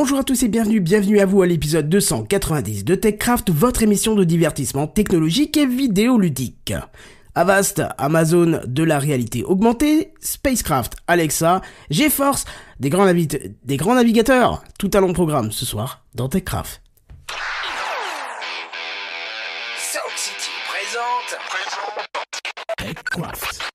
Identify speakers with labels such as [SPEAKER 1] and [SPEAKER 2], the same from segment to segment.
[SPEAKER 1] Bonjour à tous et bienvenue, bienvenue à vous à l'épisode 290 de TechCraft, votre émission de divertissement technologique et vidéoludique. Avast, Amazon de la réalité augmentée, Spacecraft, Alexa, GeForce, des grands, des grands navigateurs, tout à long programme ce soir dans TechCraft.
[SPEAKER 2] Sound City présente.
[SPEAKER 1] TechCraft.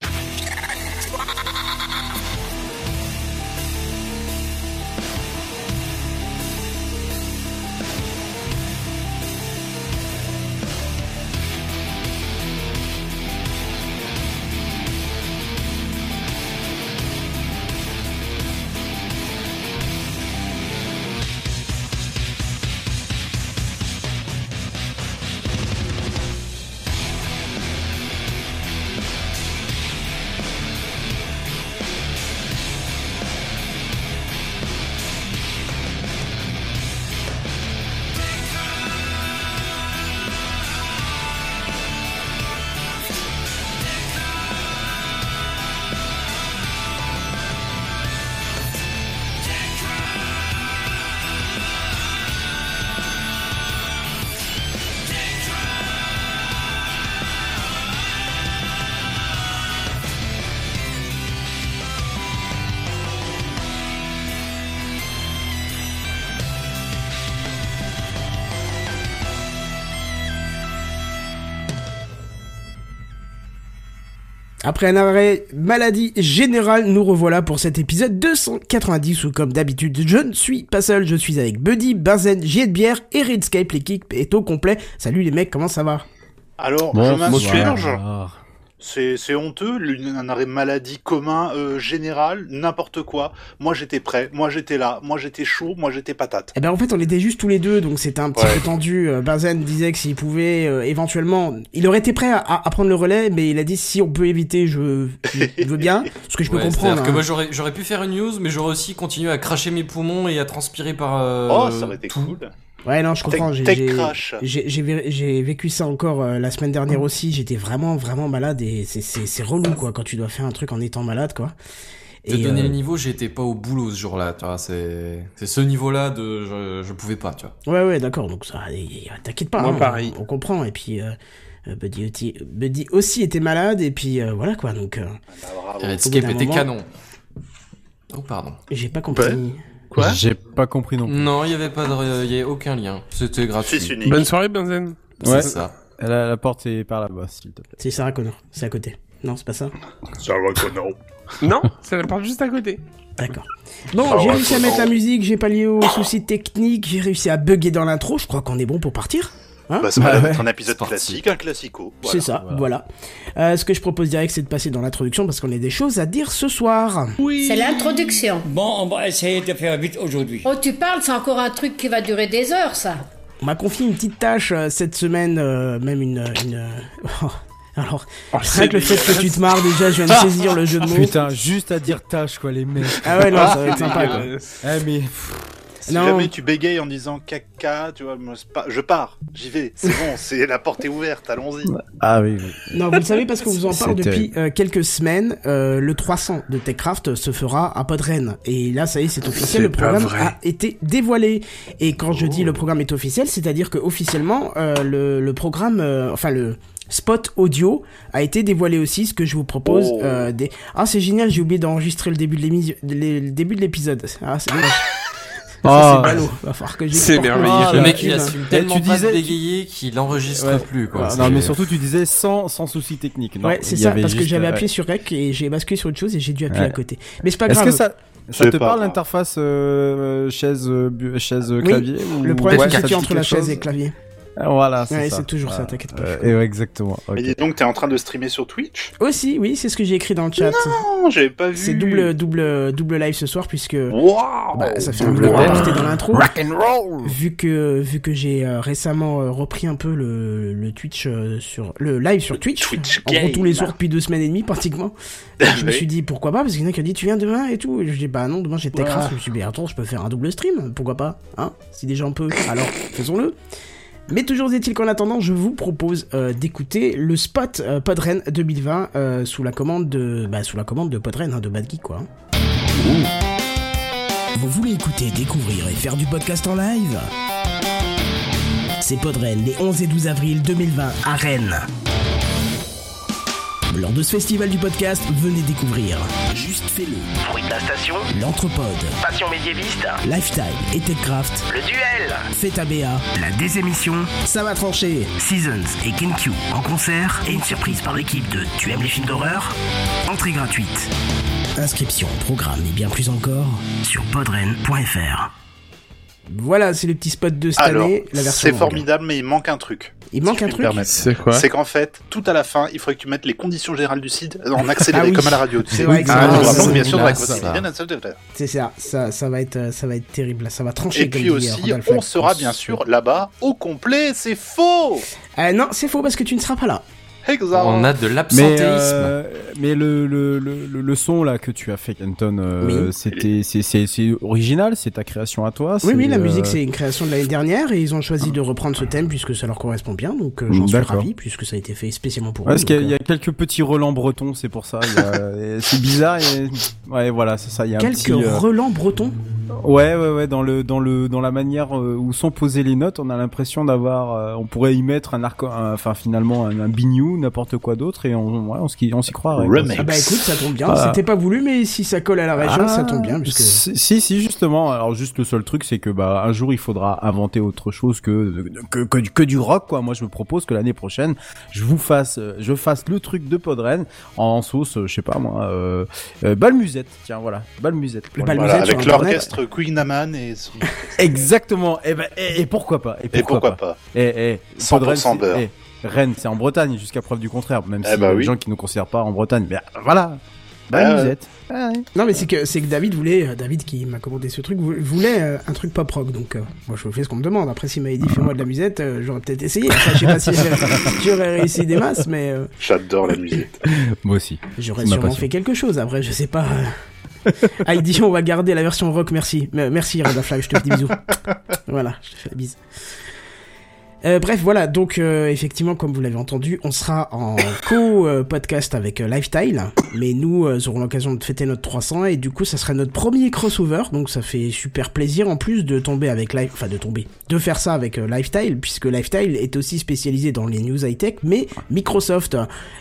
[SPEAKER 1] Après un arrêt maladie générale, nous revoilà pour cet épisode 290 où comme d'habitude je ne suis pas seul, je suis avec Buddy, Benzen, Bière et Redscape, l'équipe est au complet. Salut les mecs, comment ça va?
[SPEAKER 3] Alors, je m'insurge. C'est honteux, un arrêt maladie commun, euh, général, n'importe quoi. Moi j'étais prêt, moi j'étais là, moi j'étais chaud, moi j'étais patate.
[SPEAKER 1] Eh ben en fait on était juste tous les deux, donc c'était un petit peu tendu. Euh, Benzen disait que s'il pouvait euh, éventuellement, il aurait été prêt à, à, prendre le relais, mais il a dit si on peut éviter, je, je veux bien, ce que je peux comprendre.
[SPEAKER 4] que hein. moi j'aurais pu faire une news, mais j'aurais aussi continué à cracher mes poumons et à transpirer par.
[SPEAKER 3] oh ça aurait été cool.
[SPEAKER 1] Ouais, non, je comprends. J'ai vécu ça encore euh, la semaine dernière aussi. J'étais vraiment, vraiment malade et c'est relou, quoi, quand tu dois faire un truc en étant malade, quoi.
[SPEAKER 4] Et donner euh, le niveau, j'étais pas au boulot ce jour-là, tu vois. C'est ce niveau-là de je, je pouvais pas, tu vois.
[SPEAKER 1] Ouais, ouais, d'accord. Donc ça, t'inquiète pas.
[SPEAKER 5] Moi,
[SPEAKER 1] hein,
[SPEAKER 5] pareil.
[SPEAKER 1] On, comprend. Et puis. Euh, Buddy, aussi, Buddy, aussi, était malade et puis voilà quoi donc euh,
[SPEAKER 4] bah, était canon oh pardon
[SPEAKER 1] j'ai pas compris
[SPEAKER 5] Quoi J'ai pas compris non plus.
[SPEAKER 4] Non, il y avait pas de, y avait aucun lien. C'était gratuit.
[SPEAKER 5] Bonne soirée, Benzen.
[SPEAKER 4] Ouais. C'est ça.
[SPEAKER 5] La, la porte est par là-bas, s'il te plaît.
[SPEAKER 1] C'est Sarah Connor. C'est à côté. Non, c'est pas ça.
[SPEAKER 3] Sarah Connor.
[SPEAKER 5] non, c'est la porte juste à côté.
[SPEAKER 1] D'accord. Bon, j'ai réussi à mettre la musique, j'ai pallié aux soucis techniques, j'ai réussi à bugger dans l'intro. Je crois qu'on est bon pour partir.
[SPEAKER 3] Hein bah, ça va être un épisode classique, un classico.
[SPEAKER 1] C'est ça, voilà. Euh, ce que je propose direct, c'est de passer dans l'introduction parce qu'on a des choses à dire ce soir.
[SPEAKER 6] Oui. C'est l'introduction.
[SPEAKER 7] Bon, on va essayer de faire vite aujourd'hui.
[SPEAKER 6] Oh, tu parles, c'est encore un truc qui va durer des heures, ça.
[SPEAKER 1] On m'a confié une petite tâche euh, cette semaine, euh, même une. une oh, alors, oh, c'est le fait que tu te marres déjà, je viens de saisir le jeu de mots.
[SPEAKER 5] Putain, juste à dire tâche, quoi, les mecs.
[SPEAKER 1] Ah ouais, non, ça va être sympa, quoi.
[SPEAKER 5] Eh, mais.
[SPEAKER 3] Si jamais tu bégayes en disant caca, tu vois, je pars, j'y vais, c'est bon, c'est la porte est ouverte, allons-y.
[SPEAKER 5] Ah oui,
[SPEAKER 1] Non, vous le savez parce que vous en parle depuis euh, quelques semaines, euh, le 300 de TechCraft se fera à Podren. Et là, ça y est, c'est officiel, le programme a été dévoilé. Et quand je dis le programme est officiel, c'est-à-dire que officiellement, euh, le, le, programme, enfin le spot audio a été dévoilé aussi, ce que je vous propose. Oh. des... Ah, c'est génial, j'ai oublié d'enregistrer le début de l'épisode. Ah, c'est
[SPEAKER 5] Oh,
[SPEAKER 1] c'est
[SPEAKER 5] merveilleux.
[SPEAKER 4] le mec, il assume tellement tu disais, pas qu'il enregistre plus, quoi.
[SPEAKER 5] non, mais surtout, tu disais sans, sans souci technique.
[SPEAKER 1] ouais, c'est ça, parce que j'avais appuyé sur Rec et j'ai basculé sur autre chose et j'ai dû appuyer à côté. Mais c'est pas grave.
[SPEAKER 5] Est-ce que ça, ça te parle l'interface euh, chaise, euh, chaise clavier
[SPEAKER 1] Le problème, c'est situé entre la chaise et le clavier.
[SPEAKER 5] Voilà, c'est
[SPEAKER 1] c'est toujours ça, t'inquiète pas.
[SPEAKER 5] Euh, exactement.
[SPEAKER 3] Et donc, t'es en train de streamer sur Twitch?
[SPEAKER 1] Aussi, oui, c'est ce que j'ai écrit dans le chat.
[SPEAKER 3] Non, j'avais pas vu.
[SPEAKER 1] C'est double, double, double live ce soir puisque
[SPEAKER 3] wow
[SPEAKER 1] bah, ça fait un peu dans l'intro.
[SPEAKER 3] Rock and roll.
[SPEAKER 1] Vu que vu que j'ai euh, récemment euh, repris un peu le, le Twitch euh, sur le live sur Twitch,
[SPEAKER 3] Twitch
[SPEAKER 1] en gros tous les soirs depuis deux semaines et demie pratiquement. je me suis dit pourquoi pas parce qu'il y en a qui a dit tu viens demain et tout. Et je dis bah non demain j'ai Techcraft. Je me suis dit attends je peux faire un double stream pourquoi pas hein si des gens peuvent alors faisons-le. Mais toujours est-il qu'en attendant, je vous propose euh, d'écouter le spot euh, Podren 2020 euh, sous la commande de bah, sous la commande de Podren hein, de Bad quoi. Vous voulez écouter, découvrir et faire du podcast en live? C'est Podren les 11 et 12 avril 2020 à Rennes. Lors de ce festival du podcast, venez découvrir. Juste Fais-le, Fruit de la Station, L'Anthropode, Passion médiéviste, Lifetime et TechCraft, Le Duel, Fête ABA, La Désémission, Ça va trancher, Seasons et KenQ en concert. Et une surprise par l'équipe de Tu aimes les films d'horreur? Entrée gratuite. Inscription, programme et bien plus encore sur podren.fr. Voilà, c'est le petit spot de cette année.
[SPEAKER 3] C'est formidable, mais il manque un truc.
[SPEAKER 1] Il manque un truc.
[SPEAKER 5] C'est quoi
[SPEAKER 3] C'est qu'en fait, tout à la fin, il faudrait que tu mettes les conditions générales du site en accéléré
[SPEAKER 1] Ah
[SPEAKER 3] comme à la radio.
[SPEAKER 1] C'est vrai que ça
[SPEAKER 3] Ah,
[SPEAKER 1] c'est
[SPEAKER 4] ça.
[SPEAKER 1] ça, va être, ça va être terrible. Ça va trancher.
[SPEAKER 3] Et
[SPEAKER 1] comme
[SPEAKER 3] puis aussi, on sera bien sûr là-bas au complet. C'est faux.
[SPEAKER 1] Euh, non, c'est faux parce que tu ne seras pas là.
[SPEAKER 4] On a de
[SPEAKER 5] Mais,
[SPEAKER 4] l'absentéisme.
[SPEAKER 5] euh, mais le, le, le, son là que tu as fait, Kenton, euh,
[SPEAKER 1] Oui.
[SPEAKER 5] c'était c'est c'est c'est original, c'est ta création à toi.
[SPEAKER 1] Oui, oui, la
[SPEAKER 5] euh,
[SPEAKER 1] musique c'est une création de l'année dernière et ils ont choisi de reprendre ce thème puisque ça leur correspond bien. Donc euh, j'en suis ravi puisque ça a été fait spécialement pour
[SPEAKER 5] Ouais,
[SPEAKER 1] eux.
[SPEAKER 5] parce qu'il y, a-
[SPEAKER 1] donc,
[SPEAKER 5] il y a quelques petits relents bretons, c'est pour ça. c'est bizarre. et- Ouais, voilà, c'est ça. Il y a un
[SPEAKER 1] quelques
[SPEAKER 5] petit. euh,
[SPEAKER 1] relents bretons?
[SPEAKER 5] Ouais, ouais, ouais. Dans le, dans le, dans la manière euh, où sont posées les notes, on a l'impression d'avoir. euh, on pourrait y mettre un arc, un- enfin finalement un, un bignou, n'importe quoi d'autre, et on, ouais, on s'y, on s'y croirait.
[SPEAKER 1] Ah bah écoute, ça tombe bien.
[SPEAKER 5] Ah.
[SPEAKER 1] C'était pas voulu, mais si ça colle à la région, ça tombe bien puisque.
[SPEAKER 5] Si, si, justement. Alors, juste le seul truc, c'est que bah un jour, il faudra inventer autre chose que que, que, du- que du rock, quoi. Moi, je me propose que l'année prochaine, je vous fasse, je fasse le truc de Podren en sauce, euh, je sais pas moi, euh, euh, balmusette. Tiens, voilà, balmusette.
[SPEAKER 1] Le
[SPEAKER 5] Voilà.
[SPEAKER 1] bal-
[SPEAKER 3] Voilà, avec
[SPEAKER 1] Internet
[SPEAKER 3] Queen Amman et son-
[SPEAKER 5] Exactement. Et ben, et, et pourquoi pas Et
[SPEAKER 3] et pourquoi pas.
[SPEAKER 5] Eh, eh,
[SPEAKER 3] 100%
[SPEAKER 5] Podren, c'est-
[SPEAKER 3] beurre.
[SPEAKER 5] eh, Rennes, c'est en Bretagne, jusqu'à preuve du contraire, même
[SPEAKER 3] Eh
[SPEAKER 5] si
[SPEAKER 3] bah oui.
[SPEAKER 5] des gens qui ne nous considèrent pas en Bretagne. Mais euh, voilà, bah,
[SPEAKER 3] Ah ouais.
[SPEAKER 5] musette. Ah ouais.
[SPEAKER 1] Non, mais c'est que c'est que David voulait, euh, David qui m'a commandé ce truc, vou- voulait euh, un truc pop rock. Donc euh, moi je fais ce qu'on me demande. Après s'il m'avait dit fais-moi de la musette, euh, j'aurais peut-être essayé. Enfin, je sais pas si j'aurais- réussi des masses, mais euh,
[SPEAKER 3] J'adore la musique.
[SPEAKER 5] Moi aussi.
[SPEAKER 1] j'aurais sûrement
[SPEAKER 5] passion.
[SPEAKER 1] fait quelque chose. Après je sais pas. Euh. Ah, il dit on va garder la version rock. Merci, merci Flag, je te fais des bisous. voilà, je te fais la bise. Euh, bref, voilà, donc euh, effectivement, comme vous l'avez entendu, on sera en co-podcast avec euh, Lifestyle, mais nous euh, aurons l'occasion de fêter notre 300 et du coup, ça sera notre premier crossover, donc ça fait super plaisir en plus de tomber avec Life, enfin de tomber, de faire ça avec euh, Lifestyle, puisque Lifestyle est aussi spécialisé dans les news high-tech, mais Microsoft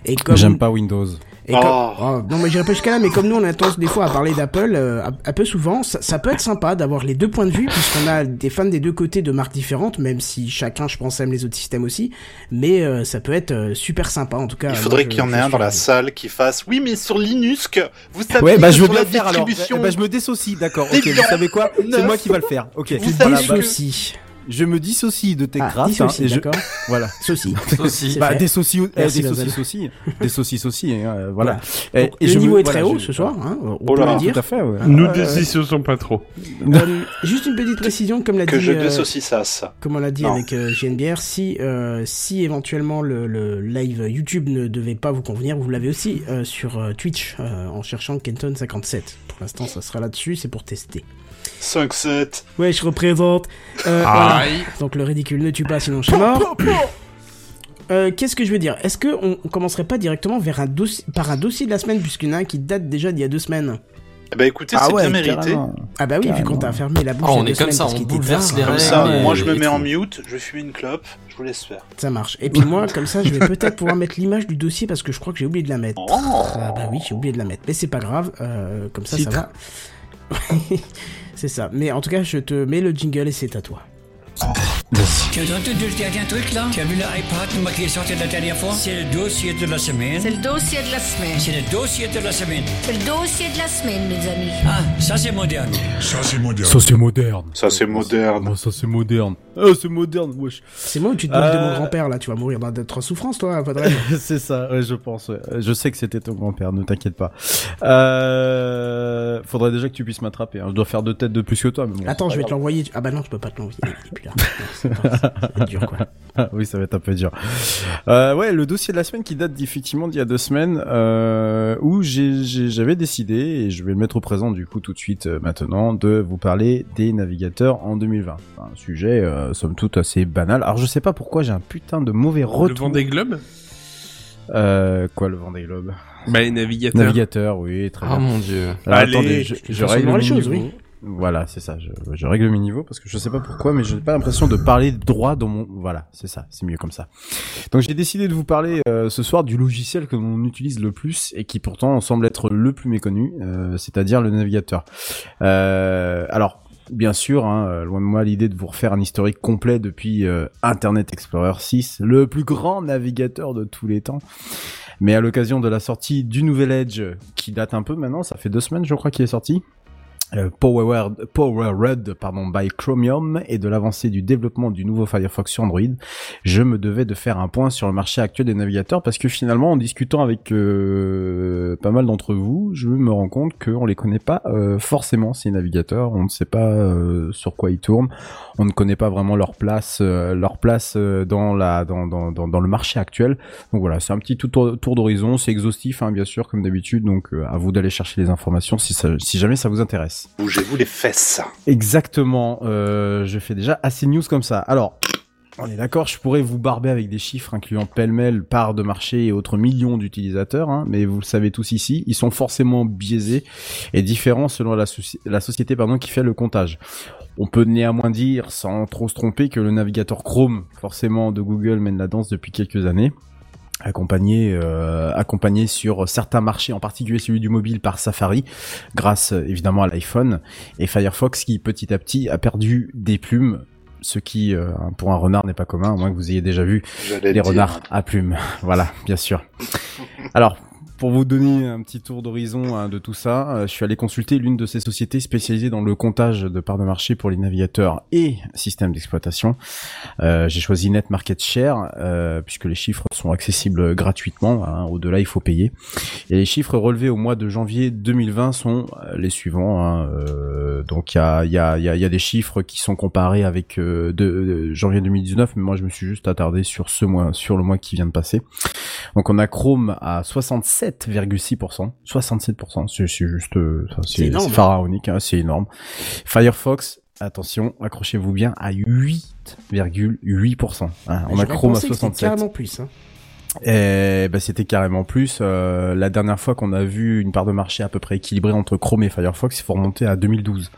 [SPEAKER 1] et comme
[SPEAKER 5] J'aime pas Windows.
[SPEAKER 1] Et comme-
[SPEAKER 3] Oh.
[SPEAKER 1] oh, non, mais j'irai pas jusqu'à là, mais comme nous, on a tendance des fois à parler d'Apple euh, un- peu souvent, ça, ça peut être sympa d'avoir les deux points de vue, puisqu'on a des fans des deux côtés de marques différentes, même si chacun, je pense, aime les autres systèmes aussi. Mais euh, ça peut être euh, super sympa, en tout cas.
[SPEAKER 3] Il faudrait qu'il y en ait un dans la salle qui fasse Oui, mais sur Linux, vous savez.
[SPEAKER 5] Ouais, bah
[SPEAKER 3] que
[SPEAKER 5] je veux
[SPEAKER 3] sur
[SPEAKER 5] bien
[SPEAKER 3] la
[SPEAKER 5] faire alors.
[SPEAKER 3] distribution,
[SPEAKER 5] Eh, bah, je me dissocie, d'accord. Ok, vous savez quoi? C'est moi qui va le faire. Ok.
[SPEAKER 3] Vous
[SPEAKER 5] Voilà,
[SPEAKER 3] savez
[SPEAKER 5] bah,
[SPEAKER 3] que-
[SPEAKER 1] Dissocie.
[SPEAKER 5] Je me dissocie de
[SPEAKER 1] Ah,
[SPEAKER 5] Techcraft. hein, je...
[SPEAKER 1] d'accord.
[SPEAKER 5] Voilà.
[SPEAKER 1] C'est
[SPEAKER 5] Bah, des saucisses, eh,
[SPEAKER 1] Merci,
[SPEAKER 5] des saucisses aussi, des saucisses aussi, hein, euh, voilà.
[SPEAKER 1] Donc,
[SPEAKER 5] Et- et
[SPEAKER 1] le
[SPEAKER 5] je
[SPEAKER 1] niveau
[SPEAKER 5] me-
[SPEAKER 1] est très
[SPEAKER 5] voilà,
[SPEAKER 1] haut
[SPEAKER 5] je-
[SPEAKER 1] ce soir, hein, on
[SPEAKER 3] Oh
[SPEAKER 1] peut
[SPEAKER 3] là,
[SPEAKER 1] le dire.
[SPEAKER 5] Tout à fait, ouais.
[SPEAKER 8] Nous
[SPEAKER 1] Euh,
[SPEAKER 8] décisions pas trop.
[SPEAKER 1] Euh, juste une petite précision, comme l'a
[SPEAKER 3] que
[SPEAKER 1] dit,
[SPEAKER 3] jeu de
[SPEAKER 1] euh,
[SPEAKER 3] saucissas.
[SPEAKER 1] comme on l'a dit
[SPEAKER 3] Non.
[SPEAKER 1] avec euh, GNBR, si euh, si éventuellement le, le live YouTube ne devait pas vous convenir, vous l'avez aussi euh, sur euh, Twitch euh, en cherchant Kenton57. Pour l'instant, ça sera là-dessus, c'est pour tester.
[SPEAKER 3] 5-7.
[SPEAKER 1] Ouais, je représente. Euh, voilà. Donc le ridicule ne tue pas, sinon je suis mort. Euh, Qu'est-ce que je veux dire? Est-ce que on, commencerait pas directement vers un dossier, par un dossier de la semaine, puisqu'il y en a un qui date déjà d'il y a deux semaines?
[SPEAKER 3] Eh ben écoutez,
[SPEAKER 5] Ah
[SPEAKER 3] c'est
[SPEAKER 5] ouais,
[SPEAKER 3] bien mérité.
[SPEAKER 5] carrément.
[SPEAKER 1] Ah bah oui, vu qu'on t'a fermé la bouche.
[SPEAKER 4] Oh, on
[SPEAKER 1] deux
[SPEAKER 4] est comme ça, on bouleverse les règles.
[SPEAKER 3] ça, moi je me
[SPEAKER 4] et
[SPEAKER 3] mets en mute, je fume une clope, je vous laisse faire.
[SPEAKER 1] Ça marche. Et puis moi, comme ça, je vais peut-être pouvoir mettre l'image du dossier parce que je crois que j'ai oublié de la mettre.
[SPEAKER 3] Oh.
[SPEAKER 1] Ah bah oui, j'ai oublié de la mettre. Mais c'est pas grave, euh, comme ça, ça
[SPEAKER 5] Titre.
[SPEAKER 1] va. c'est ça. Mais en tout cas, je te mets le jingle et c'est à toi.
[SPEAKER 7] Tu as entendu le dernier truc là Tu as vu l'iPad qui est sorti la dernière fois? C'est le dossier de la semaine.
[SPEAKER 6] C'est le dossier de la semaine.
[SPEAKER 7] C'est le dossier de la semaine.
[SPEAKER 6] C'est le dossier de la semaine, mes amis.
[SPEAKER 7] Ah, ça c'est moderne.
[SPEAKER 9] Ça, c'est moderne.
[SPEAKER 5] Ça c'est moderne.
[SPEAKER 3] Ça c'est moderne.
[SPEAKER 5] Ça c'est moderne. Ah, c'est moderne, wesh.
[SPEAKER 1] C'est moi où tu te moques de mon
[SPEAKER 5] Euh.
[SPEAKER 1] grand-père là, tu vas mourir d'être souffrance toi, pas de rêve.
[SPEAKER 5] c'est ça, ouais, je pense. ouais. Je sais que c'était ton grand-père, ne t'inquiète pas. Euh... Faudrait déjà que tu puisses m'attraper. hein. Je dois faire deux têtes de plus que toi. Mais bon,
[SPEAKER 1] Attends, je vais te l'envoyer. Ah bah non, je peux pas te l'envoyer. Ça va être dur quoi.
[SPEAKER 5] Ah oui, ça va être un peu dur. Euh, ouais, le dossier de la semaine qui date effectivement d'il y a deux semaines, euh, où j'avais décidé, et je vais le mettre au présent du coup tout de suite euh, maintenant, de vous parler des navigateurs en 2020. Enfin, un sujet, euh, somme toute, assez banal. Alors je sais pas pourquoi j'ai un putain de mauvais
[SPEAKER 8] Le
[SPEAKER 5] retour.
[SPEAKER 8] Vendée Globe
[SPEAKER 5] Euh, quoi, le Vendée Globe?
[SPEAKER 8] Bah, les navigateurs.
[SPEAKER 5] Navigateur, oui, très
[SPEAKER 4] Oh
[SPEAKER 5] bien.
[SPEAKER 4] mon dieu.
[SPEAKER 5] Alors,
[SPEAKER 8] Allez,
[SPEAKER 5] attendez, je, je
[SPEAKER 1] fais
[SPEAKER 5] règle le
[SPEAKER 1] les choses, oui.
[SPEAKER 5] Voilà, c'est ça. Je, je, règle mes niveaux parce que je sais pas pourquoi, mais j'ai pas l'impression de parler droit dans mon. Voilà, c'est ça. C'est mieux comme ça. Donc j'ai décidé de vous parler euh, ce soir du logiciel que l'on utilise le plus et qui pourtant semble être le plus méconnu, euh, c'est-à-dire le navigateur. Euh, alors bien sûr, hein, euh, loin de moi l'idée de vous refaire un historique complet depuis euh, Internet Explorer 6, le plus grand navigateur de tous les temps. Mais à l'occasion de la sortie du nouvel Edge, qui date un peu maintenant, ça fait deux semaines je crois qu'il est sorti, euh, Powered, Powered pardon, by Chromium et de l'avancée du développement du nouveau Firefox sur Android, je me devais de faire un point sur le marché actuel des navigateurs parce que finalement, en discutant avec euh, pas mal d'entre vous, je me rends compte qu'on les connaît pas euh, forcément ces navigateurs, on ne sait pas sur quoi ils tournent, on ne connaît pas vraiment leur place, leur place dans la dans, dans, dans, le marché actuel. Donc voilà, c'est un petit tour, tour d'horizon, c'est exhaustif hein, bien sûr comme d'habitude, donc à vous d'aller chercher les informations si, ça, si jamais ça vous intéresse.
[SPEAKER 3] Bougez-vous les fesses.
[SPEAKER 5] Exactement. Euh, je fais déjà assez news comme ça. Alors, on est d'accord, je pourrais vous barber avec des chiffres incluant pêle-mêle, part de marché et autres millions d'utilisateurs, hein, mais vous le savez tous ici, ils sont forcément biaisés et différents selon la, la société pardon, qui fait le comptage. On peut néanmoins dire, sans trop se tromper, que le navigateur Chrome, forcément de Google, mène la danse depuis quelques années accompagné euh, accompagné sur certains marchés en particulier celui du mobile par Safari grâce évidemment à l'iPhone. Et Firefox qui petit à petit a perdu des plumes ce qui euh, pour un renard n'est pas commun à moins que vous ayez déjà vu des renards à plumes. Voilà bien sûr. Alors pour vous donner un petit tour d'horizon hein, de tout ça, euh, je suis allé consulter l'une de ces sociétés spécialisées dans le comptage de parts de marché pour les navigateurs et systèmes d'exploitation. Euh, j'ai choisi Net Market Share euh, puisque les chiffres sont accessibles gratuitement. Hein, Au-delà, il faut payer. Et les chiffres relevés au mois de janvier 2020 sont les suivants. Hein, donc il y a, y, a, y a, des chiffres qui sont comparés avec de, janvier 2019, mais moi je me suis juste attardé sur ce mois, sur le mois qui vient de passer. Donc on a Chrome à 67 67,6%. 67%, c'est juste, euh, c'est pharaonique, hein, c'est énorme. Firefox, attention, accrochez-vous bien, à 8,8%. Hein. On a Chrome à 67.
[SPEAKER 1] carrément plus. Hein.
[SPEAKER 5] Et bah, c'était carrément plus. Euh, la dernière fois qu'on a vu une part de marché à peu près équilibrée entre Chrome et Firefox, il faut remonter à 2012.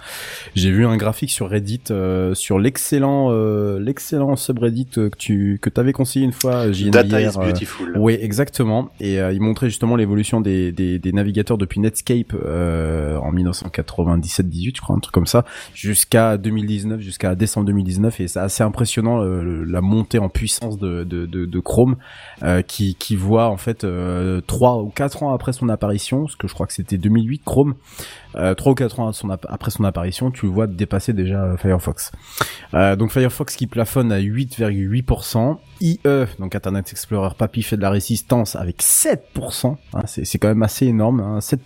[SPEAKER 5] J'ai vu un graphique sur Reddit euh, sur l'excellent euh, l'excellent subreddit que tu que t'avais conseillé une fois.
[SPEAKER 3] Data is beautiful.
[SPEAKER 5] oui, exactement. Et il montrait justement l'évolution des, des, des, navigateurs depuis Netscape en 1997-18, je crois, un truc comme ça, jusqu'à 2019, jusqu'à décembre 2019. Et c'est assez impressionnant la montée en puissance de, de, de, de Chrome qui, voit en fait euh, trois ou quatre ans après son apparition, ce que je crois que c'était 2008, Chrome, trois ou quatre ans après son apparition, tu le vois dépasser déjà Firefox. Euh, donc Firefox qui plafonne à 8,8%, IE, donc Internet Explorer Papy fait de la résistance avec 7%, hein, c'est quand même assez énorme, hein, 7%.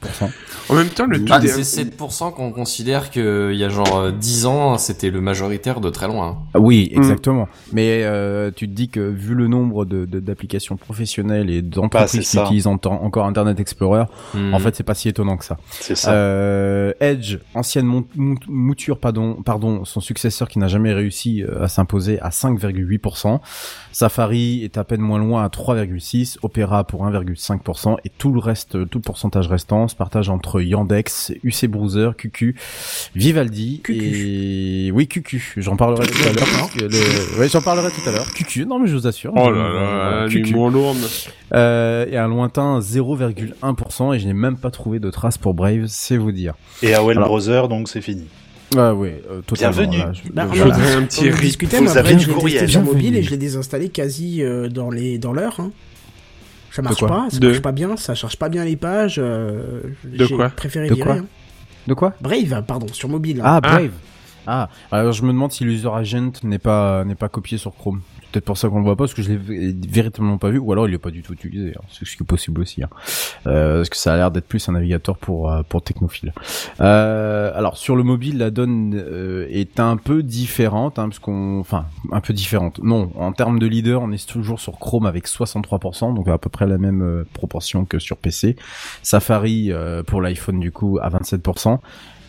[SPEAKER 4] En même temps, le ah, c'est 7% qu'on considère qu'il y a genre 10 ans, c'était le majoritaire de très loin.
[SPEAKER 5] Oui, mm. exactement. Mais euh, tu te dis que vu le nombre d'applications de, professionnelles et d'entreprises qui utilisent encore Internet Explorer, mm. en fait, c'est pas si étonnant que ça.
[SPEAKER 3] C'est ça. Euh,
[SPEAKER 5] euh, Edge, ancienne mouture, pardon, pardon, son successeur qui n'a jamais réussi euh, à s'imposer à 5,8%. Safari est à peine moins loin à 3,6%, Opera pour 1,5% et tout le reste, tout le pourcentage restant se partage entre Yandex, UC Browser, QQ, Vivaldi et oui QQ. J'en parlerai tout à l'heure. Oui, j'en parlerai tout à l'heure. QQ, non mais je vous assure.
[SPEAKER 8] Oh là là, QQ.
[SPEAKER 5] Euh, et un lointain 0,1% et je n'ai même pas trouvé de traces pour Brave, c'est vous dire.
[SPEAKER 3] Et AOL Browser, donc c'est fini.
[SPEAKER 5] Ah oui, euh,
[SPEAKER 3] totalement. Bienvenue.
[SPEAKER 1] je, bah, voudrais un petit discuter, Vous avez du courriel. sur mobile et je l'ai désinstallé quasi euh, dans les dans l'heure. Hein. Ça marche pas, ça marche pas bien, ça charge pas bien les pages. Euh,
[SPEAKER 8] de quoi
[SPEAKER 1] préféré de virer. Quoi hein.
[SPEAKER 5] De quoi
[SPEAKER 1] Brave, pardon, sur mobile.
[SPEAKER 5] Ah, Brave. Ah. ah, alors je me demande si l'user agent n'est pas n'est pas copié sur Chrome peut-être pour ça qu'on le voit pas, parce que je l'ai véritablement pas vu, ou alors il est pas du tout utilisé. Hein. Ce qui est possible aussi. Hein. Euh, parce que ça a l'air d'être plus un navigateur pour euh, pour technophile. Euh, alors sur le mobile, la donne euh, est un peu différente, hein, parce qu'on, enfin, un peu différente. Non, en termes de leader, on est toujours sur Chrome avec 63%, donc à peu près la même euh, proportion que sur PC. Safari pour l'iPhone du coup à 27%.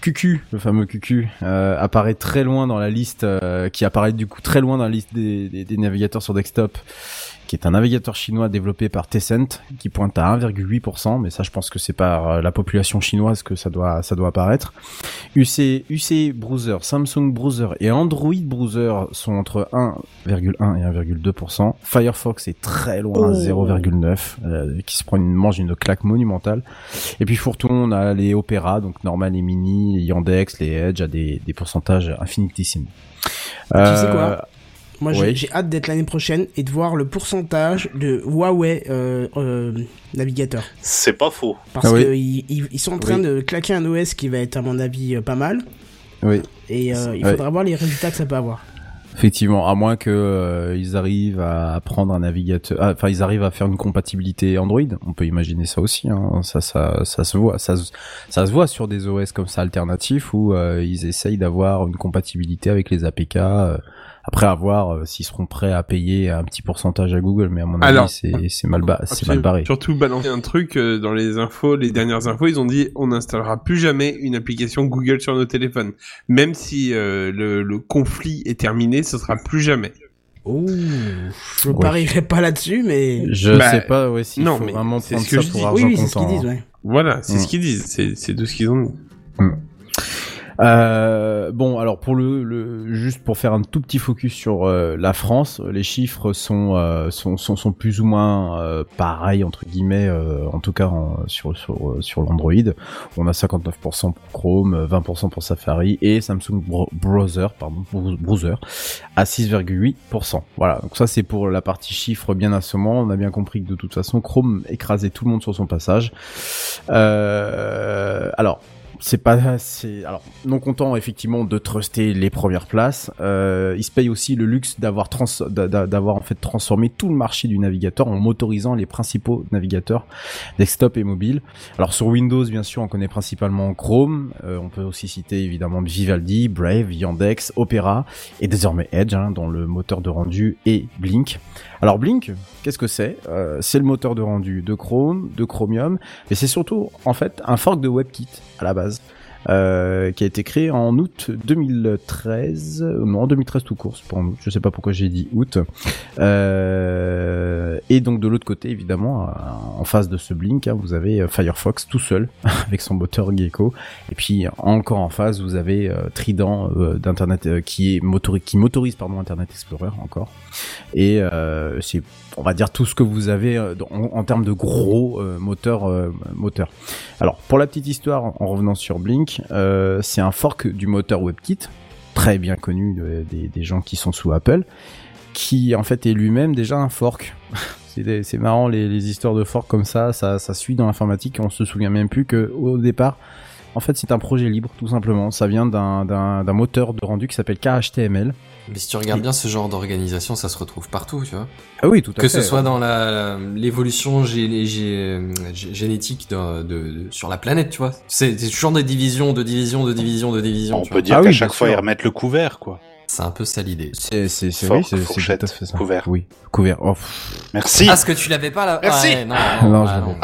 [SPEAKER 5] QQ, le fameux QQ, euh, apparaît très loin dans la liste, euh, qui apparaît du coup très loin dans la liste des, des, navigateurs sur desktop qui est un navigateur chinois développé par Tencent, qui pointe à 1,8%, mais ça je pense que c'est par la population chinoise que ça doit ça doit apparaître. UC UC Browser, Samsung Browser et Android Browser sont entre 1,1 et 1,2%. Firefox est très loin, 0,9, qui se prend une mange une claque monumentale. Et puis pour tout on a les Opera, donc Normal et Mini, Yandex, les Edge à des, des pourcentages infinitésimes.
[SPEAKER 1] tu sais quoi? Euh, moi, j'ai hâte d'être l'année prochaine et de voir le pourcentage de Huawei euh, euh, navigateur.
[SPEAKER 3] C'est pas faux.
[SPEAKER 1] Parce ah qu'ils ils, sont en train de claquer un OS qui va être, à mon avis, pas mal.
[SPEAKER 5] Oui.
[SPEAKER 1] Et il faudra voir les résultats que ça peut avoir.
[SPEAKER 5] Effectivement, à moins que euh, ils arrivent à prendre un navigateur, ah, enfin ils arrivent à faire une compatibilité Android. On peut imaginer ça aussi. Hein. Ça, ça, ça se voit, ça, ça se voit sur des OS comme ça alternatifs où euh, ils essayent d'avoir une compatibilité avec les APK. Euh, après, à voir euh, s'ils seront prêts à payer un petit pourcentage à Google, mais à mon avis, c'est mal, c'est mal barré.
[SPEAKER 8] Surtout balancer un truc euh, dans les infos, les dernières infos, ils ont dit on n'installera plus jamais une application Google sur nos téléphones, même si euh, le, conflit est terminé, ce sera plus jamais.
[SPEAKER 1] Oh, je ne parierai pas là-dessus, mais
[SPEAKER 5] je bah, sais pas ouais, s'il faut vraiment prendre ça pour argent oui, oui,
[SPEAKER 1] Ce qu'ils disent, ouais.
[SPEAKER 8] Voilà, c'est ce mm. qu'ils disent, c'est de ce qu'ils ont dit. Mm.
[SPEAKER 5] Euh, bon, alors pour le, le, juste pour faire un tout petit focus sur euh, la France, les chiffres sont, euh, sont, sont, sont plus ou moins pareils entre guillemets, en tout cas sur sur sur l'Android. On a 59% pour Chrome, 20% pour Safari et Samsung Browser, pardon, Browser à 6,8%. Voilà, donc ça c'est pour la partie chiffres bien assommant. On a bien compris que de toute façon Chrome écrasait tout le monde sur son passage. alors c'est pas c'est alors non content effectivement de truster les premières places. Euh, il se paye aussi le luxe d'avoir trans d'avoir en fait transformé tout le marché du navigateur en motorisant les principaux navigateurs desktop et mobile. Alors sur Windows bien sûr on connaît principalement Chrome. Euh, on peut aussi citer évidemment Vivaldi Brave Yandex Opera et désormais Edge hein, dans le moteur de rendu et Blink alors Blink, qu'est-ce que c'est? Euh, C'est le moteur de rendu de Chrome, de Chromium, mais c'est surtout en fait un fork de WebKit à la base. Euh, qui a été créé en août 2013, euh, non en 2013 tout court, pour. Je sais pas pourquoi j'ai dit août. Euh, et donc de l'autre côté, évidemment, en face de ce Blink, hein, vous avez Firefox tout seul avec son moteur Gecko. Et puis encore en face, vous avez Trident d'internet qui est motorise, qui motorise pardon Internet Explorer encore. Et c'est on va dire tout ce que vous avez en, termes de gros moteur moteur. Alors pour la petite histoire, en revenant sur Blink euh, c'est un fork du moteur WebKit, très bien connu des, gens qui sont sous Apple, qui en fait est lui-même déjà un fork. c'est marrant les, histoires de fork comme ça, ça, ça suit dans l'informatique, on se souvient même plus que au départ, en fait c'est un projet libre tout simplement. Ça vient d'un moteur de rendu qui s'appelle KHTML
[SPEAKER 4] mais si tu regardes bien ce genre d'organisation, ça se retrouve partout, tu vois.
[SPEAKER 5] Ah oui, tout à
[SPEAKER 4] que fait. Que ce soit dans la l'évolution génétique de, sur la planète, tu vois. C'est toujours des divisions, de divisions, de divisions, de divisions.
[SPEAKER 3] On peut dire ah qu'à chaque fois ils remettent le couvert, quoi.
[SPEAKER 4] C'est un peu ça l'idée.
[SPEAKER 5] C'est c'est c'est oui, c'est tout à fait ça.
[SPEAKER 3] Couvert.
[SPEAKER 5] Oui, couvert. Oh.
[SPEAKER 3] Merci.
[SPEAKER 4] Parce que tu l'avais pas là?
[SPEAKER 3] Merci.
[SPEAKER 4] non, non, non,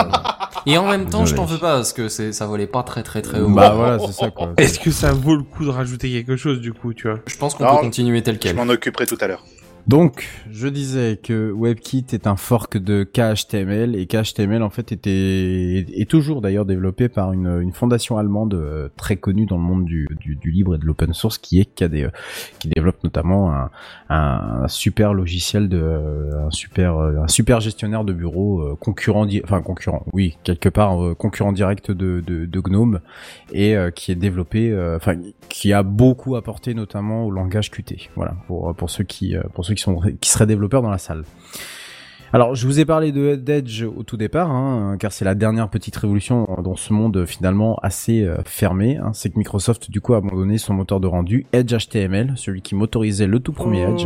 [SPEAKER 4] Et en même temps, je t'en veux pas parce que c'est ça volait pas très très très haut.
[SPEAKER 5] Bah voilà, c'est ça quoi.
[SPEAKER 8] Est-ce que ça vaut le coup de rajouter quelque chose du coup, tu vois?
[SPEAKER 4] Je pense qu'on peut continuer tel quel.
[SPEAKER 3] Je m'en occuperai tout à l'heure.
[SPEAKER 5] Donc, je disais que WebKit est un fork de KHTML et KHTML en fait était est toujours d'ailleurs développé par une, une fondation allemande euh, très connue dans le monde du, du, du libre et de l'open source qui est KDE, qui développe notamment un, un super logiciel de un super un super gestionnaire de bureau euh, concurrent enfin concurrent oui quelque part euh, concurrent direct de, de, de GNOME et qui est développé enfin qui a beaucoup apporté notamment au langage Qt voilà pour pour ceux qui pour ceux qui sont qui seraient développeurs dans la salle. Alors, je vous ai parlé de d'Edge au tout départ, hein, car c'est la dernière petite révolution dans ce monde finalement assez euh, fermé. Hein. c'est que Microsoft du coup a abandonné son moteur de rendu Edge HTML, celui qui motorisait le tout premier Edge,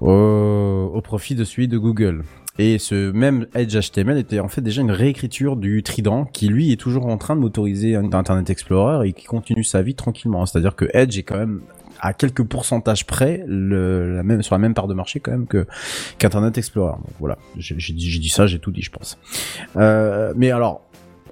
[SPEAKER 5] oh. au, profit de celui de Google. Et ce même Edge HTML était en fait déjà une réécriture du Trident qui lui est toujours en train de motoriser Internet Explorer et qui continue sa vie tranquillement. C'est-à-dire que Edge est quand même à quelques pourcentages près le, la même sur la même part de marché quand même que qu'Internet Explorer. Donc voilà, j'ai dit, dit ça, j'ai tout dit, je pense. Euh, mais alors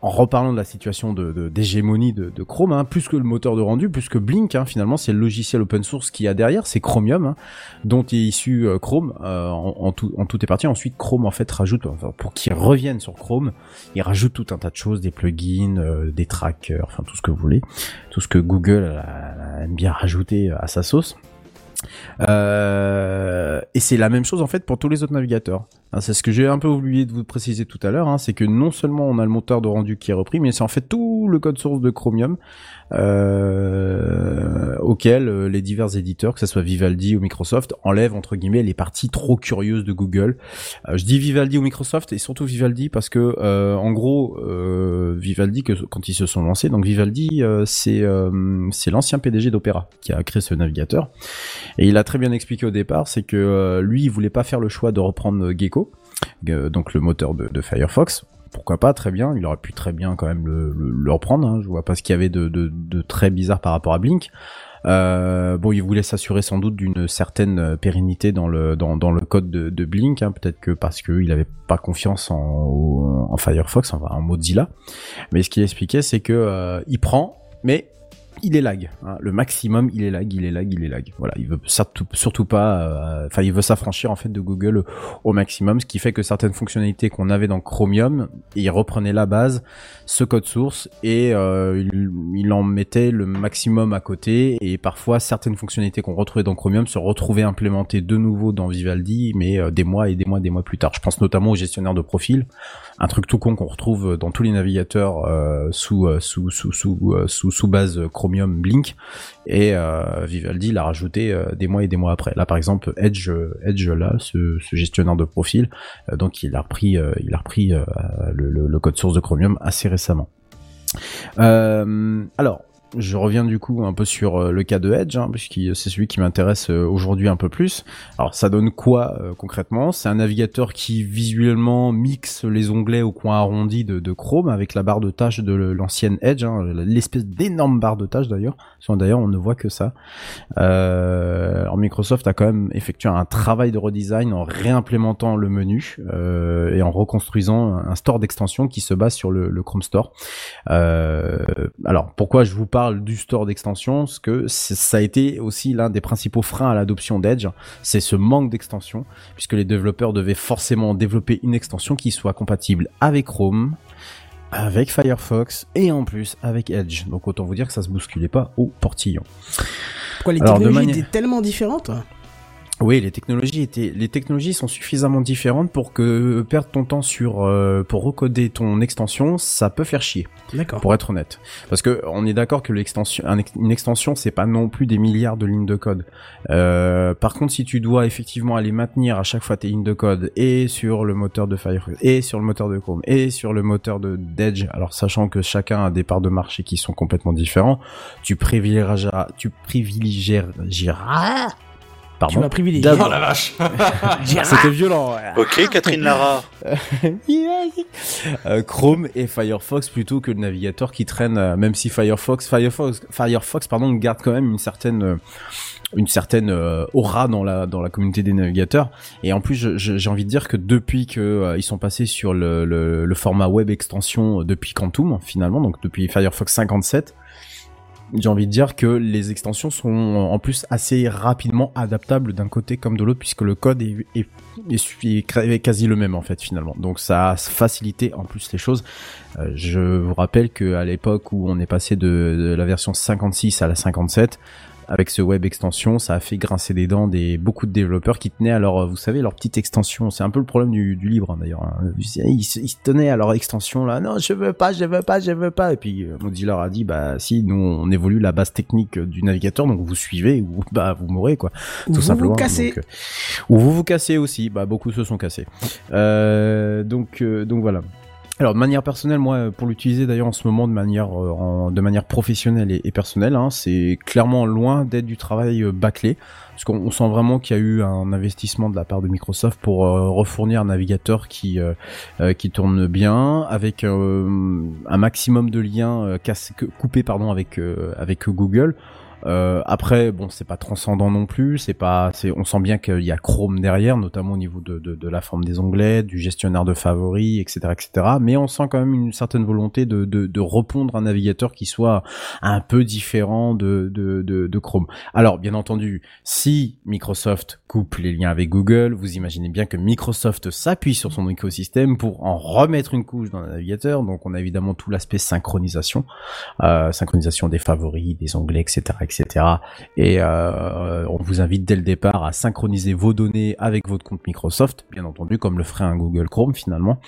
[SPEAKER 5] en reparlant de la situation de d'hégémonie de, de, Chrome, hein, plus que le moteur de rendu, plus que Blink, hein, finalement, c'est le logiciel open source qui a derrière, c'est Chromium, hein, dont est issu euh, Chrome euh, en, tout en tout est parti. Ensuite, Chrome en fait rajoute pour qu'il revienne sur Chrome, il rajoute tout un tas de choses, des plugins, euh, des trackers, enfin tout ce que vous voulez, tout ce que Google bien rajouter à sa sauce. Euh, et c'est la même chose en fait pour tous les autres navigateurs. Hein, c'est ce que j'ai un peu oublié de vous préciser tout à l'heure, hein, c'est que non seulement on a le moteur de rendu qui est repris, mais c'est en fait tout le code source de Chromium euh, auquel euh, les divers éditeurs, que ce soit Vivaldi ou Microsoft, enlèvent entre guillemets les parties trop curieuses de Google. Euh, je dis Vivaldi ou Microsoft et surtout Vivaldi parce que euh, en gros Vivaldi que quand ils se sont lancés, donc Vivaldi c'est c'est l'ancien PDG d'Opera qui a créé ce navigateur et il a très bien expliqué au départ, c'est que lui il voulait pas faire le choix de reprendre Gecko, donc le moteur de Firefox pourquoi pas, très bien. Il aurait pu très bien quand même le, reprendre. Hein. Je vois pas ce qu'il y avait de, très bizarre par rapport à Blink. Euh, bon, il voulait s'assurer sans doute d'une certaine pérennité dans le code de, Blink, hein. peut-être que parce qu'il avait pas confiance en, en Firefox, enfin en Mozilla. Mais ce qu'il expliquait, c'est que euh, il prend, mais il est lag. Hein. Le maximum, il est lag, il est lag, il est lag. Voilà, il veut surtout, pas, euh, enfin, il veut s'affranchir en fait de Google au maximum, ce qui fait que certaines fonctionnalités qu'on avait dans Chromium, il reprenait la base, ce code source, et euh, il, en mettait le maximum à côté, et parfois certaines fonctionnalités qu'on retrouvait dans Chromium se retrouvaient implémentées de nouveau dans Vivaldi, mais euh, des mois et des mois, des mois plus tard. Je pense notamment au gestionnaire de profil, un truc tout con qu'on retrouve dans tous les navigateurs sous, sous, sous, sous, sous, sous base Chromium Blink et euh, Vivaldi l'a rajouté euh, des mois et des mois après. Là par exemple Edge Edge là ce, gestionnaire de profil euh, donc il a repris il a repris le, code source de Chromium assez récemment. alors je reviens du coup un peu sur euh, le cas de Edge, hein, puisque c'est celui qui m'intéresse euh, aujourd'hui un peu plus. Alors ça donne quoi euh, concrètement? C'est un navigateur qui visuellement mixe les onglets au coin arrondi de, Chrome avec la barre de tâches de l'ancienne Edge, hein, l'espèce d'énorme barre de tâches d'ailleurs. D'ailleurs on ne voit que ça. Alors Microsoft a quand même effectué un travail de redesign en réimplémentant le menu et en reconstruisant un store d'extension qui se base sur le, le Chrome Store. alors pourquoi je vous parle du store d'extension, parce que ça a été aussi l'un des principaux freins à l'adoption d'Edge, c'est ce manque d'extension, puisque les développeurs devaient forcément développer une extension qui soit compatible avec Chrome, avec Firefox et en plus avec Edge. Donc autant vous dire que ça se bousculait pas au portillon.
[SPEAKER 1] Pourquoi les technologies étaient tellement différentes?
[SPEAKER 5] Oui, les technologies étaient, les technologies sont suffisamment différentes pour que perdre ton temps sur, euh, pour recoder ton extension, ça peut faire chier.
[SPEAKER 1] D'accord.
[SPEAKER 5] Pour être honnête, parce que on est d'accord que l'extension, une extension, c'est pas non plus des milliards de lignes de code. Euh, par contre, si tu dois effectivement aller maintenir à chaque fois tes lignes de code et sur le moteur de Firefox et sur le moteur de Chrome et sur le moteur de d'Edge, alors sachant que chacun a des parts de marché qui sont complètement différents, tu privilégieras, tu privilégieras
[SPEAKER 1] Pardon. Tu m'as privilégié.
[SPEAKER 4] Oh la vache
[SPEAKER 5] C'était violent.
[SPEAKER 3] Ok, Catherine Lara.
[SPEAKER 5] Euh, Chrome et Firefox plutôt que le navigateur qui traîne, euh, même si Firefox, Firefox, Firefox, pardon, garde quand même une certaine euh, une certaine aura dans la dans la communauté des navigateurs et en plus j'ai envie de dire que depuis que ils sont passés sur le, le, le, format web extension depuis Quantum finalement donc depuis Firefox 57 j'ai envie de dire que les extensions sont en plus assez rapidement adaptables d'un côté comme de l'autre puisque le code est, est, est, quasi le même en fait finalement. Donc ça a facilité en plus les choses. Euh, je vous rappelle que à l'époque où on est passé de, la version 56 à la 57, avec ce web extension, ça a fait grincer des dents des beaucoup de développeurs qui tenaient à leur, vous savez, leur petite extension. C'est un peu le problème du, du libre hein, d'ailleurs. Hein. Ils, ils, tenaient à leur extension là. Non, je veux pas, je veux pas, je veux pas. Et puis euh, Mozilla a dit bah si, nous on évolue la base technique du navigateur, donc vous suivez ou bah vous mourrez quoi.
[SPEAKER 1] Tout vous simplement. Vous cassez.
[SPEAKER 5] Euh, ou vous vous cassez aussi. Bah beaucoup se sont cassés. Euh, donc euh, donc voilà. Alors de manière personnelle, moi, pour l'utiliser d'ailleurs en ce moment de manière euh, professionnelle et, personnelle, hein, c'est clairement loin d'être du travail euh, bâclé, parce qu'on sent vraiment qu'il y a eu un investissement de la part de Microsoft pour euh, refournir un navigateur qui qui tourne bien, avec un maximum de liens coupés pardon avec avec Google. Euh, après, bon, c'est pas transcendant non plus. C'est pas, c'est, on sent bien qu'il y a Chrome derrière, notamment au niveau de, de, de, la forme des onglets, du gestionnaire de favoris, etc., etc. Mais on sent quand même une certaine volonté de, de, de répondre un navigateur qui soit un peu différent de, de, de, Chrome. Alors, bien entendu, si Microsoft coupe les liens avec Google, vous imaginez bien que Microsoft s'appuie sur son écosystème pour en remettre une couche dans le navigateur. Donc, on a évidemment tout l'aspect synchronisation, euh, synchronisation des favoris, des onglets, etc. Et euh, on vous invite dès le départ à synchroniser vos données avec votre compte Microsoft, bien entendu, comme le ferait un Google Chrome finalement.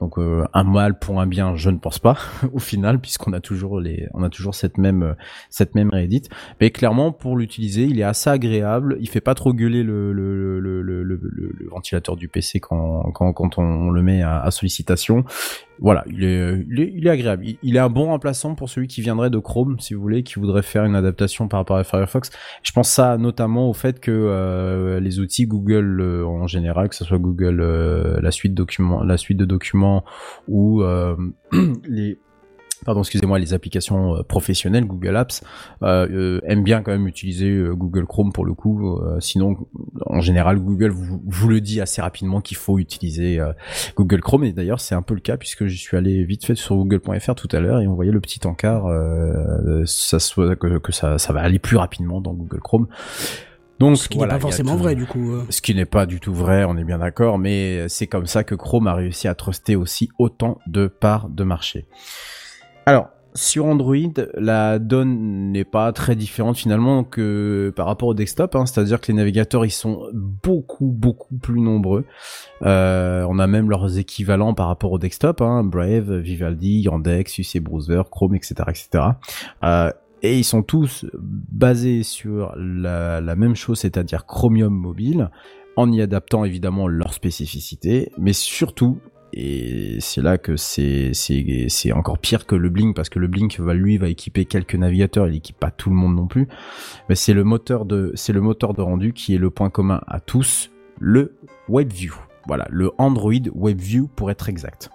[SPEAKER 5] Donc euh, un mal pour un bien, je ne pense pas au final, puisqu'on a toujours les, on a toujours cette même cette même réédite. Mais clairement, pour l'utiliser, il est assez agréable. Il fait pas trop gueuler le le, le, le, le ventilateur du PC quand quand, quand on le met à, sollicitation voilà, il est, il est, agréable. Il, est un bon remplaçant pour celui qui viendrait de Chrome, si vous voulez, qui voudrait faire une adaptation par rapport à Firefox. Je pense ça notamment au fait que euh, les outils Google euh, en général, que ce soit Google euh, la suite documents, la suite de documents ou les pardon, excusez-moi, les applications euh, professionnelles, Google Apps, euh, euh, aiment bien quand même utiliser Google Chrome pour le coup. sinon, en général, Google vous, le dit assez rapidement qu'il faut utiliser Google Chrome. Et d'ailleurs, c'est un peu le cas puisque je suis allé vite fait sur google.fr tout à l'heure et on voyait le petit encart, ça soit que, que ça va aller plus rapidement dans Google Chrome.
[SPEAKER 1] Donc, ce qui n'est pas forcément vrai du coup.
[SPEAKER 5] Ce qui n'est pas du tout vrai, on est bien d'accord, mais c'est comme ça que Chrome a réussi à truster aussi autant de parts de marché. Alors, sur Android, la donne n'est pas très différente finalement que par rapport au desktop, hein. c'est-à-dire que les navigateurs ils sont beaucoup beaucoup plus nombreux. Euh, on a même leurs équivalents par rapport au desktop, hein. Brave, Vivaldi, Yandex, UC Browser, Chrome, etc., etc. Euh, et ils sont tous basés sur la, même chose, c'est-à-dire Chromium mobile, en y adaptant évidemment leurs spécificités, mais surtout et c'est là que c'est encore pire que le Blink parce que le Blink va lui va équiper quelques navigateurs, il équipe pas tout le monde non plus. Mais c'est le c'est le moteur de rendu qui est le point commun à tous, le WebView. Voilà, le Android WebView pour être exact.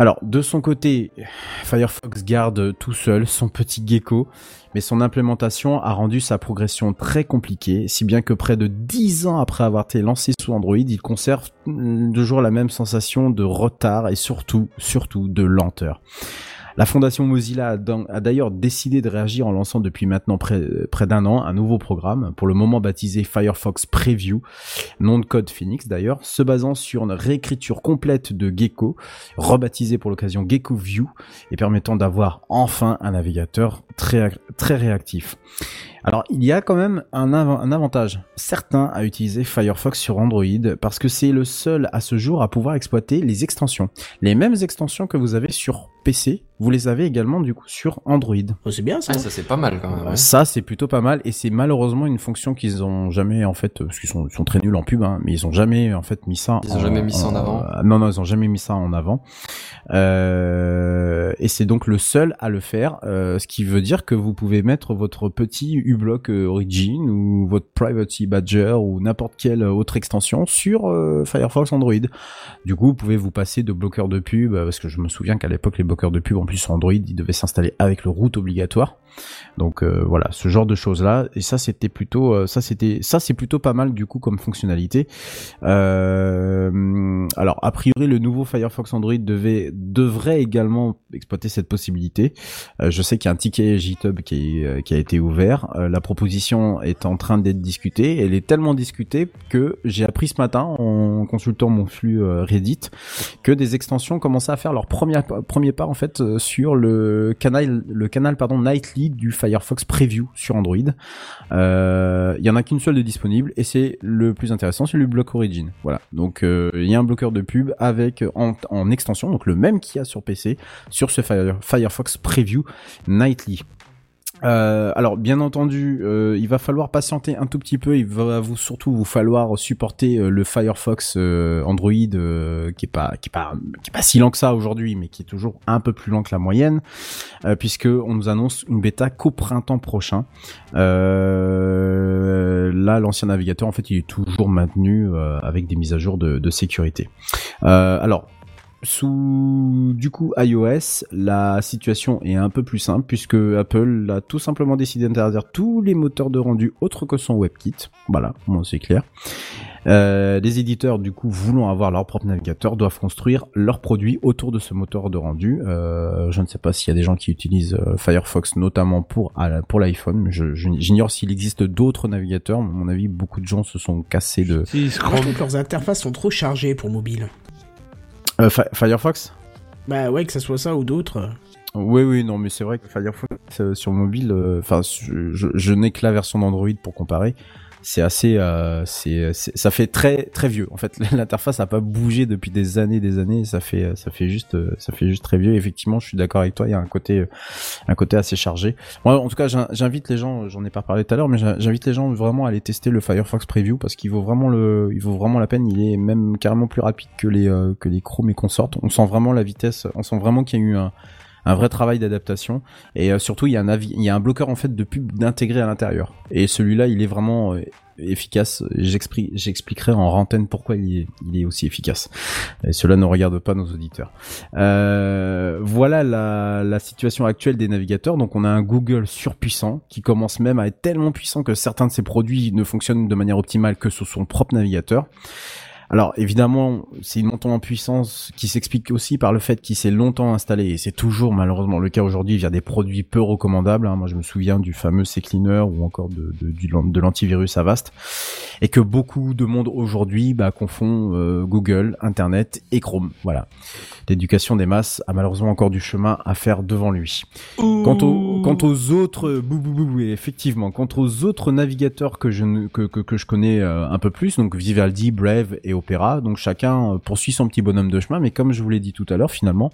[SPEAKER 5] Alors, de son côté, Firefox garde tout seul son petit gecko, mais son implémentation a rendu sa progression très compliquée, si bien que près de 10 ans après avoir été lancé sous Android, il conserve toujours la même sensation de retard et surtout, surtout de lenteur. La fondation Mozilla a d'ailleurs décidé de réagir en lançant depuis maintenant près, d'un an un nouveau programme, pour le moment baptisé Firefox Preview, nom de code Phoenix d'ailleurs, se basant sur une réécriture complète de Gecko, rebaptisé pour l'occasion Gecko View, et permettant d'avoir enfin un navigateur très, très réactif. Alors, il y a quand même un, un, avantage certain à utiliser Firefox sur Android parce que c'est le seul à ce jour à pouvoir exploiter les extensions. Les mêmes extensions que vous avez sur PC, vous les avez également du coup sur Android.
[SPEAKER 1] Oh, c'est bien ça.
[SPEAKER 4] ça c'est pas mal quand même.
[SPEAKER 5] Ça c'est plutôt pas mal et c'est malheureusement une fonction qu'ils ont jamais en fait parce qu'ils sont, sont, très nuls en pub hein, mais ils ont jamais en fait mis ça.
[SPEAKER 4] Ils ont jamais mis ça en avant.
[SPEAKER 5] non non ils ont jamais mis ça en avant. Euh, et c'est donc le seul à le faire, euh, ce qui veut dire que vous pouvez mettre votre petit uBlock euh, Origin ou votre Privacy Badger ou n'importe quelle autre extension sur euh, Firefox Android. Du coup, vous pouvez vous passer de bloqueurs de pub parce que je me souviens qu'à l'époque les bloqueurs de pub en plus sur Android, ils devaient s'installer avec le route obligatoire. Donc voilà, ce genre de choses là. Et ça c'était plutôt, ça c'était, ça c'est plutôt pas mal du coup comme fonctionnalité. alors a priori le nouveau Firefox Android devait devrait également exploiter cette possibilité. Euh, je sais qu'il y a un ticket GitHub qui, euh, qui a été ouvert. Euh, la proposition est en train d'être discutée. Elle est tellement discutée que j'ai appris ce matin en consultant mon flux Reddit que des extensions commençaient à faire leur premier pas en fait sur le canal le canal pardon nightly du Firefox Preview sur Android. Il y en a qu'une seule de disponible et c'est le plus intéressant, c'est le bloc Origin. Voilà. Donc il y a un bloqueur de pub avec en, en extension donc le même qu'il y a sur PC sur ce Firefox Preview Nightly. Euh, alors bien entendu, euh, il va falloir patienter un tout petit peu. Il va vous surtout vous falloir supporter euh, le Firefox Android qui est pas qui est pas qui est pas si lent que ça aujourd'hui, mais qui est toujours un peu plus lent que la moyenne, puisque on nous annonce une bêta qu'au printemps prochain. là, l'ancien navigateur en fait, il est toujours maintenu avec des mises à jour de, de sécurité. alors sous du coup iOS, la situation est un peu plus simple puisque Apple a tout simplement décidé d'interdire tous les moteurs de rendu autres que son WebKit. Voilà, bon, c'est clair. Euh, les éditeurs, du coup, voulant avoir leur propre navigateur, doivent construire leurs produits autour de ce moteur de rendu. Euh, je ne sais pas s'il y a des gens qui utilisent euh, Firefox, notamment pour pour l'iPhone. J'ignore s'il existe d'autres navigateurs. À mon avis, beaucoup de gens se sont cassés de.
[SPEAKER 1] je trouve que leurs interfaces sont trop chargées pour mobile.
[SPEAKER 5] Euh, Firefox?
[SPEAKER 1] Bah ouais, que ça soit ça ou d'autres.
[SPEAKER 5] Oui, oui, non, mais c'est vrai que Firefox euh, sur mobile, enfin, je, je n'ai que la version d'Android pour comparer c'est assez, euh, c'est, ça fait très très vieux. En fait, l'interface n'a pas bougé depuis des années, des années. Ça fait, ça fait juste, ça fait juste très vieux. effectivement, je suis d'accord avec toi. Il y a un côté, un côté assez chargé. En tout cas, j'invite les gens. J'en ai pas parlé tout à l'heure, mais j'invite les gens vraiment à aller tester le Firefox Preview parce qu'il vaut vraiment le, il vaut vraiment la peine. Il est même carrément plus rapide que les, euh, que les Chrome et consorts. On sent vraiment la vitesse. On sent vraiment qu'il y a eu un un vrai travail d'adaptation. Et euh, surtout il y a un avis, il y a un bloqueur en fait de pub d'intégrer à l'intérieur. Et celui-là il est vraiment euh, efficace. J'expliquerai en rentaine pourquoi il est, aussi efficace. Et cela ne regarde pas nos auditeurs. Euh, voilà la, la situation actuelle des navigateurs. Donc on a un Google surpuissant qui commence même à être tellement puissant que certains de ses produits ne fonctionnent de manière optimale que sur son propre navigateur alors évidemment, c'est une montée en puissance qui s'explique aussi par le fait qu'il s'est longtemps installé, et c'est toujours malheureusement le cas aujourd'hui via des produits peu recommandables. Hein. Moi je me souviens du fameux CCleaner ou encore de, de, de l'antivirus Avast, et que beaucoup de monde aujourd'hui bah, confond euh, Google, Internet et Chrome. Voilà. L'éducation des masses a malheureusement encore du chemin à faire devant lui. Quant, aux, quant aux autres, bou, bou, bou, effectivement, quant aux autres navigateurs que je, que, que, que je connais euh, un peu plus, donc Vivaldi, Brave et donc chacun euh, poursuit son petit bonhomme de chemin, mais comme je vous l'ai dit tout à l'heure, finalement,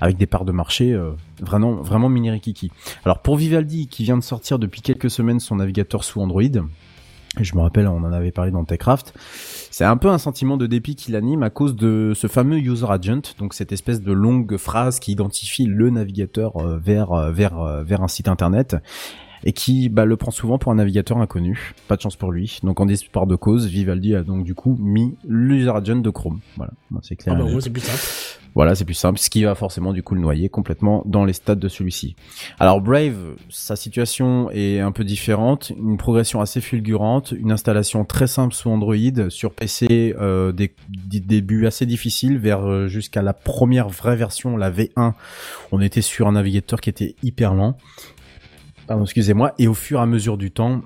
[SPEAKER 5] avec des parts de marché euh, vraiment vraiment mini rikiki. Alors pour Vivaldi, qui vient de sortir depuis quelques semaines son navigateur sous Android, je me rappelle, on en avait parlé dans Techcraft. C'est un peu un sentiment de dépit qui l'anime à cause de ce fameux user agent, donc cette espèce de longue phrase qui identifie le navigateur euh, vers vers vers un site internet et qui bah, le prend souvent pour un navigateur inconnu. Pas de chance pour lui. Donc en désespoir de cause, Vivaldi a donc du coup mis l'user agent de Chrome. Voilà, c'est clair.
[SPEAKER 1] Ah bah c'est plus simple.
[SPEAKER 5] Voilà, c'est plus simple, ce qui va forcément du coup le noyer complètement dans les stades de celui-ci. Alors Brave, sa situation est un peu différente, une progression assez fulgurante, une installation très simple sous Android, sur PC euh, des, débuts assez difficiles, vers euh, jusqu'à la première vraie version, la V1, on était sur un navigateur qui était hyper lent, Pardon, excusez-moi. Et au fur et à mesure du temps,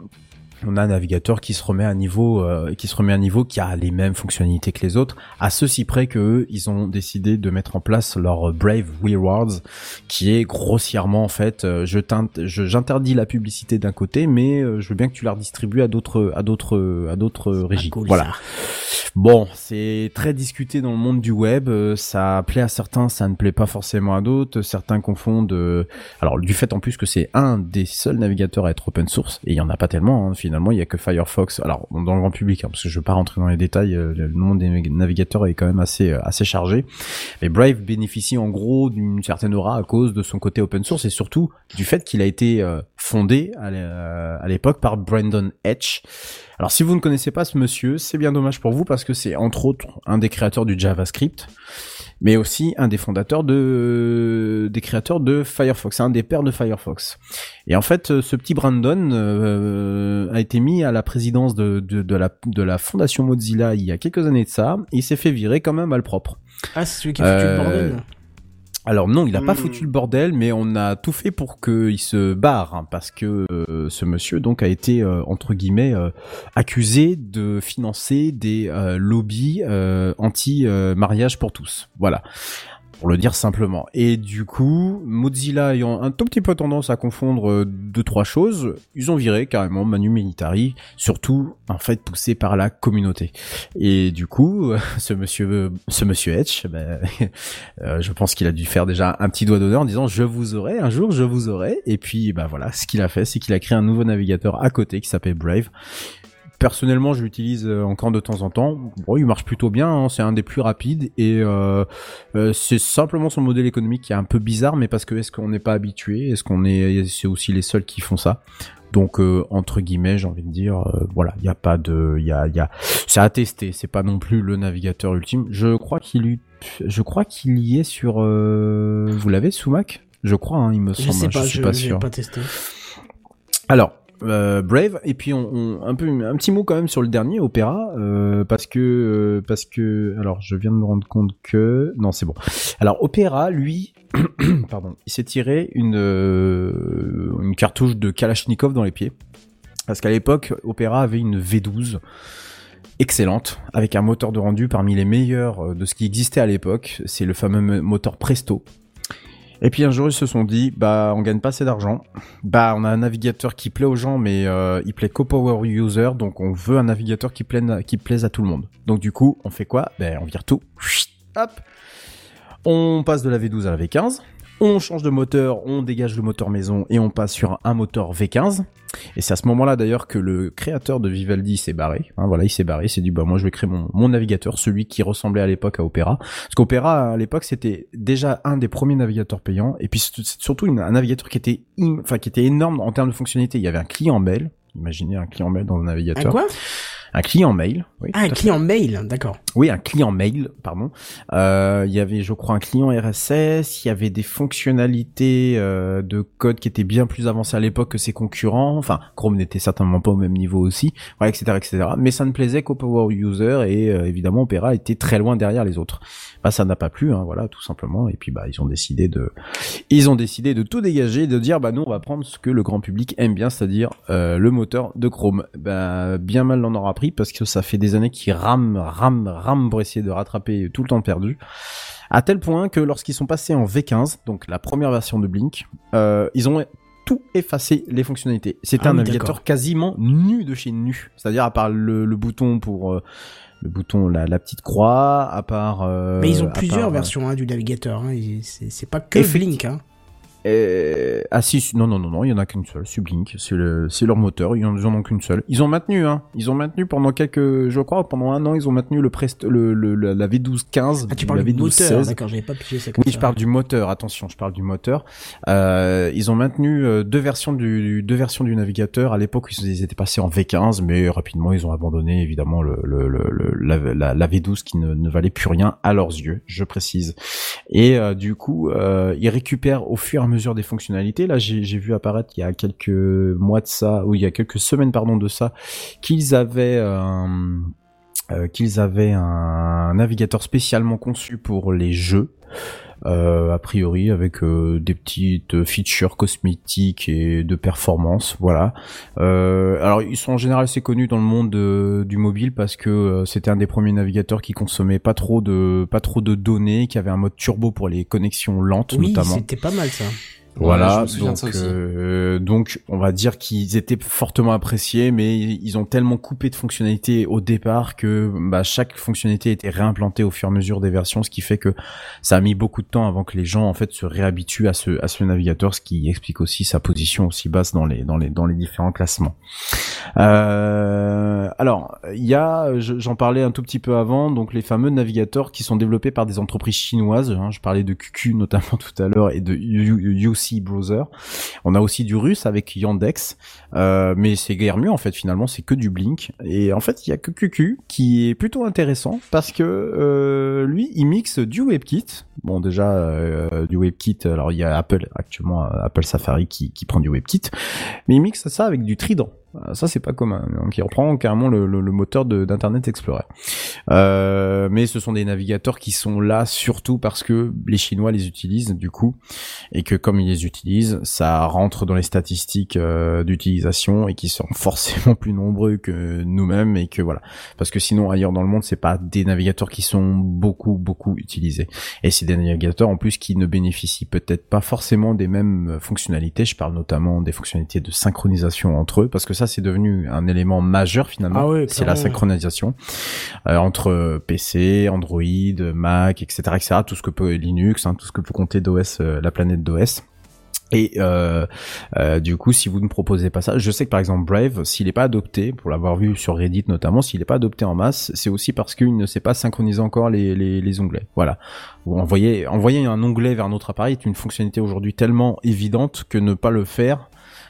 [SPEAKER 5] on a un navigateur qui se remet à niveau, euh, qui se remet à niveau, qui a les mêmes fonctionnalités que les autres, à ceci près que eux, ils ont décidé de mettre en place leur Brave Rewards, qui est grossièrement en fait, euh, je j'interdis la publicité d'un côté, mais euh, je veux bien que tu la redistribues à d'autres, à d'autres, à d'autres régies. voilà. Bon, c'est très discuté dans le monde du web. Ça plaît à certains, ça ne plaît pas forcément à d'autres. Certains confondent. Alors, du fait en plus que c'est un des seuls navigateurs à être open source, et il y en a pas tellement hein, finalement il y a que Firefox. Alors dans le grand public, hein, parce que je vais pas rentrer dans les détails, euh, le nombre des navigateurs est quand même assez euh, assez chargé. Mais Brave bénéficie en gros d'une certaine aura à cause de son côté open source et surtout du fait qu'il a été euh, fondé à l'époque par Brandon Etch. Alors si vous ne connaissez pas ce monsieur, c'est bien dommage pour vous parce que c'est entre autres un des créateurs du JavaScript mais aussi un des fondateurs de des créateurs de Firefox, un des pères de Firefox. Et en fait, ce petit Brandon euh, a été mis à la présidence de, de, de, la, de la fondation Mozilla il y a quelques années de ça, et il s'est fait virer quand même propre.
[SPEAKER 1] Ah, c'est celui qui a foutu le bordel
[SPEAKER 5] alors non, il n'a pas hmm. foutu le bordel, mais on a tout fait pour qu'il se barre, hein, parce que euh, ce monsieur donc a été euh, entre guillemets euh, accusé de financer des lobbies anti-mariage pour tous. Voilà pour le dire simplement. Et du coup, Mozilla ayant un tout petit peu tendance à confondre euh, deux trois choses, ils ont viré carrément Manu Militari, surtout en fait poussé par la communauté. Et du coup, ce monsieur, ce monsieur Etch, ben, euh, je pense qu'il a dû faire déjà un petit doigt d'honneur en disant je vous aurai un jour, je vous aurai. Et puis, ben voilà, ce qu'il a fait, c'est qu'il a créé un nouveau navigateur à côté qui s'appelle Brave personnellement, je l'utilise euh, encore de temps en temps. Bon, il marche plutôt bien, hein, c'est un des plus rapides et euh, euh, c'est simplement son modèle économique qui est un peu bizarre, mais parce que est-ce qu'on n'est pas habitué? Est-ce qu'on est, c'est aussi les seuls qui font ça? Donc entre guillemets, j'ai envie de dire, voilà, il n'y a pas de, il y a, y a, c'est à tester, c'est pas non plus le navigateur ultime. Je crois qu'il je crois qu'il y est sur. vous l'avez sous Mac? Je crois, hein, il me semble.
[SPEAKER 1] Je sais pas,
[SPEAKER 5] je
[SPEAKER 1] suis pas sûr. Pas testé.
[SPEAKER 5] Alors, euh, Brave. Et puis un petit mot quand même sur le dernier Opéra euh, parce que euh, parce que alors je viens de me rendre compte que non c'est bon. Alors Opéra lui pardon il s'est tiré une une cartouche de Kalachnikov dans les pieds. Parce qu'à l'époque Opéra avait une V12 excellente avec un moteur de rendu parmi les meilleurs de ce qui existait à l'époque. C'est le fameux moteur Presto et puis un jour ils se sont dit bah on gagne pas assez d'argent, bah on a un navigateur qui plaît aux gens mais euh, il plaît qu'aux power user donc on veut un navigateur qui plaise à tout le monde. Donc du coup on fait quoi? Ben on vire tout, hop, on passe de la V12 à la V15 on change de moteur, on dégage le moteur maison et on passe sur un moteur V15. Et c'est à ce moment-là d'ailleurs que le créateur de Vivaldi s'est barré. Hein, voilà, il s'est barré, il s'est dit bah moi je vais créer mon, navigateur, celui qui ressemblait à l'époque à Opera. Parce qu'Opera à l'époque c'était déjà un des premiers navigateurs payants et puis c'est surtout un navigateur qui était enfin qui était énorme en termes de fonctionnalité. Il y avait un client mail. Imaginez un client mail dans un navigateur.
[SPEAKER 1] quoi?
[SPEAKER 5] Un client mail.
[SPEAKER 1] Oui, ah, un client mail, d'accord.
[SPEAKER 5] Oui, un client mail, pardon. Euh, il y avait, je crois, un client RSS. Il y avait des fonctionnalités euh, de code qui étaient bien plus avancées à l'époque que ses concurrents. Enfin, Chrome n'était certainement pas au même niveau aussi, voilà, etc., etc. Mais ça ne plaisait qu'au power user et euh, évidemment Opera était très loin derrière les autres. Bah, ça n'a pas plu, hein, voilà, tout simplement. Et puis, bah, ils ont décidé de, ils ont décidé de tout dégager, de dire, bah, nous, on va prendre ce que le grand public aime bien, c'est-à-dire le moteur de Chrome. Bah, bien mal l'en aura pris parce que ça fait des années qu'ils rament, rament, rament pour essayer de rattraper tout le temps perdu. À tel point que lorsqu'ils sont passés en V15, donc la première version de Blink, euh, ils ont tout effacé les fonctionnalités. C'était ah un navigateur quasiment nu de chez nu. C'est-à-dire à part le, bouton pour euh, le bouton la, petite croix, à part. Euh,
[SPEAKER 1] Mais ils ont plusieurs versions hein, du navigateur. Hein, c'est pas que Blink. Hein.
[SPEAKER 5] Euh, ah si, non, non, non, non, il y en a qu'une seule, Sublink, c'est le, leur moteur, ils en, ont qu'une seule. Ils ont maintenu, hein, ils ont maintenu pendant quelques, je crois, pendant un an, ils ont maintenu le Prest, le, le, la V12 15.
[SPEAKER 1] Ah, tu parles
[SPEAKER 5] du
[SPEAKER 1] moteur, d'accord, j'avais pas pigé ça
[SPEAKER 5] Oui, je parle du moteur, attention, je parle du moteur. Euh, ils ont maintenu euh, deux versions du, deux versions du navigateur. À l'époque, ils étaient passés en V15, mais rapidement, ils ont abandonné, évidemment, le, le, le la, la, V12 qui ne, ne valait plus rien à leurs yeux, je précise. Et euh, du coup, euh, ils récupèrent au fur et à mesure des fonctionnalités. Là, j'ai vu apparaître il y a quelques mois de ça, ou il y a quelques semaines, pardon, de ça, qu'ils avaient un, euh, qu'ils avaient un navigateur spécialement conçu pour les jeux. Euh, a priori avec euh, des petites features cosmétiques et de performance, voilà. Euh, alors ils sont en général assez connus dans le monde du mobile parce que c'était un des premiers navigateurs qui consommait pas trop de pas trop de données, qui avait un mode turbo pour les connexions lentes
[SPEAKER 1] oui,
[SPEAKER 5] notamment.
[SPEAKER 1] c'était pas mal ça.
[SPEAKER 5] Voilà, donc, euh, donc on va dire qu'ils étaient fortement appréciés, mais ils ont tellement coupé de fonctionnalités au départ que bah, chaque fonctionnalité était réimplantée au fur et à mesure des versions, ce qui fait que ça a mis beaucoup de temps avant que les gens en fait se réhabituent à ce à ce navigateur, ce qui explique aussi sa position aussi basse dans les dans les dans les différents classements. Euh, alors il y a, j'en parlais un tout petit peu avant, donc les fameux navigateurs qui sont développés par des entreprises chinoises. Hein, je parlais de QQ notamment tout à l'heure et de UC browser. On a aussi du russe avec Yandex, euh, mais c'est guère mieux en fait finalement, c'est que du Blink. Et en fait, il y a que QQ qui est plutôt intéressant parce que euh, lui, il mixe du WebKit. Bon déjà euh, du WebKit, alors il y a Apple actuellement, Apple Safari qui, qui prend du WebKit, mais il mixe ça avec du Trident. Euh, ça c'est pas commun. Donc il reprend carrément le, le, moteur d'Internet Explorer. Euh, mais ce sont des navigateurs qui sont là surtout parce que les Chinois les utilisent du coup et que comme ils les utilisent, ça rentre dans les statistiques euh, d'utilisation et qui sont forcément plus nombreux que nous-mêmes et que voilà. Parce que sinon ailleurs dans le monde c'est pas des navigateurs qui sont beaucoup beaucoup utilisés et c'est des navigateurs en plus qui ne bénéficient peut-être pas forcément des mêmes fonctionnalités. Je parle notamment des fonctionnalités de synchronisation entre eux parce que ça c'est devenu un élément majeur finalement. Ah c'est la synchronisation euh, entre PC, Android, Mac, etc., etc. Tout ce que peut Linux, hein, tout ce que peut compter d'OS, euh, la planète d'OS. Et euh, du coup, si vous ne proposez pas ça, je sais que par exemple Brave, s'il n'est pas adopté, pour l'avoir vu sur Reddit notamment, s'il n'est pas adopté en masse, c'est aussi parce qu'il ne sait pas synchroniser encore les, les, les onglets. Voilà. envoyer, envoyer un onglet vers un autre appareil est une fonctionnalité aujourd'hui tellement évidente que ne pas le faire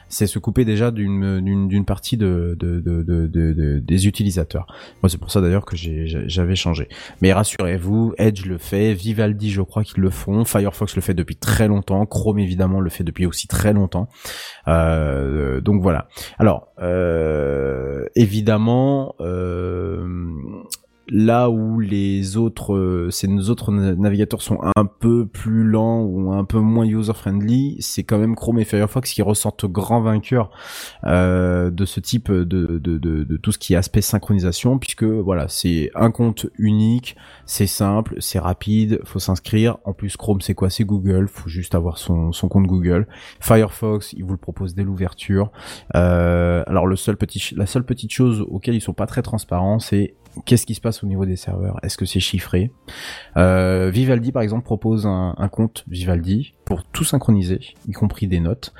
[SPEAKER 5] c'est se couper déjà d'une partie de, de, de, des utilisateurs. Moi, c'est pour ça d'ailleurs que j'avais changé. Mais rassurez-vous, Edge le fait, Vivaldi, je crois qu'ils le font, Firefox le fait depuis très longtemps, Chrome évidemment le fait depuis aussi très longtemps. Euh, donc voilà. Alors euh, évidemment. Euh, là où les autres euh, ces autres navigateurs sont un peu plus lents ou un peu moins user friendly c'est quand même Chrome et Firefox qui ressortent grands vainqueurs euh, de ce type de, de, de, tout ce qui est aspect synchronisation puisque voilà c'est un compte unique c'est simple c'est rapide faut s'inscrire. En plus Chrome c'est quoi? C'est Google. Faut juste avoir son, son compte Google. Firefox il vous le propose dès l'ouverture. Euh, alors la seule petite chose auquel ils sont pas très transparents c'est Qu'est-ce qui se passe au niveau des serveurs? Est-ce que c'est chiffré? Euh, Vivaldi, par exemple, propose un, compte Vivaldi pour tout synchroniser, y compris des notes,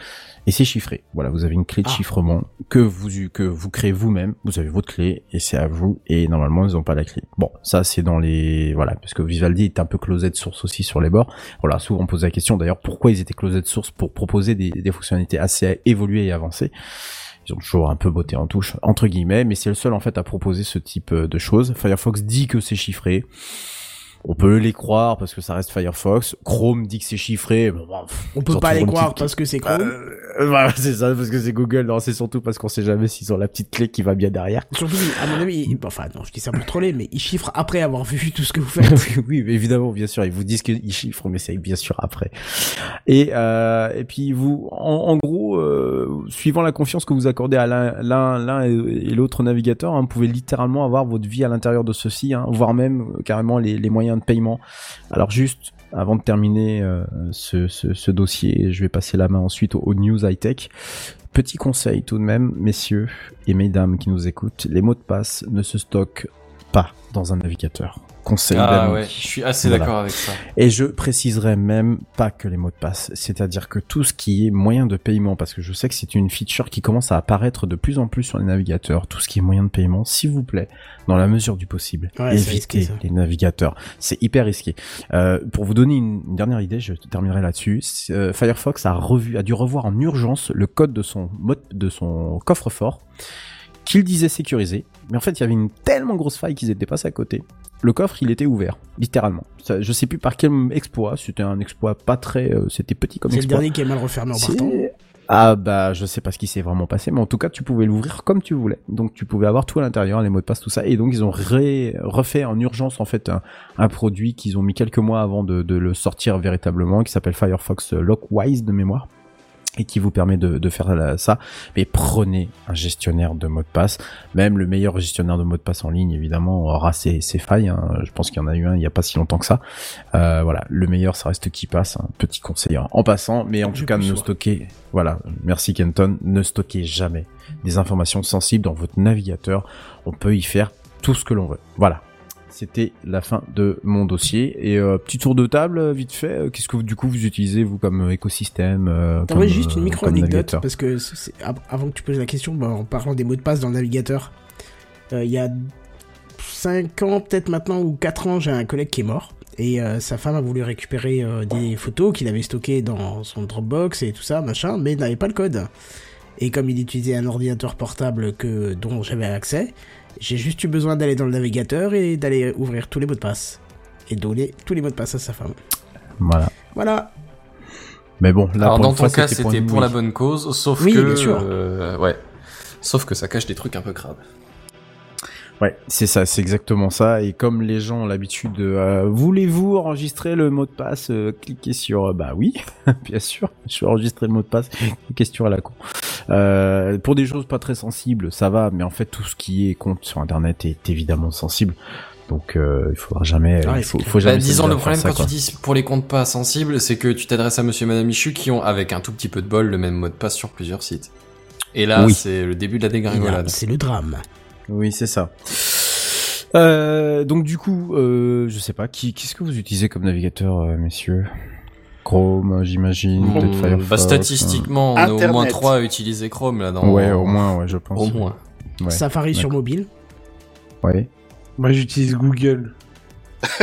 [SPEAKER 5] et c'est chiffré. Voilà, vous avez une clé de ah. chiffrement que vous que vous créez vous-même. Vous avez votre clé et c'est à vous. Et normalement, ils n'ont pas la clé. Bon, ça c'est dans les voilà, parce que Vivaldi est un peu closé de source aussi sur les bords. Voilà, souvent on pose la question d'ailleurs pourquoi ils étaient closés de source pour proposer des, des fonctionnalités assez évoluées et avancées? Ils ont toujours un peu botté en touche, entre guillemets, mais c'est le seul en fait à proposer ce type euh, de choses. Firefox dit que c'est chiffré on peut les croire parce que ça reste Firefox. Chrome dit que c'est chiffré.
[SPEAKER 1] on peut pas les croire parce que c'est Chrome.
[SPEAKER 5] Euh, c'est ça, parce que c'est Google. Non, c'est surtout parce qu'on sait jamais s'ils ont la petite clé qui va bien derrière.
[SPEAKER 1] Surtout, à mon avis, enfin, non, je dis ça pour troller, mais ils chiffrent après avoir vu tout ce que vous faites.
[SPEAKER 5] oui, évidemment, bien sûr, ils vous disent qu'ils chiffrent, mais c'est bien sûr après. Et, euh, et puis vous, en, gros, euh, suivant la confiance que vous accordez à l'un, l'un, et, l'autre navigateur, hein, vous pouvez littéralement avoir votre vie à l'intérieur de ceci, hein, voire même euh, carrément les, les moyens de paiement. Alors juste avant de terminer euh, ce, dossier, je vais passer la main ensuite aux, news high-tech. Petit conseil tout de même, messieurs et mesdames qui nous écoutent, les mots de passe ne se stockent pas dans un navigateur conseil
[SPEAKER 4] ah, ouais, je suis assez d'accord avec ça.
[SPEAKER 5] Et je préciserai même pas que les mots de passe, c'est-à-dire que tout ce qui est moyen de paiement, parce que je sais que c'est une feature qui commence à apparaître de plus en plus sur les navigateurs, tout ce qui est moyen de paiement, s'il vous plaît, dans la mesure du possible, évitez les navigateurs. C'est hyper risqué. Euh, pour vous donner une, dernière idée, je terminerai là-dessus. Euh, Firefox a revu, a dû revoir en urgence le code de son mode, de son coffre-fort qu'il disait sécurisé, mais en fait il y avait une tellement grosse faille qu'ils étaient passés à côté le coffre il était ouvert, littéralement. Ça, je sais plus par quel exploit, c'était un exploit pas très, euh, c'était petit comme exploit.
[SPEAKER 1] C'est le dernier qui est mal refermé en partant.
[SPEAKER 5] Ah bah je sais pas ce qui s'est vraiment passé, mais en tout cas tu pouvais l'ouvrir comme tu voulais. Donc tu pouvais avoir tout à l'intérieur, les mots de passe, tout ça. Et donc ils ont refait en urgence en fait un, produit qu'ils ont mis quelques mois avant de, de le sortir véritablement, qui s'appelle Firefox Lockwise de mémoire et qui vous permet de, faire ça. Mais prenez un gestionnaire de mot de passe. Même le meilleur gestionnaire de mot de passe en ligne, évidemment, aura ses, failles. Hein. Je pense qu'il y en a eu un il n'y a pas si longtemps que ça. Euh, voilà, le meilleur, ça reste qui passe. Un petit conseil en passant, mais en tout cas, ne stockez. Voilà, merci Kenton. Ne stockez jamais des informations sensibles dans votre navigateur. On peut y faire tout ce que l'on veut. Voilà c'était la fin de mon dossier. Et euh, petit tour de table, euh, vite fait. Euh, qu'est-ce que vous, du coup vous utilisez vous comme écosystème euh,
[SPEAKER 1] comme, juste une micro anecdote parce que avant que tu poses la question, bah, en parlant des mots de passe dans le navigateur, il y a 5 ans peut-être maintenant ou 4 ans, j'ai un collègue qui est mort. Et sa femme a voulu récupérer des photos qu'il avait stockées dans son Dropbox et tout ça, machin, mais n'avait pas le code. Et comme il utilisait un ordinateur portable que dont j'avais accès, j'ai juste eu besoin d'aller dans le navigateur et d'aller ouvrir tous les mots de passe. Et donner tous les mots de passe à sa femme.
[SPEAKER 5] Voilà.
[SPEAKER 1] Voilà.
[SPEAKER 5] Mais bon, là,
[SPEAKER 4] Alors, dans ton cas, c'était pour, la bonne cause, sauf que. Bien sûr. Euh, ouais. Sauf que ça cache des trucs un peu crades.
[SPEAKER 5] Ouais, c'est ça, c'est exactement ça. Et comme les gens ont l'habitude de euh, voulez-vous enregistrer le mot de passe euh, Cliquez sur bah oui, bien sûr, je vais enregistrer le mot de passe. Question à la con. Euh, pour des choses pas très sensibles, ça va, mais en fait tout ce qui est compte sur Internet est évidemment sensible. Donc euh, il faudra jamais. Ah, il faut, faut jamais.
[SPEAKER 4] Bah, disons le problème quand tu dis pour les comptes pas sensibles, c'est que tu t'adresses à Monsieur et Madame Michu qui ont avec un tout petit peu de bol le même mot de passe sur plusieurs sites. Et là, c'est le début de la dégringolade.
[SPEAKER 1] C'est le drame.
[SPEAKER 5] Oui, c'est ça. Euh, donc du coup, euh, je sais pas, qui, qu'est-ce que vous utilisez comme navigateur, euh, messieurs? Chrome, j'imagine, peut-être Firefox. Bah,
[SPEAKER 4] statistiquement, on est au moins 3 à utiliser Chrome là dans.
[SPEAKER 5] Ouais, au moins, ouais, je pense.
[SPEAKER 4] Au moins.
[SPEAKER 1] Safari sur mobile.
[SPEAKER 5] Ouais.
[SPEAKER 8] Moi, j'utilise Google.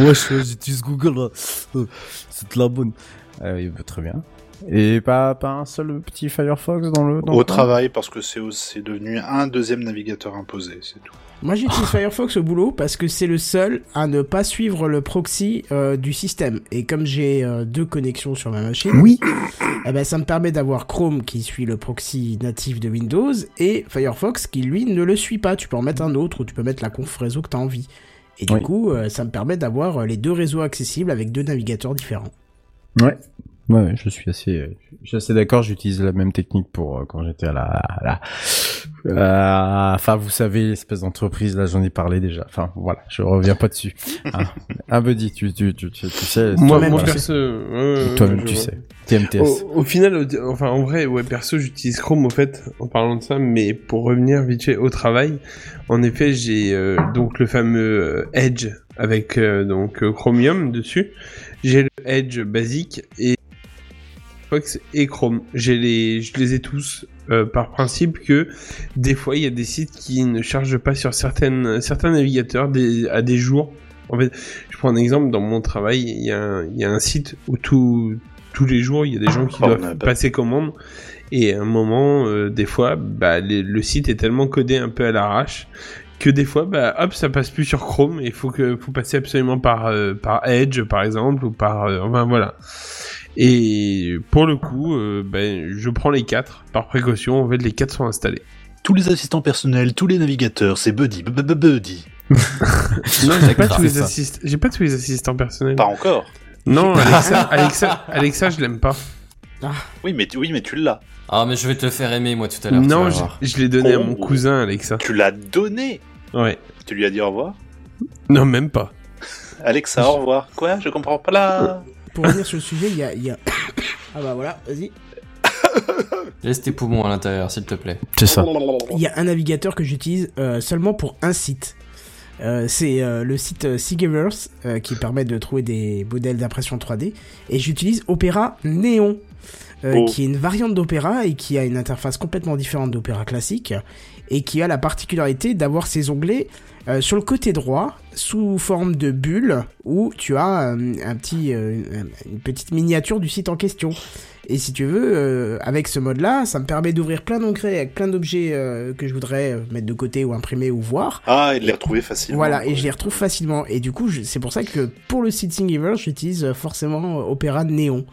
[SPEAKER 5] ouais, j'utilise Google. C'est de la bonne.
[SPEAKER 4] Ah
[SPEAKER 5] oui, bah, très bien. Et pas, pas un seul petit Firefox dans le... Dans
[SPEAKER 3] au travail, parce que c'est devenu un deuxième navigateur imposé, c'est tout.
[SPEAKER 1] Moi j'utilise Firefox au boulot parce que c'est le seul à ne pas suivre le proxy euh, du système. Et comme j'ai euh, deux connexions sur ma machine,
[SPEAKER 5] oui.
[SPEAKER 1] eh ben, ça me permet d'avoir Chrome qui suit le proxy natif de Windows et Firefox qui lui ne le suit pas. Tu peux en mettre un autre ou tu peux mettre la conf réseau que tu as envie. Et du coup, euh, ça me permet d'avoir les deux réseaux accessibles avec deux navigateurs différents.
[SPEAKER 5] Ouais. Ouais, je suis assez, je suis assez d'accord. J'utilise la même technique pour quand j'étais à la, à la euh, enfin, vous savez, l'espèce d'entreprise, là, j'en ai parlé déjà. Enfin, voilà, je reviens pas dessus. Hein. Un buddy, tu, tu, tu, tu, sais.
[SPEAKER 8] Moi, moi perso,
[SPEAKER 5] toi-même, tu sais. TMTS.
[SPEAKER 8] Au, final, enfin, en vrai, ouais, perso, j'utilise Chrome, au fait, en parlant de ça, mais pour revenir vite fait au travail, en effet, j'ai euh, donc le fameux euh, Edge avec donc Chromium dessus. J'ai le Edge basique et Fox et Chrome. J'ai les, je les ai tous euh, par principe que des fois il y a des sites qui ne chargent pas sur certaines, certains navigateurs des, à des jours. En fait, je prends un exemple dans mon travail, il y a un, il y a un site où tout, tous les jours il y a des gens qui doivent passer commande et à un moment, euh, des fois, bah, le site est tellement codé un peu à l'arrache que des fois, bah, hop, ça passe plus sur Chrome et il faut que, faut passer absolument par, euh, par Edge, par exemple, ou par, enfin voilà. Et pour le coup, euh, ben, je prends les quatre par précaution. En fait, les quatre sont installés.
[SPEAKER 3] Tous les assistants personnels, tous les navigateurs, c'est Buddy, Buddy.
[SPEAKER 8] non, j'ai pas tous les assistants. J'ai pas tous les assistants personnels.
[SPEAKER 3] Pas encore.
[SPEAKER 8] Non, Alexa, Alexa, Alexa, je l'aime pas.
[SPEAKER 3] Ah. Oui, mais tu, oui, mais tu l'as.
[SPEAKER 4] Ah, mais je vais te le faire aimer moi tout à l'heure.
[SPEAKER 8] Non, je, l'ai donné à mon oh. cousin, Alexa.
[SPEAKER 3] Tu l'as donné
[SPEAKER 8] Ouais.
[SPEAKER 3] Tu lui as dit au revoir?
[SPEAKER 8] Non, même pas.
[SPEAKER 3] Alexa, au revoir. Quoi? Je comprends pas là
[SPEAKER 1] pour revenir sur le sujet, il y a, y a... Ah bah voilà, vas-y.
[SPEAKER 4] Laisse tes poumons à l'intérieur, s'il te plaît.
[SPEAKER 5] C'est ça.
[SPEAKER 1] Il y a un navigateur que j'utilise euh, seulement pour un site. Euh, c'est euh, le site Seegiverse qui permet de trouver des modèles d'impression 3D. Et j'utilise Opera Neon, oh. qui est une variante d'Opera et qui a une interface complètement différente d'Opera classique. Et qui a la particularité d'avoir ses onglets euh, sur le côté droit, sous forme de bulle, où tu as euh, un petit, euh, une petite miniature du site en question. Et si tu veux, avec ce mode-là, ça me permet d'ouvrir plein d'ongles avec plein d'objets que je voudrais mettre de côté ou imprimer ou voir.
[SPEAKER 3] Ah, et de les retrouver facilement.
[SPEAKER 1] Voilà, et je les retrouve facilement. Et du coup, c'est pour ça que pour le site Thingiverse, j'utilise forcément Opera Neon.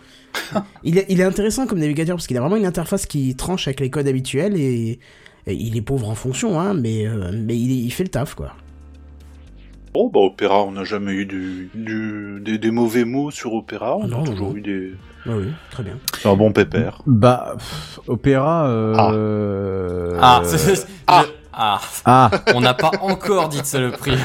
[SPEAKER 1] il, est, il est intéressant comme navigateur parce qu'il a vraiment une interface qui tranche avec les codes habituels et, il est pauvre en fonction, hein, mais, mais il, il fait le taf, quoi.
[SPEAKER 3] Bon, bah Opéra, on n'a jamais eu du, du, des, mauvais mots sur Opéra, on a toujours eu des...
[SPEAKER 1] Ah oui, très bien.
[SPEAKER 3] C'est un bon pépère.
[SPEAKER 5] Bah, Opéra... Euh...
[SPEAKER 4] Ah, ah, ah. ah. On n'a pas encore dit de saloperie.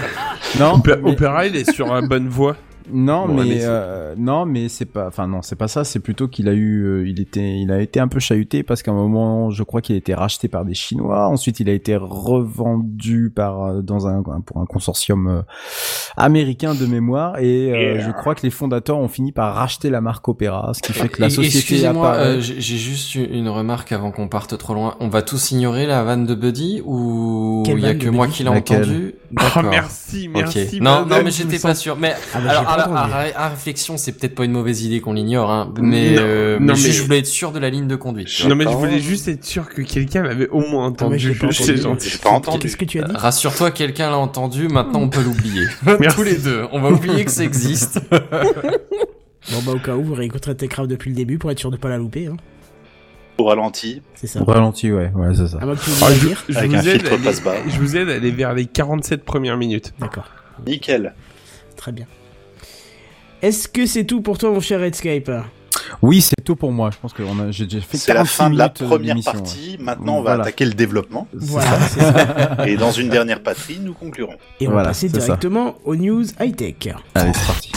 [SPEAKER 8] Non, Opéra, il est sur la bonne voie.
[SPEAKER 5] Non, mais euh, non, mais c'est pas, enfin non, c'est pas ça. C'est plutôt qu'il a eu, euh, il était, il a été un peu chahuté parce qu'à un moment, je crois qu'il a été racheté par des Chinois. Ensuite, il a été revendu par euh, dans un pour un consortium américain de mémoire et je crois que les fondateurs ont fini par racheter la marque Opera, ce qui fait que la société.
[SPEAKER 4] Excusez-moi, j'ai juste une remarque avant qu'on parte trop loin. On va tous ignorer la vanne de Buddy ou il y a que moi qui l'ai entendu
[SPEAKER 8] oh, Merci, merci.
[SPEAKER 4] Non, non, mais j'étais pas sûr. Mais ah, bah, alors à, réflexion, c'est peut-être pas une mauvaise idée qu'on l'ignore, hein, mais, euh, mais, je voulais être sûr de la ligne de conduite.
[SPEAKER 8] Non, mais je voulais juste être sûr que quelqu'un l'avait au moins entendu.
[SPEAKER 3] J'ai pas entendu.
[SPEAKER 1] Qu'est-ce que tu as dit?
[SPEAKER 4] Rassure-toi, quelqu'un l'a entendu. Maintenant, on peut l'oublier. Tous les deux. On va oublier que ça existe.
[SPEAKER 1] bon bah au cas où, vous réécouterez Techcraft depuis le début pour être sûr de pas la louper. Hein.
[SPEAKER 3] Au ralenti.
[SPEAKER 1] C'est ça.
[SPEAKER 5] Au ralenti, ouais, ouais, c'est ça.
[SPEAKER 1] Ah, je,
[SPEAKER 8] je, Avec vous un aide je vous aide à aller vers les 47 premières minutes.
[SPEAKER 1] D'accord.
[SPEAKER 3] Nickel.
[SPEAKER 1] Très bien. Est-ce que c'est tout pour toi, mon cher Redscape?
[SPEAKER 5] Oui, c'est tout pour moi. Je pense que j'ai déjà fait.
[SPEAKER 3] C'est la fin de la première partie. Maintenant, on va attaquer le développement.
[SPEAKER 1] Voilà.
[SPEAKER 3] Ça. Et dans une dernière patrie, nous conclurons.
[SPEAKER 1] Et on va passer directement aux news high tech.
[SPEAKER 5] Allez, c'est parti.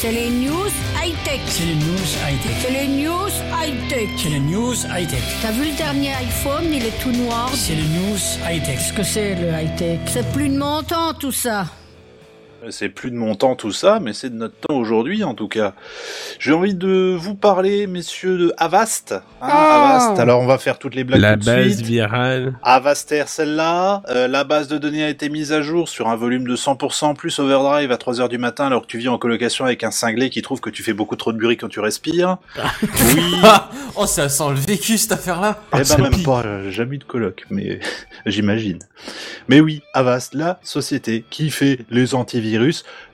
[SPEAKER 6] C'est les news high tech.
[SPEAKER 7] C'est les news high tech.
[SPEAKER 6] C'est les news high tech.
[SPEAKER 7] C'est les news high tech.
[SPEAKER 6] T'as vu le dernier iPhone Il est tout noir.
[SPEAKER 7] C'est les news high tech.
[SPEAKER 6] Qu'est-ce que c'est le high tech C'est plus de montant tout ça.
[SPEAKER 3] C'est plus de mon temps tout ça, mais c'est de notre temps aujourd'hui en tout cas. J'ai envie de vous parler, messieurs, de Avast. Hein, ah Avast. Alors on va faire toutes les blagues
[SPEAKER 8] La
[SPEAKER 3] tout
[SPEAKER 8] base
[SPEAKER 3] suite.
[SPEAKER 8] virale.
[SPEAKER 3] Avaster, celle-là. Euh, la base de données a été mise à jour sur un volume de 100% plus overdrive à 3h du matin alors que tu vis en colocation avec un cinglé qui trouve que tu fais beaucoup trop de bruit quand tu respires. oui.
[SPEAKER 4] oh, ça sent le vécu cette affaire-là.
[SPEAKER 3] Eh ben même pas, j'ai jamais eu de coloc, mais j'imagine. Mais oui, Avast, la société qui fait les antivirus,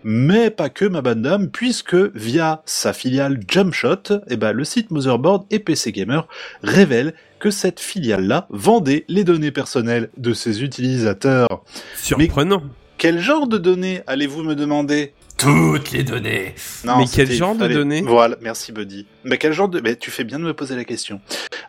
[SPEAKER 3] mais pas que ma bonne dame, puisque via sa filiale Jumpshot, eh ben, le site Motherboard et PC Gamer révèle que cette filiale-là vendait les données personnelles de ses utilisateurs.
[SPEAKER 8] Surprenant.
[SPEAKER 3] Mais quel genre de données allez-vous me demander?
[SPEAKER 4] Toutes les données.
[SPEAKER 3] Non,
[SPEAKER 8] mais quel genre de données
[SPEAKER 3] Voilà, merci Buddy. Mais quel genre de... Mais tu fais bien de me poser la question.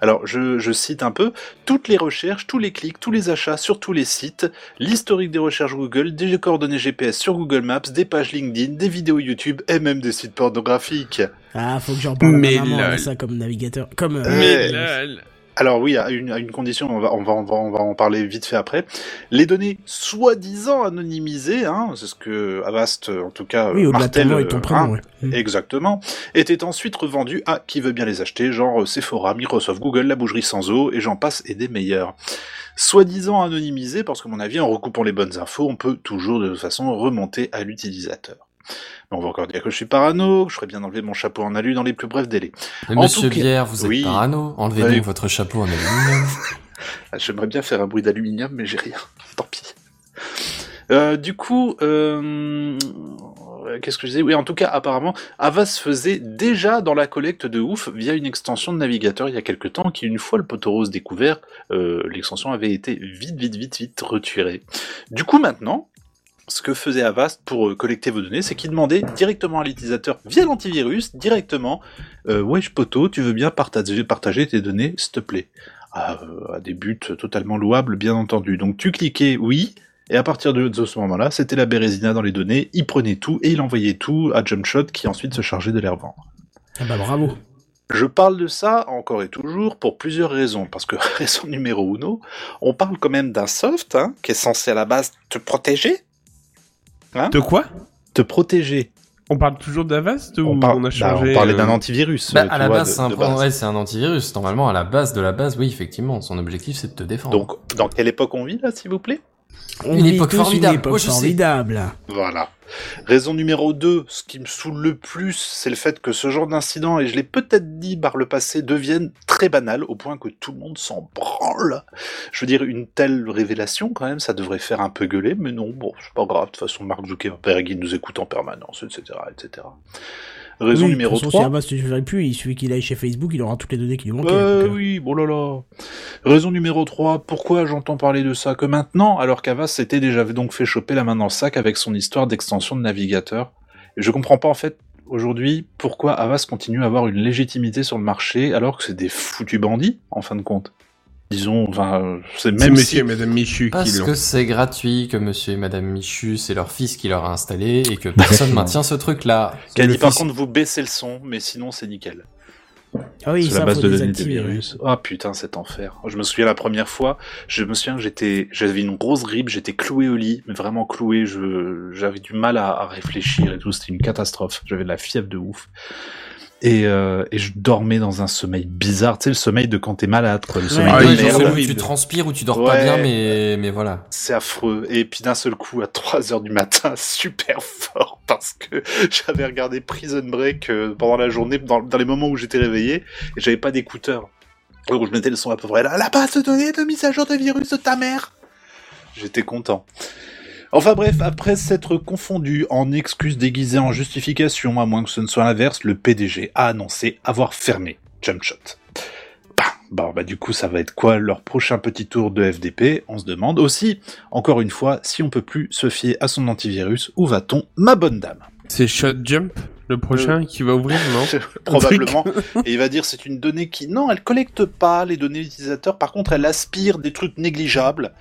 [SPEAKER 3] Alors, je, je, cite un peu. Toutes les recherches, tous les clics, tous les achats sur tous les sites, l'historique des recherches Google, des coordonnées GPS sur Google Maps, des pages LinkedIn, des vidéos YouTube et même des sites pornographiques.
[SPEAKER 1] Ah, faut que j'en parle mais à ça comme navigateur. Comme... Euh...
[SPEAKER 8] Mais lol.
[SPEAKER 3] Alors oui, à une, à une condition, on va, on va, on va, on va en parler vite fait après. Les données soi-disant anonymisées, hein, c'est ce que Avast, en tout cas,
[SPEAKER 1] oui,
[SPEAKER 3] Martel,
[SPEAKER 1] et ton prénom,
[SPEAKER 3] hein, exactement, étaient ensuite revendus à qui veut bien les acheter, genre Sephora, Microsoft, Google, la bougerie sans eau, et j'en passe, et des meilleurs. Soi-disant anonymisés, parce que mon avis, en recoupant les bonnes infos, on peut toujours de toute façon remonter à l'utilisateur. On va encore dire que je suis parano, que je ferais bien enlever mon chapeau en alu dans les plus brefs délais.
[SPEAKER 4] Mais monsieur Bière, vous êtes oui. parano Enlevez oui. donc votre chapeau en aluminium.
[SPEAKER 3] J'aimerais bien faire un bruit d'aluminium, mais j'ai rien. Tant pis. Euh, du coup, euh, qu'est-ce que je disais? Oui, en tout cas, apparemment, Avas faisait déjà dans la collecte de ouf via une extension de navigateur il y a quelques temps, qui une fois le poteau rose découvert, euh, l'extension avait été vite, vite, vite, vite retirée. Du coup, maintenant, ce que faisait Avast pour euh, collecter vos données, c'est qu'il demandait directement à l'utilisateur via l'antivirus, directement, euh, wesh poto, tu veux bien partager, partager tes données, s'il te plaît? À, à, des buts totalement louables, bien entendu. Donc tu cliquais oui, et à partir de, de ce moment-là, c'était la Bérésina dans les données, il prenait tout et il envoyait tout à Jumpshot qui ensuite se chargeait de les revendre.
[SPEAKER 1] Ah bah bravo.
[SPEAKER 3] Je parle de ça encore et toujours pour plusieurs raisons, parce que raison numéro uno, on parle quand même d'un soft hein, qui est censé à la base te protéger,
[SPEAKER 8] Hein de quoi
[SPEAKER 3] Te protéger.
[SPEAKER 8] On parle toujours d'Avast ou
[SPEAKER 3] on, parle,
[SPEAKER 8] on a changé
[SPEAKER 3] bah, On parlait d'un antivirus.
[SPEAKER 4] Bah, à la vois, base, c'est un, ouais, un, antivirus. Normalement, à la base de la base, oui, effectivement, son objectif, c'est de te défendre.
[SPEAKER 3] Donc, dans quelle époque on vit là, s'il vous plaît?
[SPEAKER 1] On une époque formidable. Une époque oh, formidable.
[SPEAKER 3] Voilà. Raison numéro 2, ce qui me saoule le plus, c'est le fait que ce genre d'incident, et je l'ai peut-être dit par le passé, deviennent très banal au point que tout le monde s'en branle. Je veux dire, une telle révélation, quand même, ça devrait faire un peu gueuler, mais non, bon, c'est pas grave. De toute façon, Mark Zuckerberg, il nous écoute en permanence, etc., etc. Raison
[SPEAKER 1] oui,
[SPEAKER 3] numéro
[SPEAKER 1] façon,
[SPEAKER 3] 3.
[SPEAKER 1] Si ne plus, il suffit qu'il aille chez Facebook, il aura toutes les données qui lui manquent.
[SPEAKER 3] Euh, oui, bon là là. Raison numéro 3. Pourquoi j'entends parler de ça? Que maintenant, alors qu'Avast s'était déjà donc fait choper la main dans le sac avec son histoire d'extension de navigateur. Et je comprends pas en fait aujourd'hui pourquoi Avast continue à avoir une légitimité sur le marché alors que c'est des foutus bandits en fin de compte. Disons, enfin, c'est même
[SPEAKER 8] monsieur
[SPEAKER 3] si...
[SPEAKER 8] et madame Michu
[SPEAKER 4] Parce
[SPEAKER 8] qui
[SPEAKER 4] que c'est gratuit, que monsieur et madame Michu, c'est leur fils qui leur a installé et que personne maintient ce truc-là.
[SPEAKER 3] Qui a dit par contre vous baissez le son, mais sinon c'est nickel.
[SPEAKER 1] Ah oui,
[SPEAKER 3] c'est la base de données des virus. Ah oh, putain, cet enfer. Je me souviens la première fois, je me souviens que j'étais, j'avais une grosse grippe, j'étais cloué au lit, mais vraiment cloué, je, j'avais du mal à, à réfléchir et tout, c'était une catastrophe. J'avais de la fièvre de ouf. Et, euh, et je dormais dans un sommeil bizarre, tu sais le sommeil de quand t'es malade, quoi, le sommeil de merde.
[SPEAKER 4] Où tu transpires ou tu dors ouais, pas bien, mais mais voilà.
[SPEAKER 3] C'est affreux. Et puis d'un seul coup, à 3 heures du matin, super fort parce que j'avais regardé Prison Break euh, pendant la journée, dans, dans les moments où j'étais réveillé, et j'avais pas d'écouteurs. Donc je mettais le son à peu près là. La base de données de mise à jour de virus de ta mère. J'étais content. Enfin bref, après s'être confondu en excuses déguisées en justification, à moins que ce ne soit l'inverse, le PDG a annoncé avoir fermé Jumpshot. Bah, bah, bah du coup ça va être quoi leur prochain petit tour de FDP On se demande aussi, encore une fois, si on peut plus se fier à son antivirus, où va-t-on, ma bonne dame?
[SPEAKER 8] C'est Shot Jump le prochain euh... qui va ouvrir, non?
[SPEAKER 3] Probablement. Et il va dire c'est une donnée qui, non, elle collecte pas les données utilisateurs, par contre elle aspire des trucs négligeables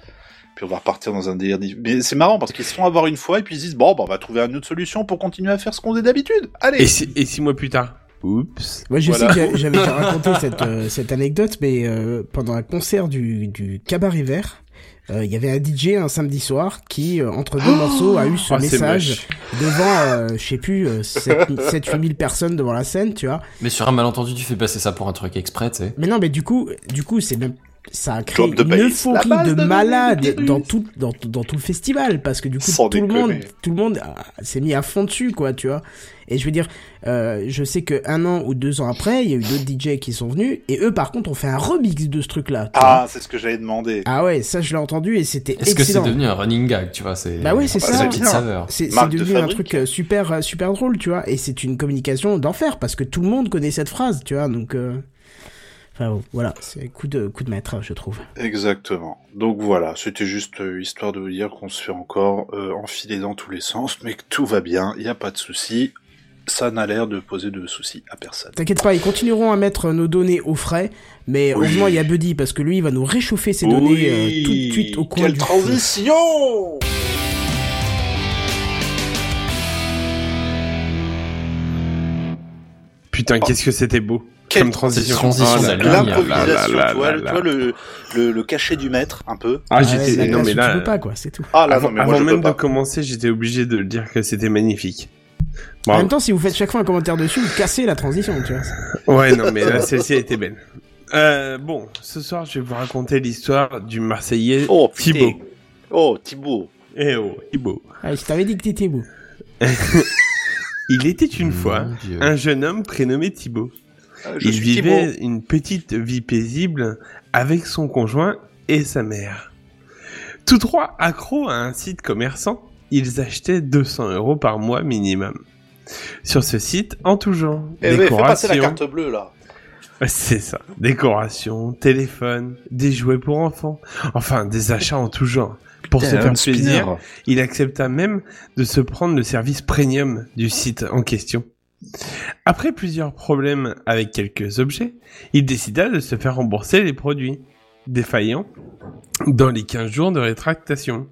[SPEAKER 3] puis on va repartir dans un délire. Mais c'est marrant parce qu'ils se font avoir une fois et puis ils se disent bon, bah, on va trouver une autre solution pour continuer à faire ce qu'on fait d'habitude. Allez.
[SPEAKER 8] Et, si, et six mois plus tard? Oups.
[SPEAKER 1] Moi, je voilà. sais que j'avais raconté cette, euh, cette anecdote, mais euh, pendant un concert du, du Cabaret Vert, il y avait un DJ un samedi soir qui, entre deux morceaux, a eu ce
[SPEAKER 8] Oh, c'est
[SPEAKER 1] message devant, je sais plus, 7-8 000 personnes devant la scène, tu vois.
[SPEAKER 4] Mais sur un malentendu, tu fais passer ça pour un truc exprès, tu sais.
[SPEAKER 1] Mais non, mais du coup, du coup, c'est même ça a créé une euphorie de
[SPEAKER 3] de
[SPEAKER 1] malade dans tout, dans, dans tout le festival parce que du coup
[SPEAKER 3] Sans
[SPEAKER 1] tout le monde tout le monde ah, s'est mis à fond dessus quoi tu vois. Et je veux dire euh, je sais que un an ou deux ans après il y a eu d'autres DJ qui sont venus et eux par contre ont fait un remix de ce truc là
[SPEAKER 3] Ah, c'est ce que j'allais demander.
[SPEAKER 1] ah ouais ça je l'ai entendu et c'était
[SPEAKER 4] Est-ce que c'est devenu un running gag, tu vois c'est
[SPEAKER 1] Bah ouais, c'est
[SPEAKER 3] Bah,
[SPEAKER 1] ça. c'est
[SPEAKER 3] de
[SPEAKER 1] devenu un truc euh, super euh, super drôle tu vois et c'est une communication d'enfer parce que tout le monde connaît cette phrase tu vois donc euh, enfin bon, voilà c'est coup de coup de maître je trouve
[SPEAKER 3] Exactement. Donc voilà, c'était juste euh, histoire de vous dire qu'on se fait encore euh, enfiler dans tous les sens, mais que tout va bien, il n'y a pas de souci. Ça n'a l'air de poser de soucis à personne.
[SPEAKER 1] T'inquiète pas, ils continueront à mettre nos données au frais, mais
[SPEAKER 3] Oui.
[SPEAKER 1] heureusement il y a Buddy parce que lui il va nous réchauffer ses données euh, tout de suite au coin
[SPEAKER 3] Quelle
[SPEAKER 1] du feu.
[SPEAKER 3] transition
[SPEAKER 8] Putain, qu'est-ce que c'était beau
[SPEAKER 3] Quelle
[SPEAKER 8] comme transition.
[SPEAKER 4] transition
[SPEAKER 8] Oh
[SPEAKER 3] L'improvisation, tu vois, tu vois le, le, le cachet du maître, un peu.
[SPEAKER 8] Ah,
[SPEAKER 1] Ah ouais,
[SPEAKER 8] j'étais. non, mais là.
[SPEAKER 1] tu peux pas quoi, c'est tout.
[SPEAKER 3] Ah là,
[SPEAKER 8] Avant,
[SPEAKER 3] non, mais moi
[SPEAKER 8] avant
[SPEAKER 3] je
[SPEAKER 8] même
[SPEAKER 3] peux pas.
[SPEAKER 8] de commencer, j'étais obligé de dire que c'était magnifique.
[SPEAKER 1] En même temps, si vous faites chaque fois un commentaire dessus, vous cassez la transition, tu vois.
[SPEAKER 8] Ouais, non, mais là, celle-ci a été belle. Euh, bon, ce soir, je vais vous raconter l'histoire du Marseillais
[SPEAKER 3] Oh.
[SPEAKER 8] Thibaut.
[SPEAKER 3] Oh, Thibaut.
[SPEAKER 8] Eh oh, Thibaut.
[SPEAKER 1] Ah, je t'avais dit que t'étais beau.
[SPEAKER 8] Il était une
[SPEAKER 4] Mon
[SPEAKER 8] fois
[SPEAKER 4] Dieu.
[SPEAKER 8] un jeune homme prénommé Thibaut.
[SPEAKER 3] Je
[SPEAKER 8] Il vivait
[SPEAKER 3] Thibaut.
[SPEAKER 8] une petite vie paisible avec son conjoint et sa mère. Tous trois accros à un site commerçant, ils achetaient 200 euros par mois minimum. Sur ce site, en tout genre,
[SPEAKER 3] Eh ouais, fais passer la
[SPEAKER 8] décoration,
[SPEAKER 3] carte bleue, là.
[SPEAKER 8] c'est ça, décoration, téléphone, des jouets pour enfants, enfin des achats en tout genre. Pour se faire plaisir, il accepta même de se prendre le service premium du site en question. Après plusieurs problèmes avec quelques objets, il décida de se faire rembourser les produits défaillants dans les 15 jours de rétractation.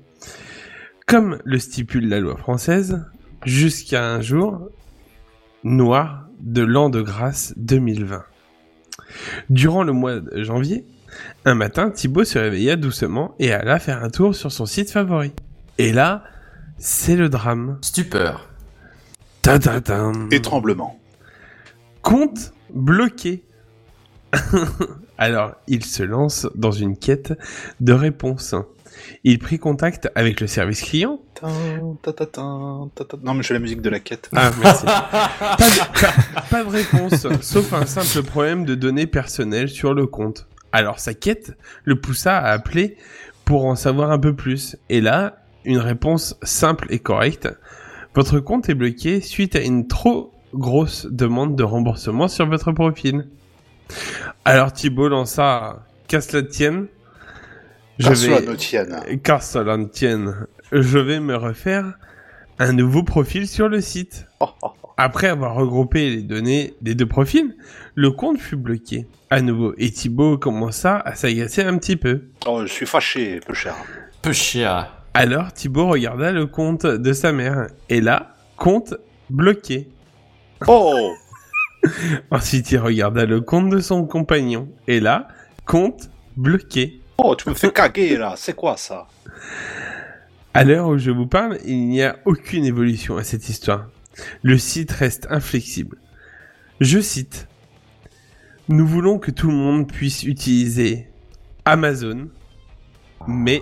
[SPEAKER 8] Comme le stipule la loi française, jusqu'à un jour noir de l'an de grâce 2020. Durant le mois de janvier, un matin, Thibaut se réveilla doucement et alla faire un tour sur son site favori. Et là, c'est le drame.
[SPEAKER 4] Stupeur.
[SPEAKER 3] Et tremblement.
[SPEAKER 8] Compte bloqué. Alors, il se lance dans une quête de réponse. Il prit contact avec le service client.
[SPEAKER 3] Tin, ta, ta, tin, ta, ta. Non, mais je fais la musique de la quête.
[SPEAKER 8] Ah, merci. pas, de, pas- pas de réponse, sauf un simple problème de données personnelles sur le compte. Alors, sa quête le poussa à appeler pour en savoir un peu plus. Et là, une réponse simple et correcte. Votre compte est bloqué suite à une trop grosse demande de remboursement sur votre profil. Alors Thibaut lança qu'à cela tienne. Je
[SPEAKER 3] cela
[SPEAKER 8] vais,
[SPEAKER 3] ne tienne.
[SPEAKER 8] car cela ne tienne, je vais me refaire un nouveau profil sur le site.
[SPEAKER 3] Oh, oh, oh.
[SPEAKER 8] Après avoir regroupé les données des deux profils, le compte fut bloqué. À nouveau, et Thibaut commença à s'agacer un petit peu.
[SPEAKER 3] Oh, je suis fâché, peu cher.
[SPEAKER 4] Peu cher.
[SPEAKER 8] Alors Thibaut regarda le compte de sa mère, et là, compte bloqué.
[SPEAKER 3] Oh
[SPEAKER 8] Ensuite, il regarda le compte de son compagnon, et là, compte bloqué.
[SPEAKER 3] Oh, tu me fais caguer, là. C'est quoi, ça?
[SPEAKER 8] À l'heure où je vous parle, il n'y a aucune évolution à cette histoire. Le site reste inflexible. Je cite. Nous voulons que tout le monde puisse utiliser Amazon, mais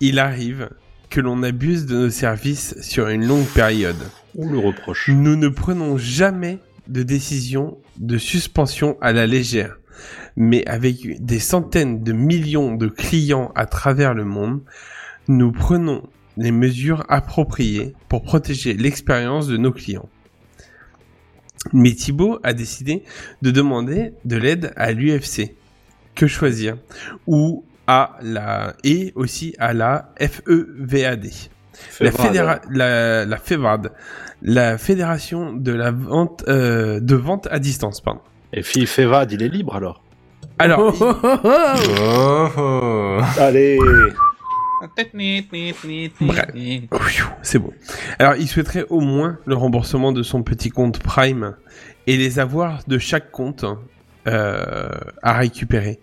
[SPEAKER 8] il arrive que l'on abuse de nos services sur une longue période.
[SPEAKER 3] On le reproche.
[SPEAKER 8] Nous ne prenons jamais de décision de suspension à la légère. Mais avec des centaines de millions de clients à travers le monde, nous prenons les mesures appropriées pour protéger l'expérience de nos clients. Mais Thibaut a décidé de demander de l'aide à l'UFC. Que choisir? Ou à la et aussi à la FEVAD. La, fédéra- la, la FEVAD, la fédération de la vente euh, de vente à distance, pardon.
[SPEAKER 3] Et Phil Fevad, il est libre, alors
[SPEAKER 8] Alors,
[SPEAKER 1] Oh.
[SPEAKER 3] Allez
[SPEAKER 8] c'est bon. Alors, il souhaiterait au moins le remboursement de son petit compte Prime et les avoirs de chaque compte euh, à récupérer.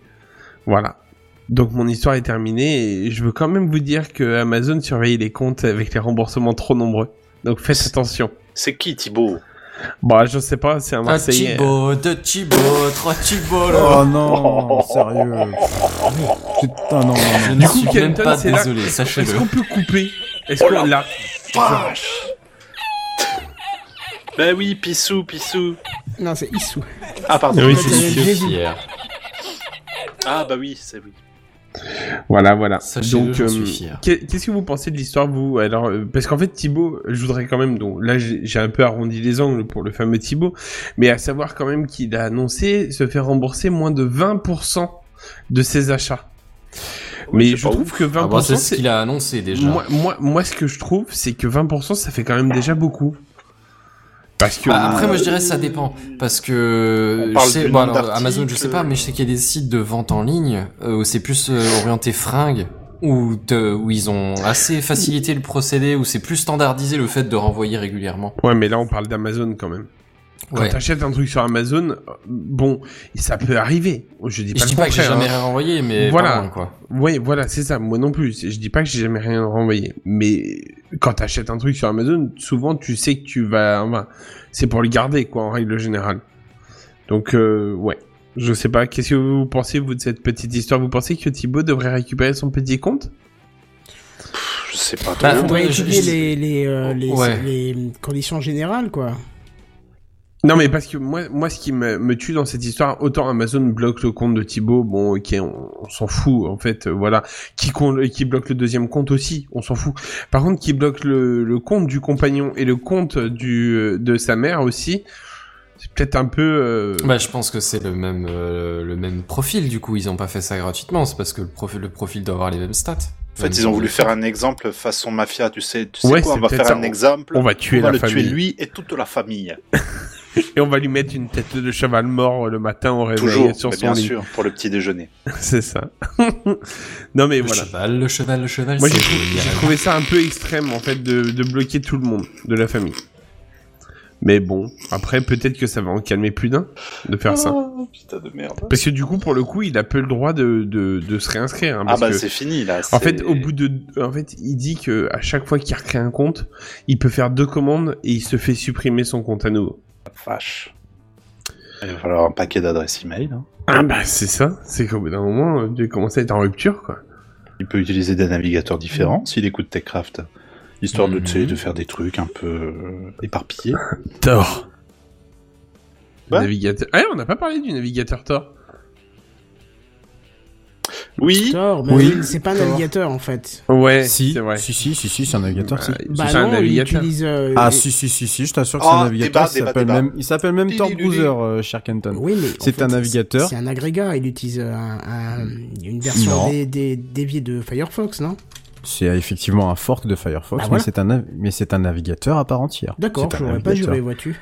[SPEAKER 8] Voilà. Donc mon histoire est terminée et je veux quand même vous dire que Amazon surveille les comptes avec les remboursements trop nombreux. Donc faites attention.
[SPEAKER 3] C'est qui Thibaut?
[SPEAKER 8] Bah je sais pas, c'est un Marseillais.
[SPEAKER 4] Un Thibaut, deux Thibaut, trois Thibaut
[SPEAKER 5] Oh non, sérieux. Putain non, non,
[SPEAKER 4] Je
[SPEAKER 8] Du
[SPEAKER 4] ne
[SPEAKER 8] coup,
[SPEAKER 4] suis même
[SPEAKER 8] Kenton,
[SPEAKER 4] pas
[SPEAKER 8] c'est là.
[SPEAKER 4] désolé,
[SPEAKER 8] Est-ce
[SPEAKER 4] sachez-le.
[SPEAKER 8] qu'on peut couper? Est-ce qu'on l'a
[SPEAKER 3] Bah oui, Pissou, Pissou.
[SPEAKER 1] Non, c'est Issou.
[SPEAKER 3] Ah pardon.
[SPEAKER 8] Oui,
[SPEAKER 1] c'est
[SPEAKER 4] fier.
[SPEAKER 3] Ah bah oui, c'est oui.
[SPEAKER 8] Voilà, voilà.
[SPEAKER 4] Sachez-le,
[SPEAKER 8] Donc, euh, qu'est-ce que vous pensez de l'histoire, vous? Alors, euh, parce qu'en fait, Thibaut, je voudrais quand même, donc là, j'ai un peu arrondi les angles pour le fameux Thibaut, mais à savoir quand même qu'il a annoncé se faire rembourser moins de 20% de ses achats. mais je trouve que 20%,
[SPEAKER 4] Ah bah, c'est ce qu'il a annoncé déjà.
[SPEAKER 8] moi, moi, moi, ce que je trouve, c'est que 20%, ça fait quand même déjà beaucoup. Parce que
[SPEAKER 4] Bah, après, moi je dirais ça dépend. Parce que je sais, bon, alors. Amazon, je sais pas, mais je sais qu'il y a des sites de vente en ligne euh, où c'est plus euh, orienté fringues, où, te- où ils ont assez facilité le procédé, où c'est plus standardisé le fait de renvoyer régulièrement.
[SPEAKER 8] ouais, mais là, on parle d'Amazon quand même. Quand
[SPEAKER 4] Ouais.
[SPEAKER 8] t'achètes un truc sur Amazon, euh, bon, ça peut arriver. Je dis pas
[SPEAKER 4] je
[SPEAKER 8] le
[SPEAKER 4] dis pas que j'ai
[SPEAKER 8] contraire,
[SPEAKER 4] jamais
[SPEAKER 8] hein.
[SPEAKER 4] rien renvoyé, mais
[SPEAKER 8] Voilà.
[SPEAKER 4] pas loin, quoi.
[SPEAKER 8] Oui, voilà, c'est ça. Moi non plus. Je dis pas que j'ai jamais rien renvoyé. Mais quand t'achètes un truc sur Amazon, souvent tu sais que tu vas. Enfin, c'est pour le garder, quoi, en règle générale. Donc, euh, ouais. Je sais pas. Qu'est-ce que vous pensez, vous, de cette petite histoire? Vous pensez que Thibaut devrait récupérer son petit compte?
[SPEAKER 3] Je sais pas.
[SPEAKER 4] Bah,
[SPEAKER 1] faudrait étudier
[SPEAKER 4] je-
[SPEAKER 1] les, les, euh, les,
[SPEAKER 4] Ouais.
[SPEAKER 1] les conditions générales, quoi.
[SPEAKER 8] Non, mais parce que moi, moi, ce qui me, me tue dans cette histoire, autant Amazon bloque le compte de Thibaut, bon, ok, on, on s'en fout, en fait, euh, voilà. Qui, qui bloque le deuxième compte aussi, on s'en fout. Par contre, qui bloque le, le compte du compagnon et le compte du, euh, de sa mère aussi, c'est peut-être un peu. euh,
[SPEAKER 4] Bah, je pense que c'est le même, euh, le même profil, du coup. Ils ont pas fait ça gratuitement. C'est parce que le profil, le profil doit avoir les mêmes stats.
[SPEAKER 3] En fait, ils ont voulu faire un exemple façon mafia, tu sais. Tu sais
[SPEAKER 8] Ouais,
[SPEAKER 3] quoi, on
[SPEAKER 8] c'est
[SPEAKER 3] va
[SPEAKER 8] peut-être
[SPEAKER 3] faire
[SPEAKER 8] ça.
[SPEAKER 3] un exemple.
[SPEAKER 8] on va tuer
[SPEAKER 3] on va
[SPEAKER 8] la
[SPEAKER 3] le
[SPEAKER 8] famille.
[SPEAKER 3] tuer lui et toute la famille.
[SPEAKER 8] Et on va lui mettre une tête de cheval mort le matin au réveil
[SPEAKER 3] Toujours,
[SPEAKER 8] sur
[SPEAKER 3] mais
[SPEAKER 8] son
[SPEAKER 3] bien
[SPEAKER 8] lit.
[SPEAKER 3] sûr, pour le petit déjeuner.
[SPEAKER 8] c'est ça. non, mais
[SPEAKER 4] Le
[SPEAKER 8] voilà.
[SPEAKER 4] cheval, le cheval, le cheval.
[SPEAKER 8] Moi, j'ai trouvé ça un peu extrême, en fait, de, de bloquer tout le monde de la famille. Mais bon, après, peut-être que ça va en calmer plus d'un de faire ça.
[SPEAKER 3] Oh, putain de merde.
[SPEAKER 8] Parce que du coup, pour le coup, il a peu le droit de, de, de se réinscrire. hein,
[SPEAKER 3] Ah bah c'est fini là.
[SPEAKER 8] en fait, au bout de, en fait, il dit que à chaque fois qu'il recrée un compte, il peut faire deux commandes et il se fait supprimer son compte à nouveau.
[SPEAKER 3] Vache. Il va falloir un paquet d'adresses email. Hein.
[SPEAKER 8] Ah bah c'est ça, c'est qu'au bout d'un moment, euh, tu commences à être en rupture, quoi.
[SPEAKER 3] Il peut utiliser des navigateurs différents s'il écoute TechCraft. Histoire de,
[SPEAKER 4] Mhm.
[SPEAKER 3] de faire des trucs un peu euh, éparpillés.
[SPEAKER 8] Thor.
[SPEAKER 3] Ouais.
[SPEAKER 8] Navigateur. Ah, on n'a pas parlé du navigateur Thor.
[SPEAKER 3] Oui,
[SPEAKER 1] Thor, mais
[SPEAKER 5] Oui.
[SPEAKER 1] c'est pas un
[SPEAKER 5] Thor.
[SPEAKER 1] navigateur, en fait.
[SPEAKER 8] Ouais,
[SPEAKER 5] Si,
[SPEAKER 8] c'est vrai.
[SPEAKER 5] si, si, si, si, c'est un navigateur, si.
[SPEAKER 8] Bah,
[SPEAKER 1] Bah
[SPEAKER 8] c'est un
[SPEAKER 1] non, il
[SPEAKER 8] navigateur.
[SPEAKER 1] utilise... euh,
[SPEAKER 5] Ah, si, si, si, si, je t'assure que
[SPEAKER 3] Ah,
[SPEAKER 5] c'est un navigateur.
[SPEAKER 3] débat,
[SPEAKER 5] même, il s'appelle même
[SPEAKER 3] Lili.
[SPEAKER 5] Bruiser, euh, cher Kenton.
[SPEAKER 1] Oui, mais
[SPEAKER 5] C'est un navigateur.
[SPEAKER 1] C'est un agrégats, il utilise euh, un, un- une version dé- déviée de Firefox, non?
[SPEAKER 5] C'est euh, effectivement un fork de Firefox,
[SPEAKER 1] Bah
[SPEAKER 5] mais
[SPEAKER 1] voilà.
[SPEAKER 5] c'est un, nav- mais c'est un navigateur à part entière.
[SPEAKER 1] D'accord, j'aurais pas juré, vois-tu.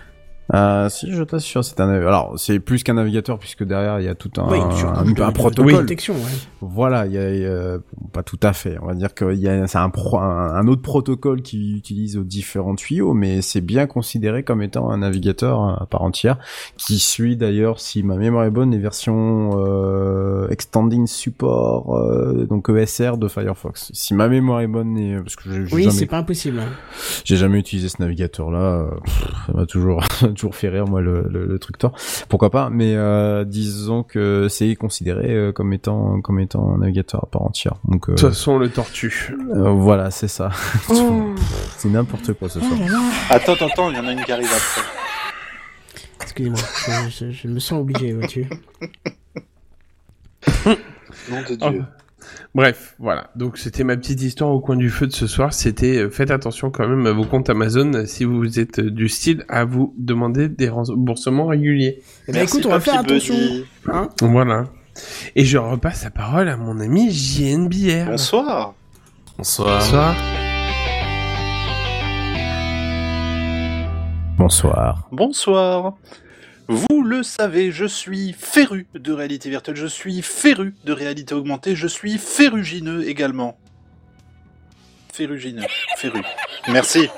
[SPEAKER 5] Euh, si, je t'assure, c'est un navigateur. Alors, c'est plus qu'un navigateur puisque derrière il y a tout un,
[SPEAKER 1] Oui,
[SPEAKER 5] un, un protocole.
[SPEAKER 1] de protection, ouais.
[SPEAKER 5] Voilà, il y a, euh, pas tout à fait. On va dire qu'il y a, c'est un, pro, un, autre protocole qui utilise différents tuyaux, mais c'est bien considéré comme étant un navigateur à part entière, qui suit d'ailleurs, si ma mémoire est bonne, les versions euh, extending support, euh, donc ESR de Firefox. Si ma mémoire est bonne, et, parce que j'ai
[SPEAKER 1] Oui,
[SPEAKER 5] jamais,
[SPEAKER 1] c'est pas impossible. hein.
[SPEAKER 5] j'ai jamais utilisé ce navigateur-là, euh, pff, ça m'a toujours, toujours fait rire moi le, le, le truc Tor. Pourquoi pas Mais euh, disons que c'est considéré euh, comme étant comme étant un navigateur à part entière. Donc euh,
[SPEAKER 8] De toute façon, le tortue.
[SPEAKER 5] euh, voilà, c'est ça. c'est n'importe quoi ce soir.
[SPEAKER 3] attends, attends, attends, il y en a une qui arrive après.
[SPEAKER 1] Excusez-moi, je, je- je me sens obligé, vois-tu.
[SPEAKER 3] Nom de
[SPEAKER 8] Oh. Bref, voilà. Donc c'était ma petite histoire au coin du feu de ce soir. C'était euh, faites attention quand même à vos comptes Amazon euh, si vous êtes euh, du style à vous demander des remboursements réguliers.
[SPEAKER 1] Eh ben, écoute, on va faire attention. Hein
[SPEAKER 8] Voilà. Et je repasse la parole à mon ami JNBR.
[SPEAKER 3] Bonsoir.
[SPEAKER 4] Bonsoir.
[SPEAKER 8] Bonsoir.
[SPEAKER 5] Bonsoir.
[SPEAKER 3] Bonsoir. Vous le savez, je suis féru de réalité virtuelle, je suis féru de réalité augmentée, je suis férugineux également. Férugineux, féru. Merci.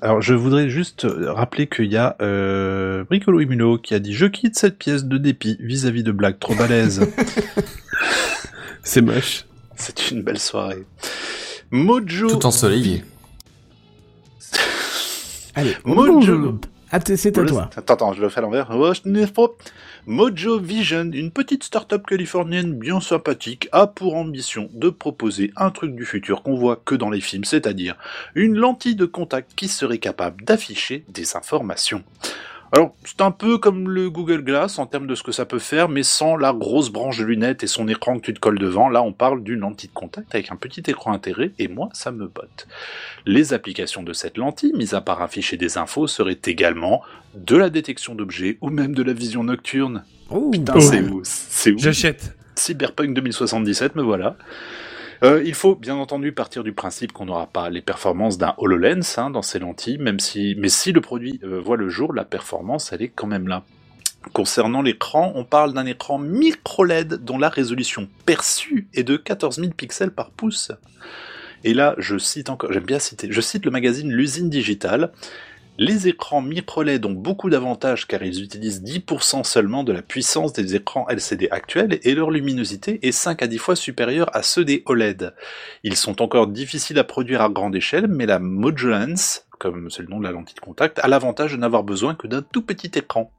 [SPEAKER 3] Alors, je voudrais juste rappeler qu'il y a euh, Bricolo Immuno qui a dit Je quitte cette pièce de dépit vis-à-vis de blagues trop balèzes.
[SPEAKER 8] C'est moche.
[SPEAKER 3] C'est une belle soirée. Mojo.
[SPEAKER 4] Tout ensoleillé.
[SPEAKER 1] Allez,
[SPEAKER 3] Mojo.
[SPEAKER 1] Ah, c'est à toi.
[SPEAKER 3] Attends, attends, je le fais à l'envers. Mojo Vision, une petite start-up californienne bien sympathique, a pour ambition de proposer un truc du futur qu'on voit que dans les films, c'est-à-dire une lentille de contact qui serait capable d'afficher des informations. Alors, c'est un peu comme le Google Glass en termes de ce que ça peut faire, mais sans la grosse branche de lunettes et son écran que tu te colles devant. Là, on parle d'une lentille de contact avec un petit écran intégré, et moi, ça me botte. Les applications de cette lentille, mis à part afficher des infos, seraient également de la détection d'objets ou même de la vision nocturne.
[SPEAKER 1] Oh,
[SPEAKER 3] Putain, c'est où C'est où
[SPEAKER 8] J'achète.
[SPEAKER 3] Cyberpunk 2077, me voilà. Euh, il faut bien entendu partir du principe qu'on n'aura pas les performances d'un HoloLens hein, dans ces lentilles, même si, mais si le produit euh, voit le jour, la performance elle est quand même là. Concernant l'écran, on parle d'un écran micro LED dont la résolution perçue est de 14 000 pixels par pouce. Et là, je cite encore, j'aime bien citer, je cite le magazine L'usine digitale. Les écrans micro-LED ont beaucoup d'avantages car ils utilisent 10% seulement de la puissance des écrans LCD actuels et leur luminosité est 5 à 10 fois supérieure à ceux des OLED. Ils sont encore difficiles à produire à grande échelle, mais la Modulance, comme c'est le nom de la lentille de contact, a l'avantage de n'avoir besoin que d'un tout petit écran.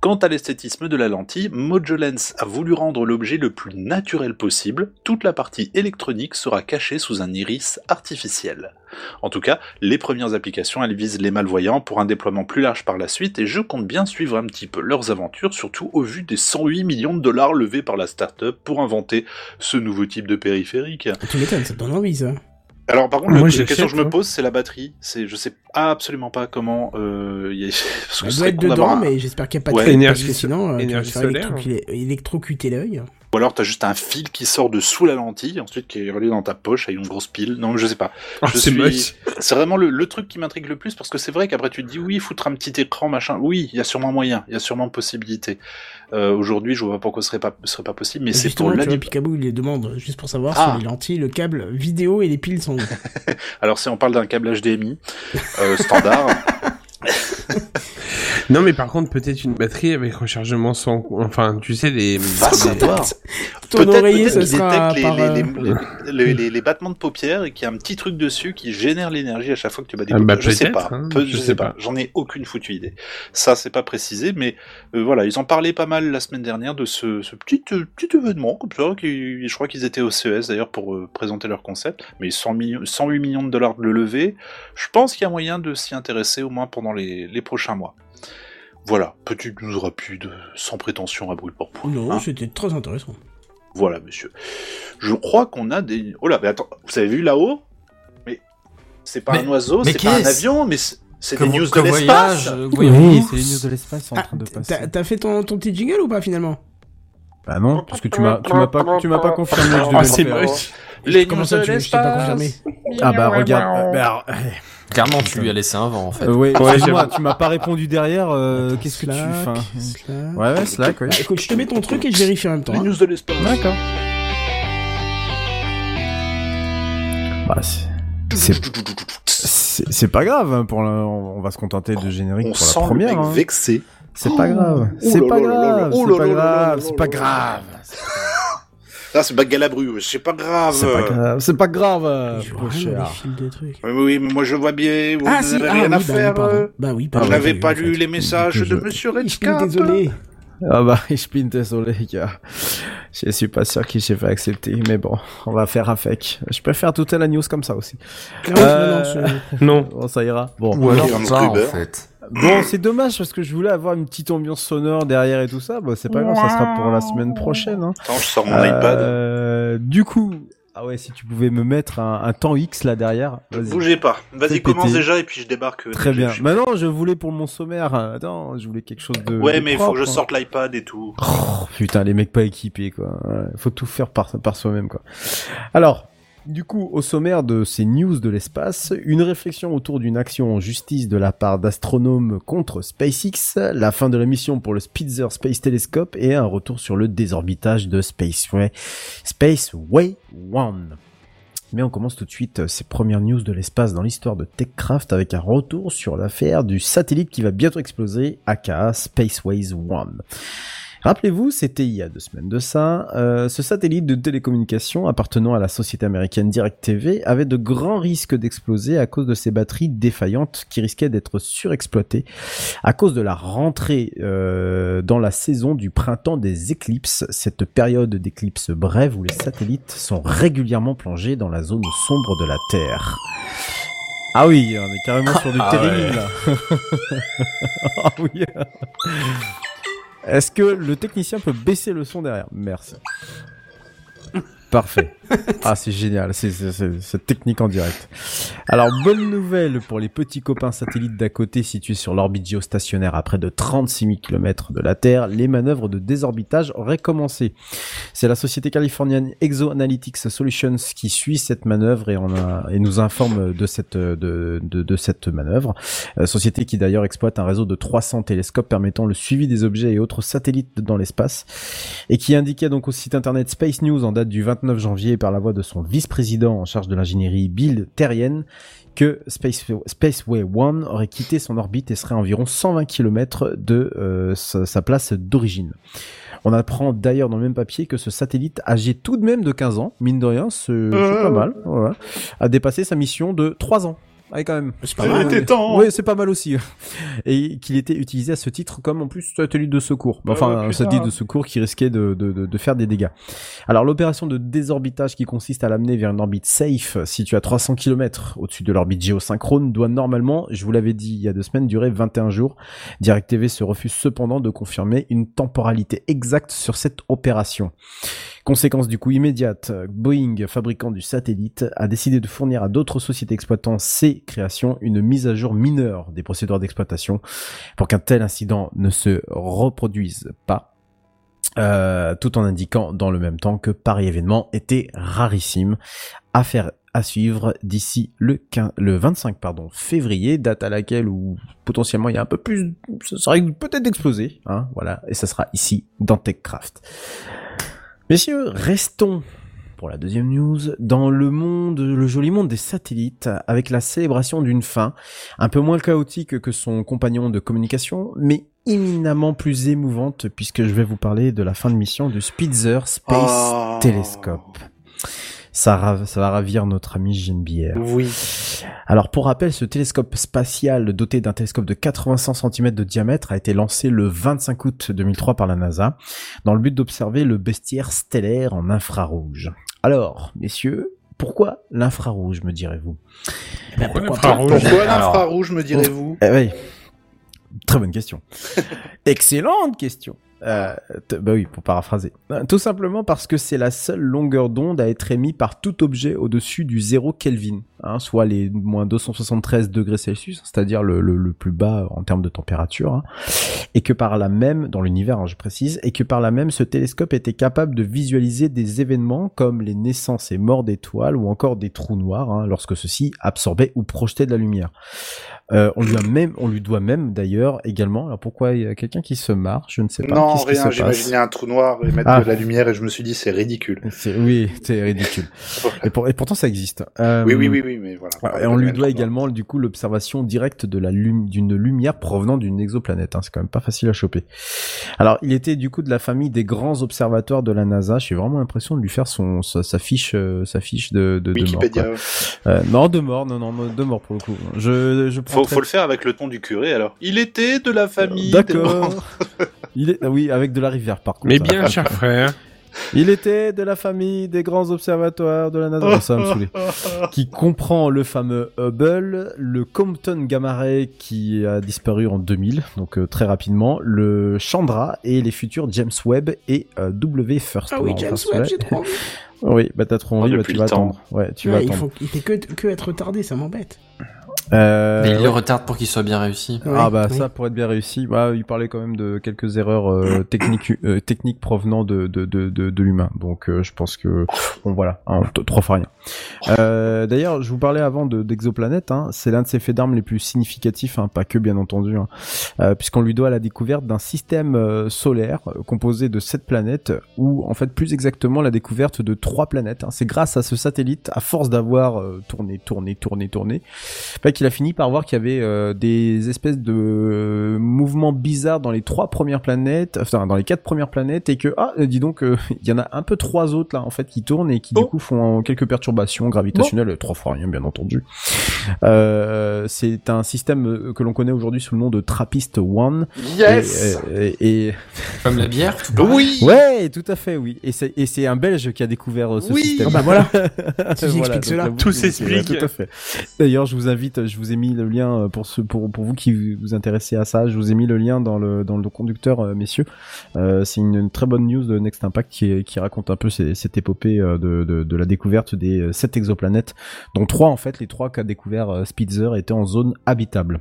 [SPEAKER 3] Quant à l'esthétisme de la lentille, Modulens a voulu rendre l'objet le plus naturel possible, toute la partie électronique sera cachée sous un iris artificiel. En tout cas, les premières applications, elles visent les malvoyants pour un déploiement plus large par la suite, et je compte bien suivre un petit peu leurs aventures, surtout au vu des 108 millions de dollars levés par la start-up pour inventer ce nouveau type de périphérique.
[SPEAKER 1] Tu m'étonnes, ça donne envie, ça.
[SPEAKER 3] Alors par contre,
[SPEAKER 8] Moi,
[SPEAKER 3] la question que je me
[SPEAKER 8] hein.
[SPEAKER 3] pose, c'est la batterie. C'est, je sais absolument pas comment. Euh, y a... parce que
[SPEAKER 1] Elle
[SPEAKER 3] ce
[SPEAKER 1] doit
[SPEAKER 3] serait
[SPEAKER 1] être dedans,
[SPEAKER 3] un-
[SPEAKER 1] mais j'espère qu'il n'y a pas de
[SPEAKER 3] Ouais.
[SPEAKER 1] fil,
[SPEAKER 8] Énergie
[SPEAKER 1] parce que sinon, euh, tu vas te
[SPEAKER 8] énergie solaire.
[SPEAKER 1] électrocuter- électrocuter l'œil.
[SPEAKER 3] Ou alors t'as juste un fil qui sort de sous la lentille, ensuite qui est relié dans ta poche avec une grosse pile. Non, je sais pas. Je
[SPEAKER 8] c'est
[SPEAKER 3] suis-. C'est vraiment le, le truc qui m'intrigue le plus parce que c'est vrai qu'après tu te dis oui, foutre un petit écran, machin. Oui, il y a sûrement moyen, il y a sûrement possibilité. Euh, Aujourd'hui, je vois pas pourquoi ce serait pas, serait pas possible, mais c'est pour l'anime.
[SPEAKER 1] Picaboo, il les demande, juste pour savoir,
[SPEAKER 3] Ah.
[SPEAKER 1] sur les lentilles, le câble vidéo et les piles sont
[SPEAKER 3] Alors si on parle d'un câble HDMI euh, standard,
[SPEAKER 8] Non, mais par contre, peut-être une batterie avec rechargement sans. Enfin, tu sais, les.
[SPEAKER 3] va
[SPEAKER 8] les-
[SPEAKER 3] savoir.
[SPEAKER 1] Ton
[SPEAKER 3] Peut-être
[SPEAKER 1] oreiller,
[SPEAKER 3] peut-être
[SPEAKER 1] ça
[SPEAKER 3] qu'il
[SPEAKER 1] sera
[SPEAKER 3] les,
[SPEAKER 1] par,
[SPEAKER 3] les,
[SPEAKER 1] euh,
[SPEAKER 3] les, les- les- les battements de paupières et qu'il y a un petit truc dessus qui génère l'énergie à chaque fois que tu bats des
[SPEAKER 8] Ah bah,
[SPEAKER 3] paupières. je sais pas.
[SPEAKER 8] hein,
[SPEAKER 3] Peu-
[SPEAKER 8] je
[SPEAKER 3] je
[SPEAKER 8] sais
[SPEAKER 3] pas.
[SPEAKER 8] pas.
[SPEAKER 3] J'en ai aucune foutue idée. Ça, c'est pas précisé, mais euh, voilà, ils en parlaient pas mal la semaine dernière de ce, ce petit, euh, petit événement comme ça. Qui, je crois qu'ils étaient au CES d'ailleurs pour euh, présenter leur concept. Mais 100 millions, 108 millions de dollars de le lever. Je pense qu'il y a moyen de s'y intéresser au moins pendant les, les prochains mois. Voilà, petite news rapide, sans prétention à brûle pour point.
[SPEAKER 1] Non,
[SPEAKER 3] hein.
[SPEAKER 1] c'était très intéressant.
[SPEAKER 3] Voilà, monsieur. Je crois qu'on a des. Oh là, mais attends, vous avez vu là-haut? Mais c'est pas
[SPEAKER 4] Mais-
[SPEAKER 3] un oiseau,
[SPEAKER 4] mais
[SPEAKER 3] c'est pas un avion, mais c'est des news de l'espace.
[SPEAKER 4] voyage, euh,
[SPEAKER 5] Oui,
[SPEAKER 4] tous.
[SPEAKER 5] c'est les news de l'espace en
[SPEAKER 1] Ah,
[SPEAKER 5] train de passer.
[SPEAKER 1] t'as fait ton, ton petit jingle ou pas finalement?
[SPEAKER 5] Bah non, parce que tu m'as, tu m'as pas, tu m'as pas confirmé que je devais
[SPEAKER 8] Ah, c'est moche.
[SPEAKER 3] Les
[SPEAKER 1] Comment
[SPEAKER 3] news
[SPEAKER 1] ça,
[SPEAKER 3] de l'espace.
[SPEAKER 1] confirmé?
[SPEAKER 5] Ah bah regarde, euh, bah, alors,
[SPEAKER 4] Clairement, tu lui as laissé un vent, en fait.
[SPEAKER 5] euh, ouais,
[SPEAKER 8] Ouais,
[SPEAKER 5] tu m'as pas répondu derrière. euh, Qu'est-ce que tu,
[SPEAKER 1] Slack.
[SPEAKER 5] ouais, ouais, Slack, ouais.
[SPEAKER 1] Bah, écoute, je te mets ton truc et je vérifie en même temps.
[SPEAKER 3] Les
[SPEAKER 1] hein.
[SPEAKER 3] news de l'espace.
[SPEAKER 5] D'accord. Bah, c'est- pas grave. hein, Pour la, on va se contenter de générique
[SPEAKER 3] On
[SPEAKER 5] pour la
[SPEAKER 3] sent le
[SPEAKER 5] première.
[SPEAKER 3] mec
[SPEAKER 5] hein.
[SPEAKER 3] vexé.
[SPEAKER 5] C'est pas grave.
[SPEAKER 3] Oh
[SPEAKER 5] C'est pas grave.
[SPEAKER 3] Oh
[SPEAKER 5] C'est pas grave. C'est pas grave.
[SPEAKER 3] Ah, c'est pas Galabru, c'est pas grave.
[SPEAKER 5] C'est pas grave. C'est pas grave.
[SPEAKER 1] Je
[SPEAKER 5] peu
[SPEAKER 1] vois rien dans
[SPEAKER 5] cher.
[SPEAKER 1] les fils de trucs.
[SPEAKER 3] Oui, oui, mais moi je vois bien, vous
[SPEAKER 1] Ah si,
[SPEAKER 3] n'avez
[SPEAKER 1] ah,
[SPEAKER 3] rien
[SPEAKER 1] oui,
[SPEAKER 3] à
[SPEAKER 1] bah,
[SPEAKER 3] faire.
[SPEAKER 1] oui, pardon.
[SPEAKER 3] euh.
[SPEAKER 1] Bah oui,
[SPEAKER 5] Ah, ouais,
[SPEAKER 3] n'avez
[SPEAKER 5] oui,
[SPEAKER 3] pas
[SPEAKER 5] en
[SPEAKER 3] lu
[SPEAKER 5] fait.
[SPEAKER 3] les messages
[SPEAKER 5] Que je-
[SPEAKER 3] de Monsieur
[SPEAKER 1] Je suis
[SPEAKER 3] Redcap
[SPEAKER 1] désolé.
[SPEAKER 5] Ah bah, ich bin désolé, gars. Je suis pas sûr qu'il s'est fait accepter, mais bon, on va faire avec. Je peux faire toute la news comme ça aussi.
[SPEAKER 1] Non, non,
[SPEAKER 5] Euh,
[SPEAKER 1] c'est-
[SPEAKER 8] Non.
[SPEAKER 5] Ça ira. Bon.
[SPEAKER 4] Ou alors ça, en fait.
[SPEAKER 5] Bon, c'est dommage parce que je voulais avoir une petite ambiance sonore derrière et tout ça. Bon, c'est pas grave, ça sera pour la semaine prochaine. Hein.
[SPEAKER 3] Attends, je sors mon iPad.
[SPEAKER 5] Euh, du coup, ah ouais, si tu pouvais me mettre un, un temps X là derrière.
[SPEAKER 3] Bougez pas. Vas-y, commence déjà et puis je débarque. euh,
[SPEAKER 5] Très bien.
[SPEAKER 3] je
[SPEAKER 5] Maintenant, je voulais pour mon sommaire. Attends, je voulais quelque chose de.
[SPEAKER 3] Ouais,
[SPEAKER 5] de
[SPEAKER 3] mais il faut que je
[SPEAKER 5] hein.
[SPEAKER 3] sorte l'iPad et tout.
[SPEAKER 5] Oh, putain, les mecs pas équipés, quoi. Faut tout faire par, par soi-même, quoi. Alors, du coup, au sommaire de ces news de l'espace, une réflexion autour d'une action en justice de la part d'astronomes contre SpaceX, la fin de la mission pour le Spitzer Space Telescope et un retour sur le désorbitage de Spaceway, Spaceway One. Mais on commence tout de suite euh, ces premières news de l'espace dans l'histoire de TechCraft avec un retour sur l'affaire du satellite qui va bientôt exploser, aka Spaceways One. Rappelez-vous, c'était il y a deux semaines de ça, euh, ce satellite de télécommunication appartenant à la société américaine Direct TV avait de grands risques d'exploser à cause de ses batteries défaillantes qui risquaient d'être surexploitées à cause de la rentrée euh, dans la saison du printemps des éclipses, cette période d'éclipse brève où les satellites sont régulièrement plongés dans la zone sombre de la Terre. Ah oui, on est carrément sur du
[SPEAKER 4] Ah
[SPEAKER 5] terrible là. ah oui. Est-ce que le technicien peut baisser le son derrière? Merci. Parfait. Ah, c'est génial, c'est cette technique en direct. Alors, bonne nouvelle pour les petits copains satellites d'à côté situés sur l'orbite géostationnaire à près de 36 000 km de la Terre, les manœuvres de désorbitage auraient commencé. C'est la société californienne ExoAnalytics Solutions qui suit cette manœuvre et, on a, et nous informe de cette, de, de, de cette manœuvre. Euh, société qui d'ailleurs exploite un réseau de 300 télescopes permettant le suivi des objets et autres satellites dans l'espace et qui indiquait donc au site internet Space News en date du 29 janvier par la voix de son vice-président en charge de l'ingénierie Bill Terrien que Space, Spaceway One aurait quitté son orbite et serait à environ 120 km de euh, sa, sa place d'origine. On apprend d'ailleurs dans le même papier que ce satellite âgé tout de même de 15 ans, mine de rien, c'est c'est pas mal, voilà, a dépassé sa mission de 3 ans. Ouais, quand même.
[SPEAKER 1] C'est pas mal.
[SPEAKER 3] était temps.
[SPEAKER 5] Oui, c'est pas mal aussi. Et qu'il était utilisé à ce titre comme en plus satellite de secours. Enfin,
[SPEAKER 3] ouais, putain.
[SPEAKER 5] satellite de secours qui risquait de, de, de, de faire des dégâts. Alors, l'opération de désorbitage qui consiste à l'amener vers une orbite safe située à 300 km au-dessus de l'orbite géosynchrone doit normalement, je vous l'avais dit il y a deux semaines, durer 21 jours. Direct TV se refuse cependant de confirmer une temporalité exacte sur cette opération. Conséquence du coup immédiate, Boeing, fabricant du satellite, a décidé de fournir à d'autres sociétés exploitant ces créations une mise à jour mineure des procédures d'exploitation pour qu'un tel incident ne se reproduise pas. euh, tout en indiquant dans le même temps que pareil événement était rarissime. Affaire à suivre d'ici le 15, le 25 pardon février, date à laquelle où potentiellement il y a un peu plus, ça risque peut-être d'exploser, hein, voilà, et ça sera ici dans TechCraft. Messieurs, restons pour la deuxième news dans le monde, le joli monde des satellites, avec la célébration d'une fin un peu moins chaotique que son compagnon de communication, mais éminemment plus émouvante puisque je vais vous parler de la fin de mission du Spitzer Space
[SPEAKER 3] Oh.
[SPEAKER 5] Telescope. Ça, va ravir notre ami JNBR.
[SPEAKER 3] Oui.
[SPEAKER 5] Alors pour rappel, ce télescope spatial doté d'un télescope de 85 cm de diamètre a été lancé le 25 août 2003 par la NASA dans le but d'observer le bestiaire stellaire en infrarouge. Alors, messieurs, pourquoi l'infrarouge, me direz-vous?
[SPEAKER 8] Pourquoi
[SPEAKER 1] pourquoi
[SPEAKER 8] l'infrarouge?
[SPEAKER 3] Pourquoi l'infrarouge, me direz-vous?
[SPEAKER 5] Eh oui, très bonne question. Excellente question. Euh, bah oui, pour paraphraser. Euh, Tout simplement parce que c'est la seule longueur d'onde à être émise par tout objet au-dessus du 0 Kelvin, hein, soit les moins 273 degrés Celsius, c'est-à-dire le, plus bas en termes de température, hein, et que par là même, dans l'univers, hein, je précise, et que par là même, ce télescope était capable de visualiser des événements comme les naissances et morts d'étoiles ou encore des trous noirs, hein, lorsque ceux-ci absorbaient ou projetaient de la lumière. Euh, on lui a même, on lui doit même d'ailleurs également. Alors pourquoi il y a quelqu'un qui se marre? Je ne sais pas.
[SPEAKER 3] Non, rien, j'imaginais un trou noir et mettre
[SPEAKER 5] Ah.
[SPEAKER 3] de la lumière et je me suis dit c'est ridicule.
[SPEAKER 5] C'est oui, c'est ridicule. et, pour- et pourtant ça existe. Euh,
[SPEAKER 3] Oui, oui, oui, oui, mais voilà.
[SPEAKER 5] Et on lui doit également du coup l'observation directe de la d'une lumière provenant d'une exoplanète. Hein. C'est quand même pas facile à choper. Alors il était du coup de la famille des grands observateurs de la NASA. J'ai vraiment l'impression de lui faire son sa, sa fiche euh, sa fiche de de, de mort. Euh, non de mort, non non de mort pour le coup. Je je
[SPEAKER 3] Faut, faut le faire avec le ton du curé alors. Il était de la famille.
[SPEAKER 5] D'accord. Il est ah oui avec de la rivière par contre.
[SPEAKER 8] Mais
[SPEAKER 5] hein.
[SPEAKER 8] bien, cher frère.
[SPEAKER 5] Il était de la famille des grands observatoires de la NASA. Ça va me saouler. Qui comprend le fameux Hubble, le Compton Gamma Ray qui a disparu en 2000, donc euh, très rapidement, le Chandra et les futurs James Webb et euh, W First.
[SPEAKER 1] Ah oui, James Webb, j'ai trop envie.
[SPEAKER 5] Oui, bah t'as trop
[SPEAKER 3] Oh,
[SPEAKER 5] envie, bah, tu vas
[SPEAKER 3] temps.
[SPEAKER 5] attendre. Ouais, tu
[SPEAKER 1] Ouais,
[SPEAKER 5] vas
[SPEAKER 1] il,
[SPEAKER 5] attendre.
[SPEAKER 1] faut, il fait que, que être retardé, ça m'embête.
[SPEAKER 4] Euh, mais il le retarde pour qu'il soit bien réussi.
[SPEAKER 5] ah bah ça pour être bien réussi, bah il parlait quand même de quelques erreurs euh, techniques euh, techniques provenant de de de de, de l'humain. Donc euh, je pense que bon voilà, hein, trois fois rien. Euh, D'ailleurs, je vous parlais avant de d'exoplanète. Hein, c'est l'un de ses faits d'armes les plus significatifs, hein, pas que bien entendu, hein, puisqu'on lui doit la découverte d'un système solaire composé de sept planètes, ou en fait plus exactement la découverte de trois planètes. Hein. C'est grâce à ce satellite, à force d'avoir tourné, tourné, tourné, tourné, fait il a fini par voir qu'il y avait euh, des espèces de euh, mouvements bizarres dans les trois premières planètes, enfin dans les quatre premières planètes, et que ah dis donc euh, il y en a un peu trois autres là en fait qui tournent et qui du coup font quelques perturbations gravitationnelles, trois fois rien bien entendu. c'est un système que l'on connaît aujourd'hui sous le nom de Trappist One.
[SPEAKER 3] Yes.
[SPEAKER 4] Et, comme la bière.
[SPEAKER 3] Tout oui.
[SPEAKER 5] Ouais, tout à fait oui. Et c'est et c'est un Belge qui a découvert ce
[SPEAKER 1] oui.
[SPEAKER 5] système.
[SPEAKER 1] Oh bah voilà. voilà cela.
[SPEAKER 8] Tout s'explique.
[SPEAKER 5] Tout à fait. D'ailleurs, je vous invite je vous ai mis le lien euh, pour ce, pour, pour vous qui vous intéressez à ça. Je vous ai mis le lien dans le, dans le conducteur, euh, messieurs. Euh, c'est une, très bonne news de Next Impact qui, qui raconte un peu cette épopée de, de, de, la découverte des sept exoplanètes, dont trois en fait, les trois qu'a découvert Spitzer étaient en zone habitable.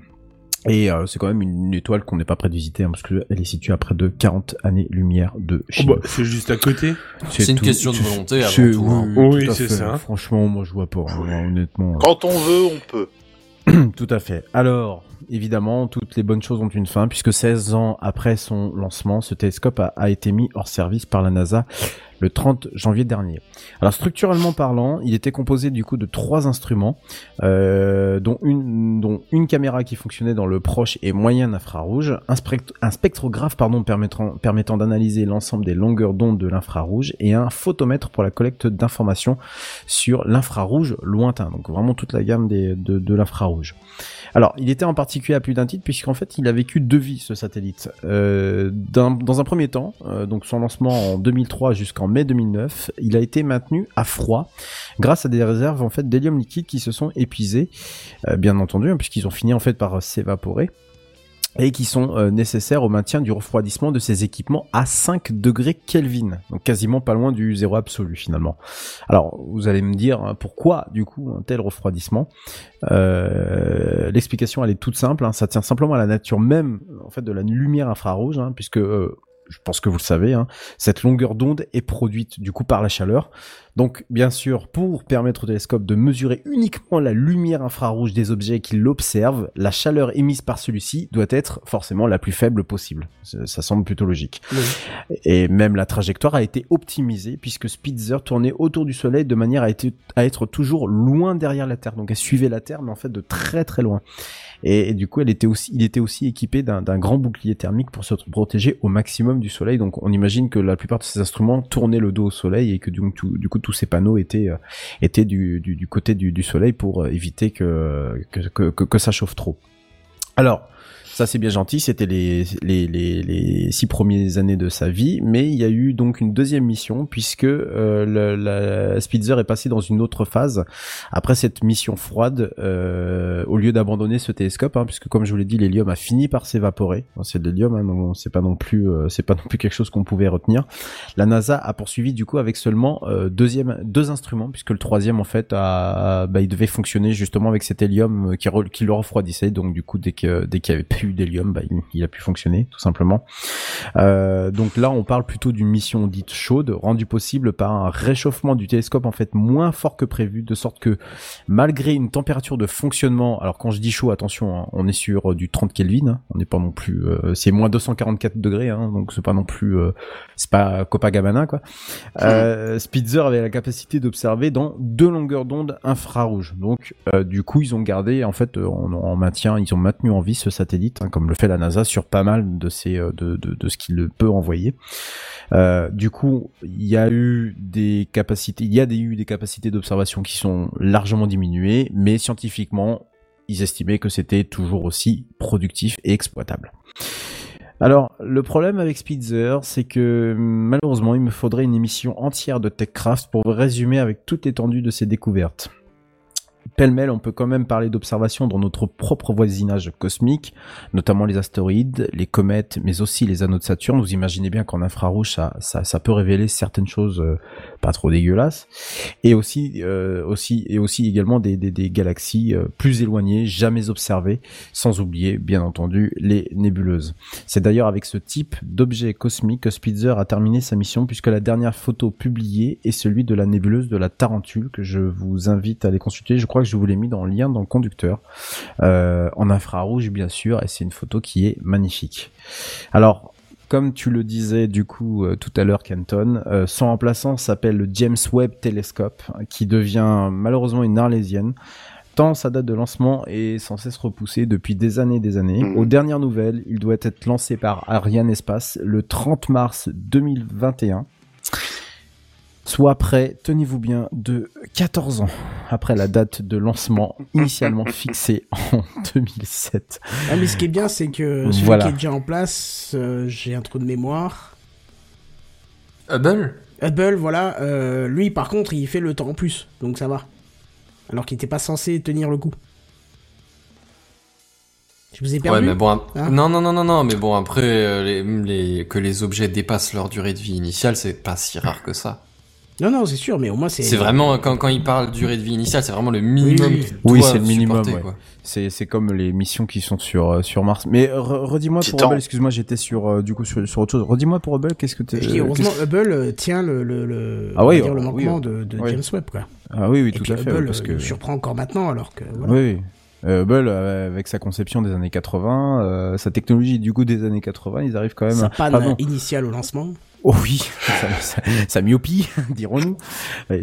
[SPEAKER 5] Et c'est quand même une, étoile qu'on n'est pas prêt de visiter hein, parce qu'elle est située à près de 40 années-lumière de Chine. Oh bah,
[SPEAKER 8] c'est juste à côté.
[SPEAKER 4] C'est une question de volonté avant tout. Hein.
[SPEAKER 8] Oui, c'est ça.
[SPEAKER 5] Franchement, moi je vois pas, hein, honnêtement.
[SPEAKER 3] Quand on veut, on peut.
[SPEAKER 5] Tout à fait. Alors, évidemment, toutes les bonnes choses ont une fin, puisque 16 ans après son lancement, ce télescope a, été mis hors service par la NASA le 30 janvier dernier. Alors structurellement parlant, il était composé du coup de trois instruments, euh, dont, une, caméra qui fonctionnait dans le proche et moyen infrarouge, un, spectrographe permettant, d'analyser l'ensemble des longueurs d'onde de l'infrarouge, et un photomètre pour la collecte d'informations sur l'infrarouge lointain, donc vraiment toute la gamme de l'infrarouge. Alors, il était en particulier à plus d'un titre puisqu'en fait, il a vécu deux vies ce satellite. Euh, dans un premier temps, euh, donc son lancement en 2003 jusqu'en mai 2009, il a été maintenu à froid grâce à des réserves en fait d'hélium liquide qui se sont épuisées, euh, bien entendu, hein, puisqu'ils ont fini en fait par s'évaporer et qui sont euh, nécessaires au maintien du refroidissement de ces équipements à 5 degrés Kelvin, donc quasiment pas loin du zéro absolu finalement. Alors vous allez me dire hein, pourquoi du coup un tel refroidissement? Euh, L'explication elle est toute simple, hein. ça tient simplement à la nature même en fait de la lumière infrarouge, hein, puisque euh, je pense que vous le savez, cette longueur d'onde est produite du coup par la chaleur. Donc bien sûr, pour permettre au télescope de mesurer uniquement la lumière infrarouge des objets qui l'observent, la chaleur émise par celui-ci doit être forcément la plus faible possible. Ça, semble plutôt logique. Et même la trajectoire a été optimisée puisque Spitzer tournait autour du Soleil de manière à être toujours loin derrière la Terre. Donc elle suivait la Terre mais en fait de très très loin. Et, du coup, elle était aussi, il était aussi équipé d'un grand bouclier thermique pour se protéger au maximum du soleil. Donc, on imagine que la plupart de ces instruments tournaient le dos au soleil et que du, du coup, tous ces panneaux étaient euh, étaient du, côté du, du, soleil pour euh, éviter que que, que, que ça chauffe trop. Alors, ça c'est bien gentil, c'était les, les, les, les, six premières années de sa vie, mais il y a eu donc une deuxième mission puisque euh, le, la Spitzer est passé dans une autre phase après cette mission froide. Euh, au lieu d'abandonner ce télescope, hein, puisque comme je vous l'ai dit, l'hélium a fini par s'évaporer. c'est de l'hélium, hein, c'est pas non plus euh, c'est pas non plus quelque chose qu'on pouvait retenir. La NASA a poursuivi du coup avec seulement deuxième deux instruments puisque le troisième en fait a, bah, il devait fonctionner justement avec cet hélium qui, qui le refroidissait. Donc du coup dès que dès qu'il y avait d'hélium, bah, il, a pu fonctionner tout simplement. Euh, donc là, on parle plutôt d'une mission dite chaude, rendue possible par un réchauffement du télescope en fait moins fort que prévu, de sorte que malgré une température de fonctionnement, alors quand je dis chaud, attention, hein, on est sur du 30 Kelvin, hein, on n'est pas non plus, euh, c'est moins 244 degrés, hein, donc c'est pas non plus, euh, c'est pas Copacabana quoi. Euh, Spitzer avait la capacité d'observer dans deux longueurs d'onde infrarouges, donc du coup ils ont gardé en fait en, en maintien, ils ont maintenu en vie ce satellite Hein, comme le fait la NASA sur pas mal de euh, ce qu'il peut envoyer. Euh, du coup, il y a eu des capacités, il y a eu des capacités d'observation qui sont largement diminuées, mais scientifiquement, ils estimaient que c'était toujours aussi productif et exploitable. Alors, le problème avec Spitzer, c'est que malheureusement, il me faudrait une émission entière de TechCraft pour résumer avec toute l'étendue de ces découvertes. Pêle-mêle, on peut quand même parler d'observations dans notre propre voisinage cosmique, notamment les astéroïdes, les comètes, mais aussi les anneaux de Saturne. Vous imaginez bien qu'en infrarouge, ça, ça, peut révéler certaines choses euh, pas trop dégueulasse, et aussi, euh, aussi et aussi également des, des, des galaxies euh, plus éloignées, jamais observées, sans oublier bien entendu les nébuleuses. C'est d'ailleurs avec ce type d'objet cosmique que Spitzer a terminé sa mission, puisque la dernière photo publiée est celui de la nébuleuse de la Tarentule que je vous invite à aller consulter. Je crois que je vous l'ai mis dans le lien dans le conducteur, euh, en infrarouge bien sûr, et c'est une photo qui est magnifique. Alors comme tu le disais du coup euh, tout à l'heure Kenton, euh, son remplaçant s'appelle le James Webb Telescope, qui devient malheureusement une arlésienne. Tant sa date de lancement est sans cesse repoussée depuis des années et des années.
[SPEAKER 3] Mhm.
[SPEAKER 5] Aux dernières nouvelles, il doit être lancé par Ariane Espace le 30 mars 2021. Soit près, tenez-vous bien, de 14 ans après la date de lancement initialement fixée en 2007.
[SPEAKER 1] Ah, mais ce qui est bien, c'est que celui
[SPEAKER 5] Voilà.
[SPEAKER 1] qui est déjà en place, euh, j'ai un trou de mémoire.
[SPEAKER 4] Hubble?
[SPEAKER 1] Hubble, voilà, euh, lui par contre, il fait le temps en plus, donc ça va. Alors qu'il n'était pas censé tenir le coup. Je vous ai perdu
[SPEAKER 4] Ouais, mais bon, un-
[SPEAKER 1] Hein
[SPEAKER 4] non, non, non, non, non, mais bon, après, euh, les, les- que les objets dépassent leur durée de vie initiale, c'est pas si rare que ça.
[SPEAKER 1] Non, non, c'est sûr, mais au moins c'est.
[SPEAKER 4] C'est vraiment, quand, quand il parle durée de vie initiale, c'est vraiment le minimum.
[SPEAKER 1] Oui,
[SPEAKER 5] c'est le minimum, ouais. C'est c'est comme les missions qui sont sur euh, sur Mars. Mais re- redis-moi pour. Hubble, excuse-moi, j'étais sur euh, du coup sur, sur autre chose. Redis-moi pour Hubble, qu'est-ce que tu
[SPEAKER 1] dis, heureusement, Hubble euh, tient le, le, le,
[SPEAKER 5] Ah oui,
[SPEAKER 1] dire le manquement
[SPEAKER 5] oui,
[SPEAKER 1] de, de
[SPEAKER 5] oui.
[SPEAKER 1] James Webb, quoi.
[SPEAKER 5] Ah oui oui,
[SPEAKER 1] Et
[SPEAKER 5] tout
[SPEAKER 1] puis
[SPEAKER 5] à fait
[SPEAKER 1] Hubble
[SPEAKER 5] parce
[SPEAKER 1] euh,
[SPEAKER 5] que
[SPEAKER 1] surprend encore maintenant, alors que. Voilà.
[SPEAKER 5] Oui, oui. Euh, Hubble, euh, avec sa conception des années 80, euh, sa technologie du coup des années 80, ils arrivent quand même
[SPEAKER 1] Sa
[SPEAKER 5] à...
[SPEAKER 1] panne
[SPEAKER 5] Pardon.
[SPEAKER 1] initiale au lancement.
[SPEAKER 5] Oh oui, sa- sa myopie, dirons-nous.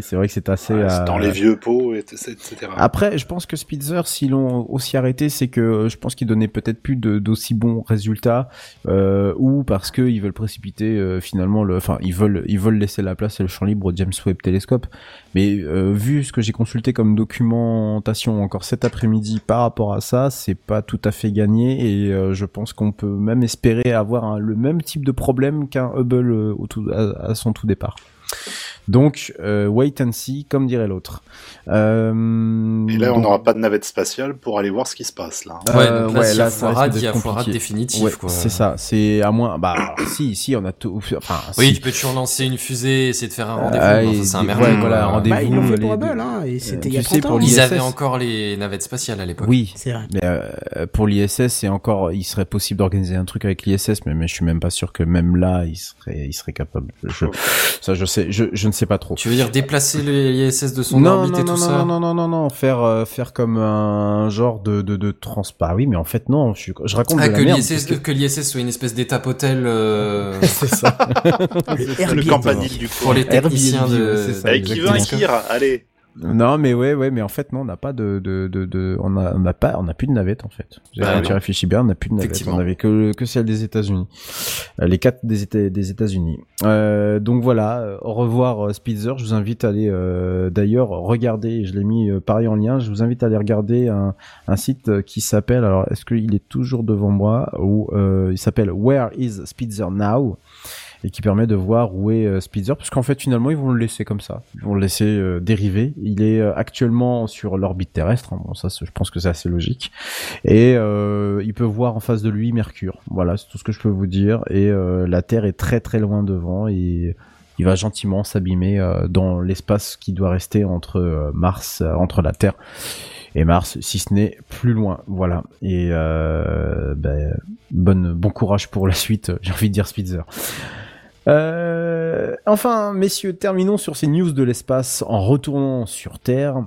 [SPEAKER 5] C'est vrai que c'est assez...
[SPEAKER 3] Ouais,
[SPEAKER 5] euh,
[SPEAKER 3] dans les vieux pots, et etc.
[SPEAKER 5] Après, je pense que Spitzer, s'ils l'ont aussi arrêté, c'est que euh, je pense qu'ils donnaient peut-être plus d'aussi bons résultats, euh, ou parce qu'ils veulent précipiter euh, finalement le, enfin ils veulent ils veulent laisser la place et le champ libre au James Webb Telescope. Mais euh, vu ce que j'ai consulté comme documentation encore cet après-midi par rapport à ça, c'est pas tout à fait gagné et euh, je pense qu'on peut même espérer avoir le même type de problème qu'un Hubble euh, au tout, à, à son tout départ. Donc, euh, wait and see, comme dirait l'autre. Euh,
[SPEAKER 3] Et là, on
[SPEAKER 5] donc-
[SPEAKER 3] n'aura pas de navette spatiale pour aller voir ce qui se passe là.
[SPEAKER 5] Euh,
[SPEAKER 4] Ouais, donc là,
[SPEAKER 5] ouais, ça risque d'être compliqué. Ouais. C'est ça. C'est à moins. Bah, si, si, on a tout. Enfin,
[SPEAKER 4] Oui,
[SPEAKER 5] si.
[SPEAKER 4] tu peux toujours lancer une fusée, essayer de faire un rendez-vous.
[SPEAKER 5] Ah,
[SPEAKER 4] c'est un
[SPEAKER 5] ouais,
[SPEAKER 4] merdier.
[SPEAKER 5] voilà,
[SPEAKER 4] quoi.
[SPEAKER 5] un rendez-vous.
[SPEAKER 1] Bah, ils l'ont fait
[SPEAKER 5] les
[SPEAKER 1] pour. Hubble, hein, et c'était il y a
[SPEAKER 5] sais,
[SPEAKER 1] 30
[SPEAKER 5] pour
[SPEAKER 1] ans.
[SPEAKER 4] Ils avaient encore les navettes spatiales à l'époque.
[SPEAKER 5] Oui.
[SPEAKER 1] C'est vrai.
[SPEAKER 5] Mais euh, pour l'ISS, c'est encore, il serait possible d'organiser un truc avec l'ISS, mais, mais je suis même pas sûr que même là, il serait, il serait capable. Je, ça, je sais, je, je ne sais pas trop.
[SPEAKER 4] Tu veux dire déplacer l'ISS de son
[SPEAKER 5] non,
[SPEAKER 4] orbite
[SPEAKER 5] non,
[SPEAKER 4] et
[SPEAKER 5] non,
[SPEAKER 4] tout
[SPEAKER 5] non,
[SPEAKER 4] ça
[SPEAKER 5] non, non, non, non, non, faire, euh, faire comme un genre de, de, de trans. Bah oui, mais en fait, non, je, raconte
[SPEAKER 4] Ah,
[SPEAKER 5] de la
[SPEAKER 4] que
[SPEAKER 5] merde.
[SPEAKER 4] l'ISS
[SPEAKER 5] parce que-
[SPEAKER 4] que l'ISS soit une espèce d'étape hôtel euh,
[SPEAKER 5] c'est ça.
[SPEAKER 3] Le campanile du
[SPEAKER 4] pour les techniciens
[SPEAKER 5] Airbnb,
[SPEAKER 4] de.
[SPEAKER 5] ouais, c'est ça.
[SPEAKER 3] Qui veut un
[SPEAKER 5] exactement.
[SPEAKER 3] kir Allez.
[SPEAKER 5] Non, mais ouais, ouais, mais en fait, non, on n'a pas de, de, de, de- on a, on n'a pas, on n'a plus de navette, en fait. J'ai-
[SPEAKER 4] Bah,
[SPEAKER 5] tu
[SPEAKER 4] oui.
[SPEAKER 5] réfléchis bien, on n'a plus de navette. On avait que, que celle des États-Unis. Euh, les quatre des, Éta- des États-Unis. Euh, donc voilà, au revoir euh, Spitzer. Je vous invite à aller, euh, d'ailleurs, regarder, je l'ai mis euh, pareil en lien, je vous invite à aller regarder un, un site qui s'appelle, alors, est-ce qu'il est toujours devant moi, ou, euh, il s'appelle Where is Spitzer Now? Et qui permet de voir où est euh, Spitzer parce qu'en fait finalement ils vont le laisser comme ça ils vont le laisser euh, dériver il est euh, actuellement sur l'orbite terrestre hein. bon ça je pense que c'est assez logique et il peut voir en face de lui Mercure voilà c'est tout ce que je peux vous dire et la Terre est très très loin devant et il va gentiment s'abîmer dans l'espace qui doit rester entre Mars entre la Terre et Mars, si ce n'est plus loin. Voilà. Et euh, ben, bon courage pour la suite. J'ai envie de dire Spitzer. Euh, enfin, messieurs, terminons sur ces news de l'espace en retournant sur Terre.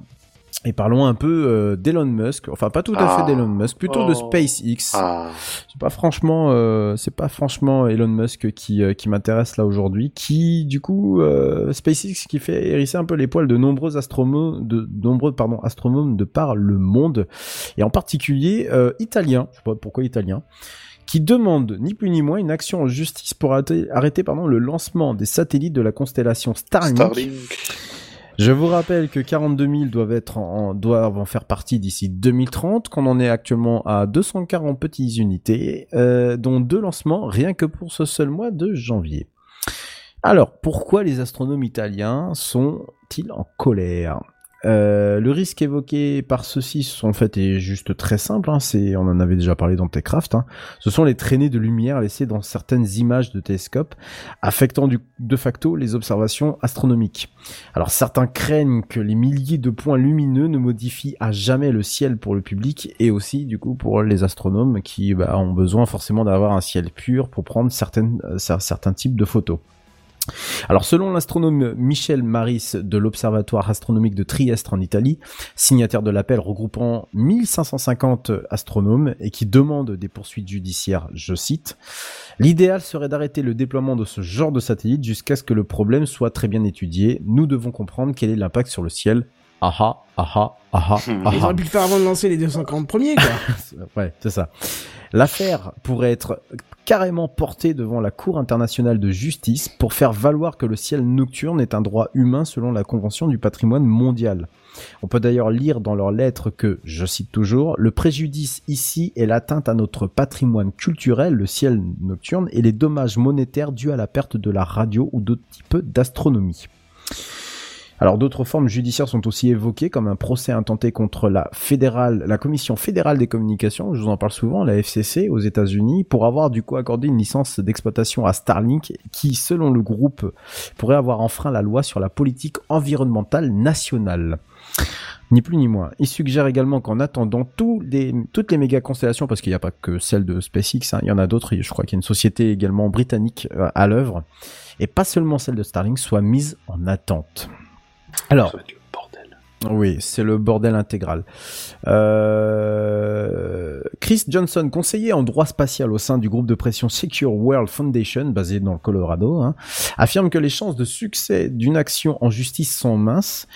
[SPEAKER 5] Et parlons un peu euh, d'Elon Musk, enfin pas tout à
[SPEAKER 3] Ah.
[SPEAKER 5] fait d'Elon Musk, plutôt de
[SPEAKER 3] Oh.
[SPEAKER 5] SpaceX.
[SPEAKER 3] Ah.
[SPEAKER 5] C'est pas franchement, euh, c'est pas franchement Elon Musk qui euh, qui m'intéresse là aujourd'hui. Qui du coup euh, SpaceX qui fait hérisser un peu les poils de nombreux astronomes, de nombreux pardon astronomes de par le monde et en particulier euh, italiens. Je sais pas pourquoi italiens qui demandent ni plus ni moins une action en justice pour arrêter, arrêter pardon, le lancement des satellites de la constellation Starlink
[SPEAKER 3] Starlink.
[SPEAKER 5] je vous rappelle que 42 000 doivent être en, doivent en faire partie d'ici 2030, qu'on en est actuellement à 240 petites unités, euh, dont deux lancements rien que pour ce seul mois de janvier. Alors, pourquoi les astronomes italiens sont-ils en colère? Euh, le risque évoqué par ceux-ci, en fait, est juste très simple. Hein, c'est, on en avait déjà parlé dans Techcraft. Hein. Ce sont les traînées de lumière laissées dans certaines images de télescopes, affectant de facto les observations astronomiques. Alors certains craignent que les milliers de points lumineux ne modifient à jamais le ciel pour le public et aussi du coup pour les astronomes qui bah, ont besoin forcément d'avoir un ciel pur pour prendre certaines, euh, certains types de photos. Alors selon l'astronome Michel Maris de l'Observatoire astronomique de Trieste en Italie, signataire de l'appel regroupant 1550 astronomes et qui demande des poursuites judiciaires, je cite, l'idéal serait d'arrêter le déploiement de ce genre de satellite jusqu'à ce que le problème soit très bien étudié. Nous devons comprendre quel est l'impact sur le ciel. Aha, aha, aha, aha.
[SPEAKER 1] Ils auraient pu le faire avant de lancer les 240 premiers, quoi.
[SPEAKER 5] ouais, c'est ça. L'affaire pourrait être carrément portée devant la Cour internationale de justice pour faire valoir que le ciel nocturne est un droit humain selon la Convention du patrimoine mondial. On peut d'ailleurs lire dans leurs lettres que, je cite toujours, le préjudice ici est l'atteinte à notre patrimoine culturel, le ciel nocturne, et les dommages monétaires dus à la perte de la radio ou d'autres types d'astronomie. Alors d'autres formes judiciaires sont aussi évoquées, comme un procès intenté contre la fédérale, la Commission fédérale des communications, je vous en parle souvent, la FCC aux États-Unis, pour avoir du coup accordé une licence d'exploitation à Starlink, qui, selon le groupe, pourrait avoir enfreint la loi sur la politique environnementale nationale. Ni plus ni moins. Il suggère également qu'en attendant toutes les méga constellations, parce qu'il n'y a pas que celle de SpaceX, hein, il y en a d'autres, je crois qu'il y a une société également britannique euh, à l'œuvre, et pas seulement celle de Starlink, soient mises en attente. Alors, oui, c'est le bordel intégral. Euh... Chris Johnson, conseiller en droit spatial au sein du groupe de pression Secure World Foundation, basé dans le Colorado, hein, affirme que les chances de succès d'une action en justice sont minces.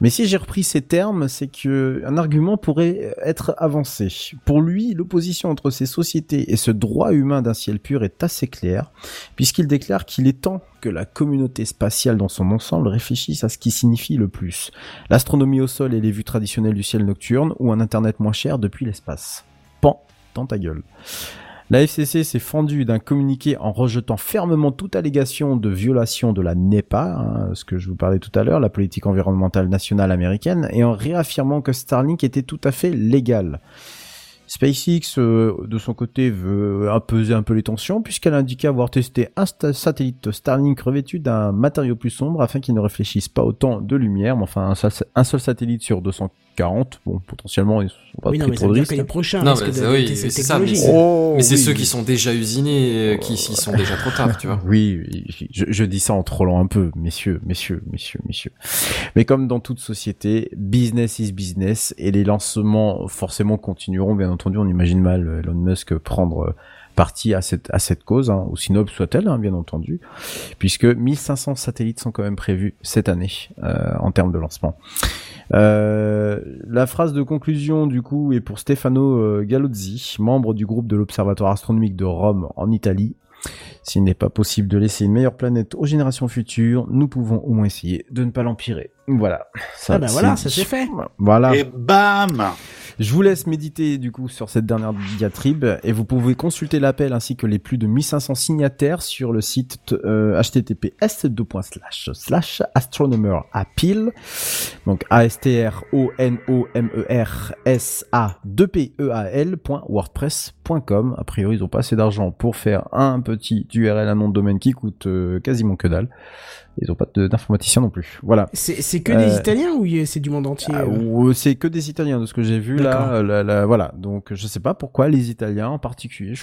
[SPEAKER 5] Mais si j'ai repris ces termes, c'est que un argument pourrait être avancé. Pour lui, l'opposition entre ces sociétés et ce droit humain d'un ciel pur est assez claire, puisqu'il déclare qu'il est temps que la communauté spatiale dans son ensemble réfléchisse à ce qui signifie le plus. L'astronomie au sol et les vues traditionnelles du ciel nocturne ou un internet moins cher depuis l'espace. Pan dans ta gueule. La FCC s'est fendue d'un communiqué en rejetant fermement toute allégation de violation de la NEPA, hein, ce que je vous parlais tout à l'heure, la politique environnementale nationale américaine, et en réaffirmant que Starlink était tout à fait légal. SpaceX, euh, de son côté, veut apaiser un peu les tensions puisqu'elle a indiqué avoir testé un satellite Starlink revêtu d'un matériau plus sombre afin qu'il ne réfléchisse pas autant de lumière. Mais enfin, un, seul satellite sur 200 40. Bon, potentiellement, ils sont pas
[SPEAKER 1] oui, non, mais les prochains
[SPEAKER 4] non, mais oui, c'est ça, mais c'est ceux qui sont déjà usinés, euh, qui, qui sont déjà trop tard, tu vois.
[SPEAKER 5] Oui, je, je, dis ça en trollant un peu, messieurs, messieurs, messieurs, messieurs. Mais comme dans toute société, business is business, et les lancements forcément continueront, bien entendu, on imagine mal Elon Musk prendre partie à cette à cette cause, hein, aussi noble soit-elle, hein, bien entendu, puisque 1500 satellites sont quand même prévus cette année euh, en termes de lancement. Euh, la phrase de conclusion du coup est pour Stefano euh, Galozzi, membre du groupe de l'Observatoire astronomique de Rome en Italie. S'il n'est pas possible de laisser une meilleure planète aux générations futures, nous pouvons au moins essayer de ne pas l'empirer. Voilà.
[SPEAKER 1] Ça, ah ben voilà, ça c'est fait.
[SPEAKER 5] Voilà.
[SPEAKER 3] Et bam
[SPEAKER 5] je vous laisse méditer du coup sur cette dernière diatribe et vous pouvez consulter l'appel ainsi que les plus de 1500 signataires sur le site euh, https slash astronomer appeal donc a s t r o n o m e r s a 2 p e a l.wordpress.com. A priori, ils ont pas assez d'argent pour faire un petit URL un nom de domaine qui coûte euh, quasiment que dalle ils ont pas d'informaticiens non plus. Voilà.
[SPEAKER 1] C'est que des euh, Italiens ou c'est du monde entier ah,
[SPEAKER 5] euh C'est que des Italiens de ce que j'ai vu là, Voilà. Donc je sais pas pourquoi les Italiens en particulier.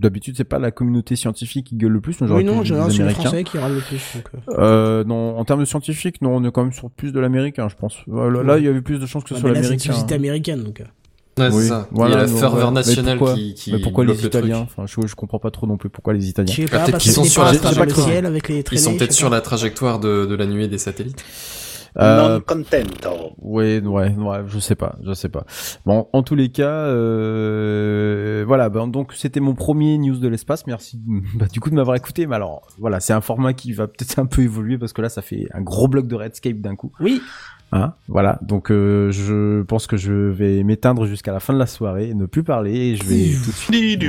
[SPEAKER 5] D'habitude c'est pas la communauté scientifique qui gueule le plus.
[SPEAKER 1] Oui non, c'est les Français qui râlent le plus.
[SPEAKER 5] Euh. non, en termes de scientifique, non, on est quand même sur plus de l'américain, je pense. Là, il y avait plus de chances que ce soit l'américain. C'est
[SPEAKER 1] une société américaine donc.
[SPEAKER 4] Ouais, c'est ça. il y a la ferveur nationale qui, qui.
[SPEAKER 5] Mais pourquoi les Italiens Enfin, je, je comprends pas trop non plus pourquoi les Italiens.
[SPEAKER 1] Je sais pas, sont sur la trajectoire. Avec les
[SPEAKER 4] ils sont peut-être sur la trajectoire de, de la nuée des satellites.
[SPEAKER 3] Euh, non contento.
[SPEAKER 5] Oui, ouais, ouais, je sais pas, je sais pas. Bon, en tous les cas, euh, voilà. Ben, donc c'était mon premier news de l'espace. Merci, bah, du coup, de m'avoir écouté. Mais alors, voilà, c'est un format qui va peut-être un peu évoluer parce que là, ça fait un gros bloc de Redscape d'un coup.
[SPEAKER 1] Oui.
[SPEAKER 5] Hein, voilà, donc euh, je pense que je vais m'éteindre jusqu'à la fin de la soirée, ne plus parler, et je vais tout de
[SPEAKER 4] suite...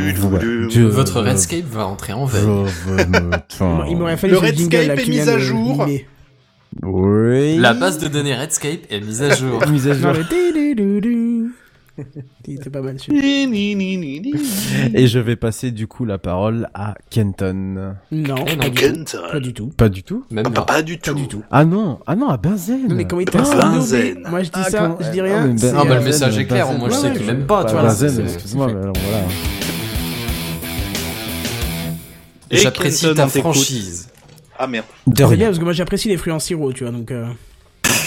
[SPEAKER 4] Votre Redscape va entrer en veille.
[SPEAKER 1] Il m'aurait fallu
[SPEAKER 3] le Redscape est mis à jour.
[SPEAKER 5] Oui.
[SPEAKER 4] La base de données Redscape est mise à jour.
[SPEAKER 5] mise à jour.
[SPEAKER 1] C'était pas mal
[SPEAKER 5] Et je vais passer du coup la parole à Kenton.
[SPEAKER 1] Non,
[SPEAKER 4] non,
[SPEAKER 1] pas, du
[SPEAKER 3] Kenton.
[SPEAKER 1] tout. pas du tout.
[SPEAKER 5] Pas du tout
[SPEAKER 4] Même
[SPEAKER 3] Ah,
[SPEAKER 4] pas.
[SPEAKER 3] du
[SPEAKER 1] Pas
[SPEAKER 3] tout.
[SPEAKER 1] du tout.
[SPEAKER 5] Ah non, ah non, à Benzen.
[SPEAKER 1] Non, mais comment il t'a
[SPEAKER 3] Benzen.
[SPEAKER 1] Moi je dis
[SPEAKER 5] Ah,
[SPEAKER 1] ça, je dis rien.
[SPEAKER 5] mais Ben-
[SPEAKER 1] c'est,
[SPEAKER 4] Ah, bah, le
[SPEAKER 1] euh,
[SPEAKER 4] message est clair,
[SPEAKER 5] Benzen,
[SPEAKER 4] moi, je
[SPEAKER 1] sais qu'il
[SPEAKER 5] ouais,
[SPEAKER 1] m'aime
[SPEAKER 4] pas, tu vois,
[SPEAKER 5] Benzen,
[SPEAKER 4] c'est-
[SPEAKER 5] excuse-moi, mais alors voilà.
[SPEAKER 3] Et
[SPEAKER 4] J'apprécie ta franchise.
[SPEAKER 3] Ah merde.
[SPEAKER 5] De
[SPEAKER 1] C'est bien
[SPEAKER 5] rien.
[SPEAKER 1] parce que moi j'apprécie les fruits en sirop, tu vois, donc.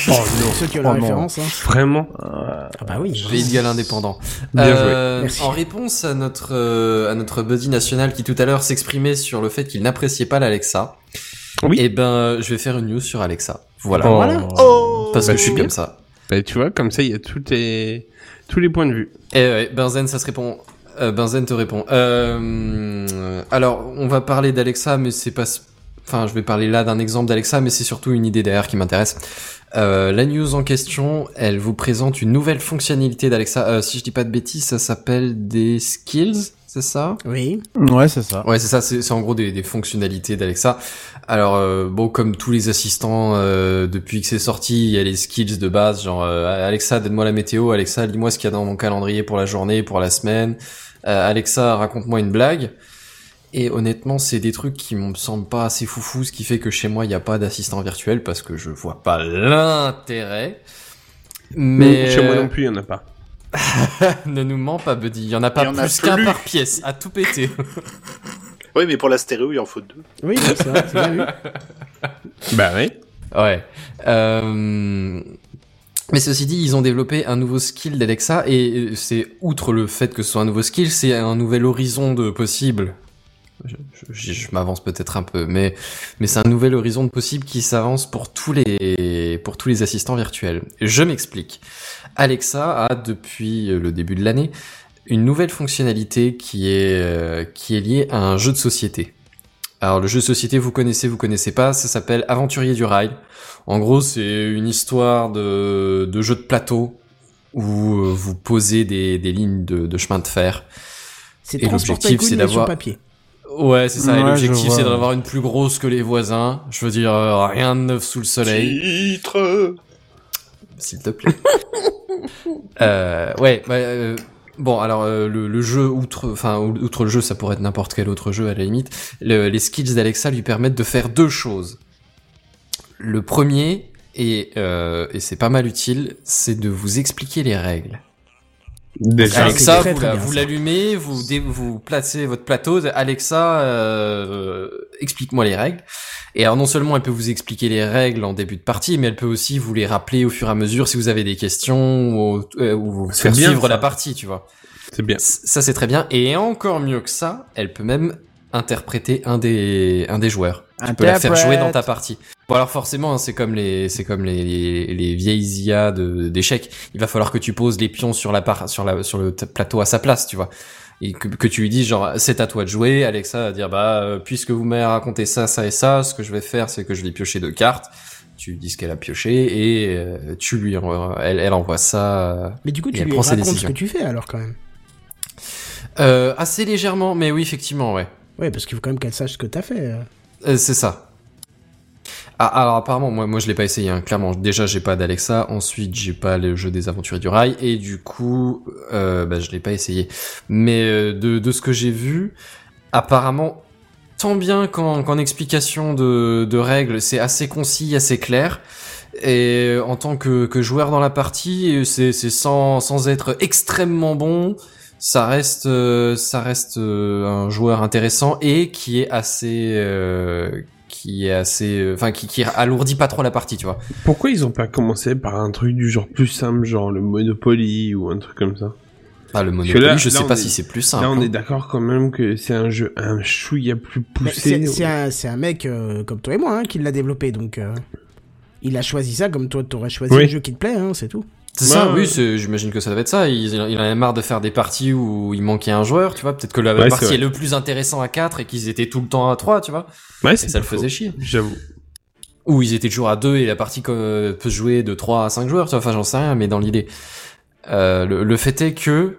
[SPEAKER 1] Euh...
[SPEAKER 8] Oh non.
[SPEAKER 1] Ceux qui ont
[SPEAKER 5] Oh
[SPEAKER 1] la
[SPEAKER 5] non.
[SPEAKER 1] référence, hein.
[SPEAKER 8] Vraiment
[SPEAKER 1] Ah bah oui.
[SPEAKER 4] Pays de Galles indépendant.
[SPEAKER 8] Bien
[SPEAKER 4] Euh,
[SPEAKER 1] Merci.
[SPEAKER 4] en réponse à notre euh, à notre buddy national qui tout à l'heure s'exprimait sur le fait qu'il n'appréciait pas l'Alexa,
[SPEAKER 8] Oui.
[SPEAKER 4] eh ben je vais faire une news sur Alexa. Voilà.
[SPEAKER 8] Oh.
[SPEAKER 1] Voilà.
[SPEAKER 3] Oh
[SPEAKER 4] Parce
[SPEAKER 8] Bah,
[SPEAKER 4] que je suis
[SPEAKER 8] bien.
[SPEAKER 4] comme ça.
[SPEAKER 8] Bah, tu vois, comme ça, il y a tous les... tous les points de vue.
[SPEAKER 4] Et ouais, Benzen, ça se répond. Euh, Benzen te répond. Euh, alors, on va parler d'Alexa, mais c'est pas. Enfin, je vais parler là d'un exemple d'Alexa, mais c'est surtout une idée derrière qui m'intéresse. Euh, la news en question, elle vous présente une nouvelle fonctionnalité d'Alexa. Euh, si je dis pas de bêtises, ça s'appelle des skills, c'est ça?
[SPEAKER 1] Oui.
[SPEAKER 5] Ouais, c'est ça.
[SPEAKER 4] Ouais, c'est ça, c'est c'est en gros des, des fonctionnalités d'Alexa. Alors, euh, bon, comme tous les assistants, euh, depuis que c'est sorti, il y a les skills de base, genre euh, Alexa, donne-moi la météo, Alexa, lis-moi ce qu'il y a dans mon calendrier pour la journée, pour la semaine, Euh, Alexa, raconte-moi une blague. Et honnêtement, c'est des trucs qui me semblent pas assez foufou, ce qui fait que chez moi, il n'y a pas d'assistant virtuel parce que je vois pas l'intérêt. Mais
[SPEAKER 8] Chez moi
[SPEAKER 4] euh,
[SPEAKER 8] non plus, il y en a pas.
[SPEAKER 4] ne nous mens pas, Buddy. Il y en a pas
[SPEAKER 3] en
[SPEAKER 4] plus qu'un par pièce, à tout péter.
[SPEAKER 3] Oui, mais pour la stéréo, il en faut deux.
[SPEAKER 1] Oui, oui, c'est vrai, c'est bien vu.
[SPEAKER 8] Bah oui.
[SPEAKER 4] Ouais. Euh... Mais ceci dit, ils ont développé un nouveau skill d'Alexa et c'est outre le fait que ce soit un nouveau skill, c'est un nouvel horizon de possible. Je, je- je m'avance peut-être un peu, mais mais c'est un nouvel horizon de possible qui s'avance pour tous les pour tous les assistants virtuels. Je m'explique. Alexa a depuis le début de l'année une nouvelle fonctionnalité qui est euh, qui est liée à un jeu de société. Alors le jeu de société, vous connaissez, vous connaissez pas, ça s'appelle Aventurier du rail. En gros, c'est une histoire de, de jeu de plateau où euh, vous posez des, des lignes de, de chemin de fer.
[SPEAKER 1] C'est
[SPEAKER 4] Et l'objectif, c'est d'avoir-
[SPEAKER 1] papier.
[SPEAKER 4] Ouais, c'est ça. et l'objectif, c'est d'avoir une plus grosse que les voisins. Je veux dire, euh, rien de neuf sous le soleil,
[SPEAKER 3] Titre
[SPEAKER 4] s'il te plaît. euh, ouais, bah, euh, bon, alors euh, le, le jeu, outre, enfin, outre le jeu, ça pourrait être n'importe quel autre jeu à la limite. Le- les skills d'Alexa lui permettent de faire deux choses. Le premier, et, euh, et c'est pas mal utile, c'est de vous expliquer les règles.
[SPEAKER 8] Déjà.
[SPEAKER 4] Alexa,
[SPEAKER 1] très,
[SPEAKER 4] vous l'allumez, vous, vous placez votre plateau. Alexa, euh, explique-moi les règles. Et alors non seulement elle peut vous expliquer les règles en début de partie, mais elle peut aussi vous les rappeler au fur et à mesure si vous avez des questions ou, euh, ou vous faire
[SPEAKER 8] bien,
[SPEAKER 4] suivre
[SPEAKER 8] ça.
[SPEAKER 4] la partie, tu vois.
[SPEAKER 8] C'est bien.
[SPEAKER 4] Ça c'est très bien. Et encore mieux que ça, elle peut même interpréter un des un des joueurs. Tu peux la faire jouer dans ta partie. Bon alors forcément, hein, c'est comme les c'est comme les, les, les vieilles IA de d'échecs. Il va falloir que tu poses les pions sur la par, sur la sur le plateau à sa place, tu vois. Et que, que tu lui dis genre c'est à toi de jouer. Alexa va dire bah euh, puisque vous m'avez raconté ça ça et ça, ce que je vais faire c'est que je vais piocher deux cartes. Tu lui dis ce qu'elle a pioché et euh, tu lui envoies- elle elle envoie ça. euh,
[SPEAKER 1] Mais du coup, tu lui
[SPEAKER 4] prend
[SPEAKER 1] racontes ce que tu fais alors quand même.
[SPEAKER 4] Euh, assez légèrement, mais oui effectivement ouais.
[SPEAKER 1] Ouais, parce qu'il faut quand même qu'elle sache ce que t'as fait. Euh.
[SPEAKER 4] Euh, c'est ça. Ah, alors apparemment, moi, moi je l'ai pas essayé. Hein. Clairement, déjà j'ai pas d'Alexa. Ensuite, j'ai pas le jeu des Aventuriers du Rail, et du coup, euh, bah, je l'ai pas essayé. Mais euh, de, de ce que j'ai vu, apparemment, tant bien qu'en explication de, de règles, c'est assez concis, assez clair. Et en tant que, que joueur dans la partie, c'est c'est sans, sans être extrêmement bon, ça reste euh, ça reste euh, un joueur intéressant et qui est assez euh, qui est assez euh, enfin qui qui alourdit pas trop la partie, tu vois.
[SPEAKER 8] Pourquoi ils ont pas commencé par un truc du genre plus simple, genre le Monopoly ou un truc comme ça?
[SPEAKER 4] Ah le Monopoly,
[SPEAKER 8] là-
[SPEAKER 4] je
[SPEAKER 8] là,
[SPEAKER 4] sais pas
[SPEAKER 8] est-
[SPEAKER 4] si c'est plus simple.
[SPEAKER 8] Là, on
[SPEAKER 4] hein.
[SPEAKER 8] est d'accord quand même que c'est un jeu un chouïa plus poussé.
[SPEAKER 1] C'est un, c'est un mec euh, comme toi et moi hein, qui l'a développé, donc euh, il a choisi ça comme toi t'aurais choisi
[SPEAKER 8] Oui.
[SPEAKER 1] le jeu qui te plaît, hein, c'est tout.
[SPEAKER 4] C'est ça,
[SPEAKER 8] Ouais,
[SPEAKER 4] oui, j'imagine que ça devait être ça. Il, il en avait marre de faire des parties où il manquait un joueur, tu vois. Peut-être que la
[SPEAKER 8] Ouais,
[SPEAKER 4] partie est le plus intéressant à 4 et qu'ils étaient tout le temps à 3, tu vois.
[SPEAKER 8] Ouais,
[SPEAKER 4] Et ça le faisait
[SPEAKER 8] faux.
[SPEAKER 4] chier.
[SPEAKER 8] J'avoue.
[SPEAKER 4] Ou ils étaient toujours à 2 et la partie peut se jouer de 3 à 5 joueurs, tu vois. Enfin, j'en sais rien, mais dans l'idée. Euh, le, le fait est que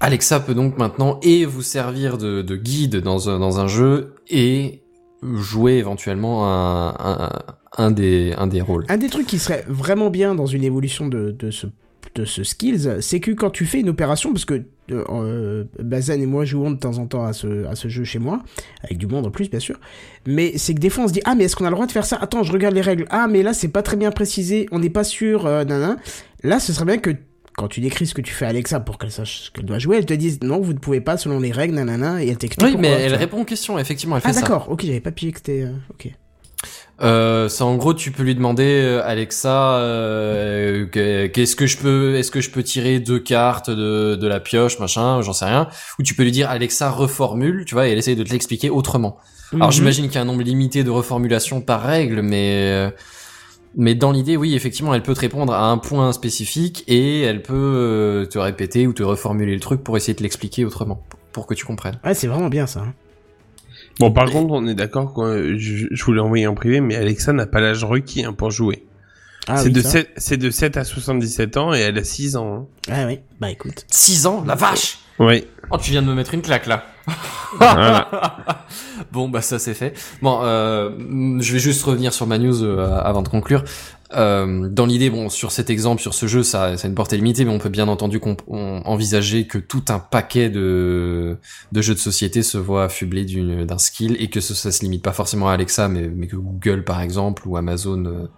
[SPEAKER 4] Alexa peut donc maintenant et vous servir de, de guide dans un, dans un jeu et jouer éventuellement un, un, un des, un des rôles.
[SPEAKER 1] Un des trucs qui serait vraiment bien dans une évolution de, de ce de ce skills, c'est que quand tu fais une opération, parce que euh, euh Bazan et moi jouons de temps en temps à ce, à ce jeu chez moi, avec du monde en plus bien sûr, mais c'est que des fois on se dit ah mais est-ce qu'on a le droit de faire ça? Attends, je regarde les règles. Ah mais là c'est pas très bien précisé, on n'est pas sûr. Euh, Là, ce serait bien que quand tu décris ce que tu fais à Alexa pour qu'elle sache ce qu'elle doit jouer, elle te dise non, vous ne pouvez pas selon les règles, nanana, et elle t'explique.
[SPEAKER 4] Oui, mais elle répond aux questions, effectivement, elle fait
[SPEAKER 1] ah, d'accord, ok, j'avais pas pigé que c'était. Euh, ok.
[SPEAKER 4] Euh, c'est en gros, tu peux lui demander, euh, Alexa, euh, qu'est-ce que je peux, est-ce que je peux tirer deux cartes de, de la pioche, machin, j'en sais rien. Ou tu peux lui dire, Alexa, reformule, tu vois, et elle essaye de te l'expliquer autrement. Alors mhm. j'imagine qu'il y a un nombre limité de reformulations par règle, mais euh, mais dans l'idée, oui, effectivement, elle peut te répondre à un point spécifique et elle peut euh, te répéter ou te reformuler le truc pour essayer de l'expliquer autrement, pour que tu comprennes.
[SPEAKER 1] Ouais, c'est vraiment bien ça.
[SPEAKER 8] Bon, par contre, on est d'accord, quoi. Je, je voulais envoyer en privé, mais Alexa n'a pas l'âge requis hein, pour jouer. Ah, c'est de, 7, c'est de 7 à 77 ans et elle a 6 ans. Hein.
[SPEAKER 1] Ah oui, bah écoute.
[SPEAKER 4] 6 ans La vache
[SPEAKER 8] Oui.
[SPEAKER 4] Oh, tu viens de me mettre une claque là. bon, bah ça c'est fait. Bon, euh, je vais juste revenir sur ma news euh, avant de conclure. Euh, dans l'idée, bon, sur cet exemple, sur ce jeu, ça, ça a une portée limitée, mais on peut bien entendu envisager que tout un paquet de, de jeux de société se voit affublé d'un skill et que ça, ça se limite pas forcément à Alexa, mais, mais que Google par exemple ou Amazon. Euh,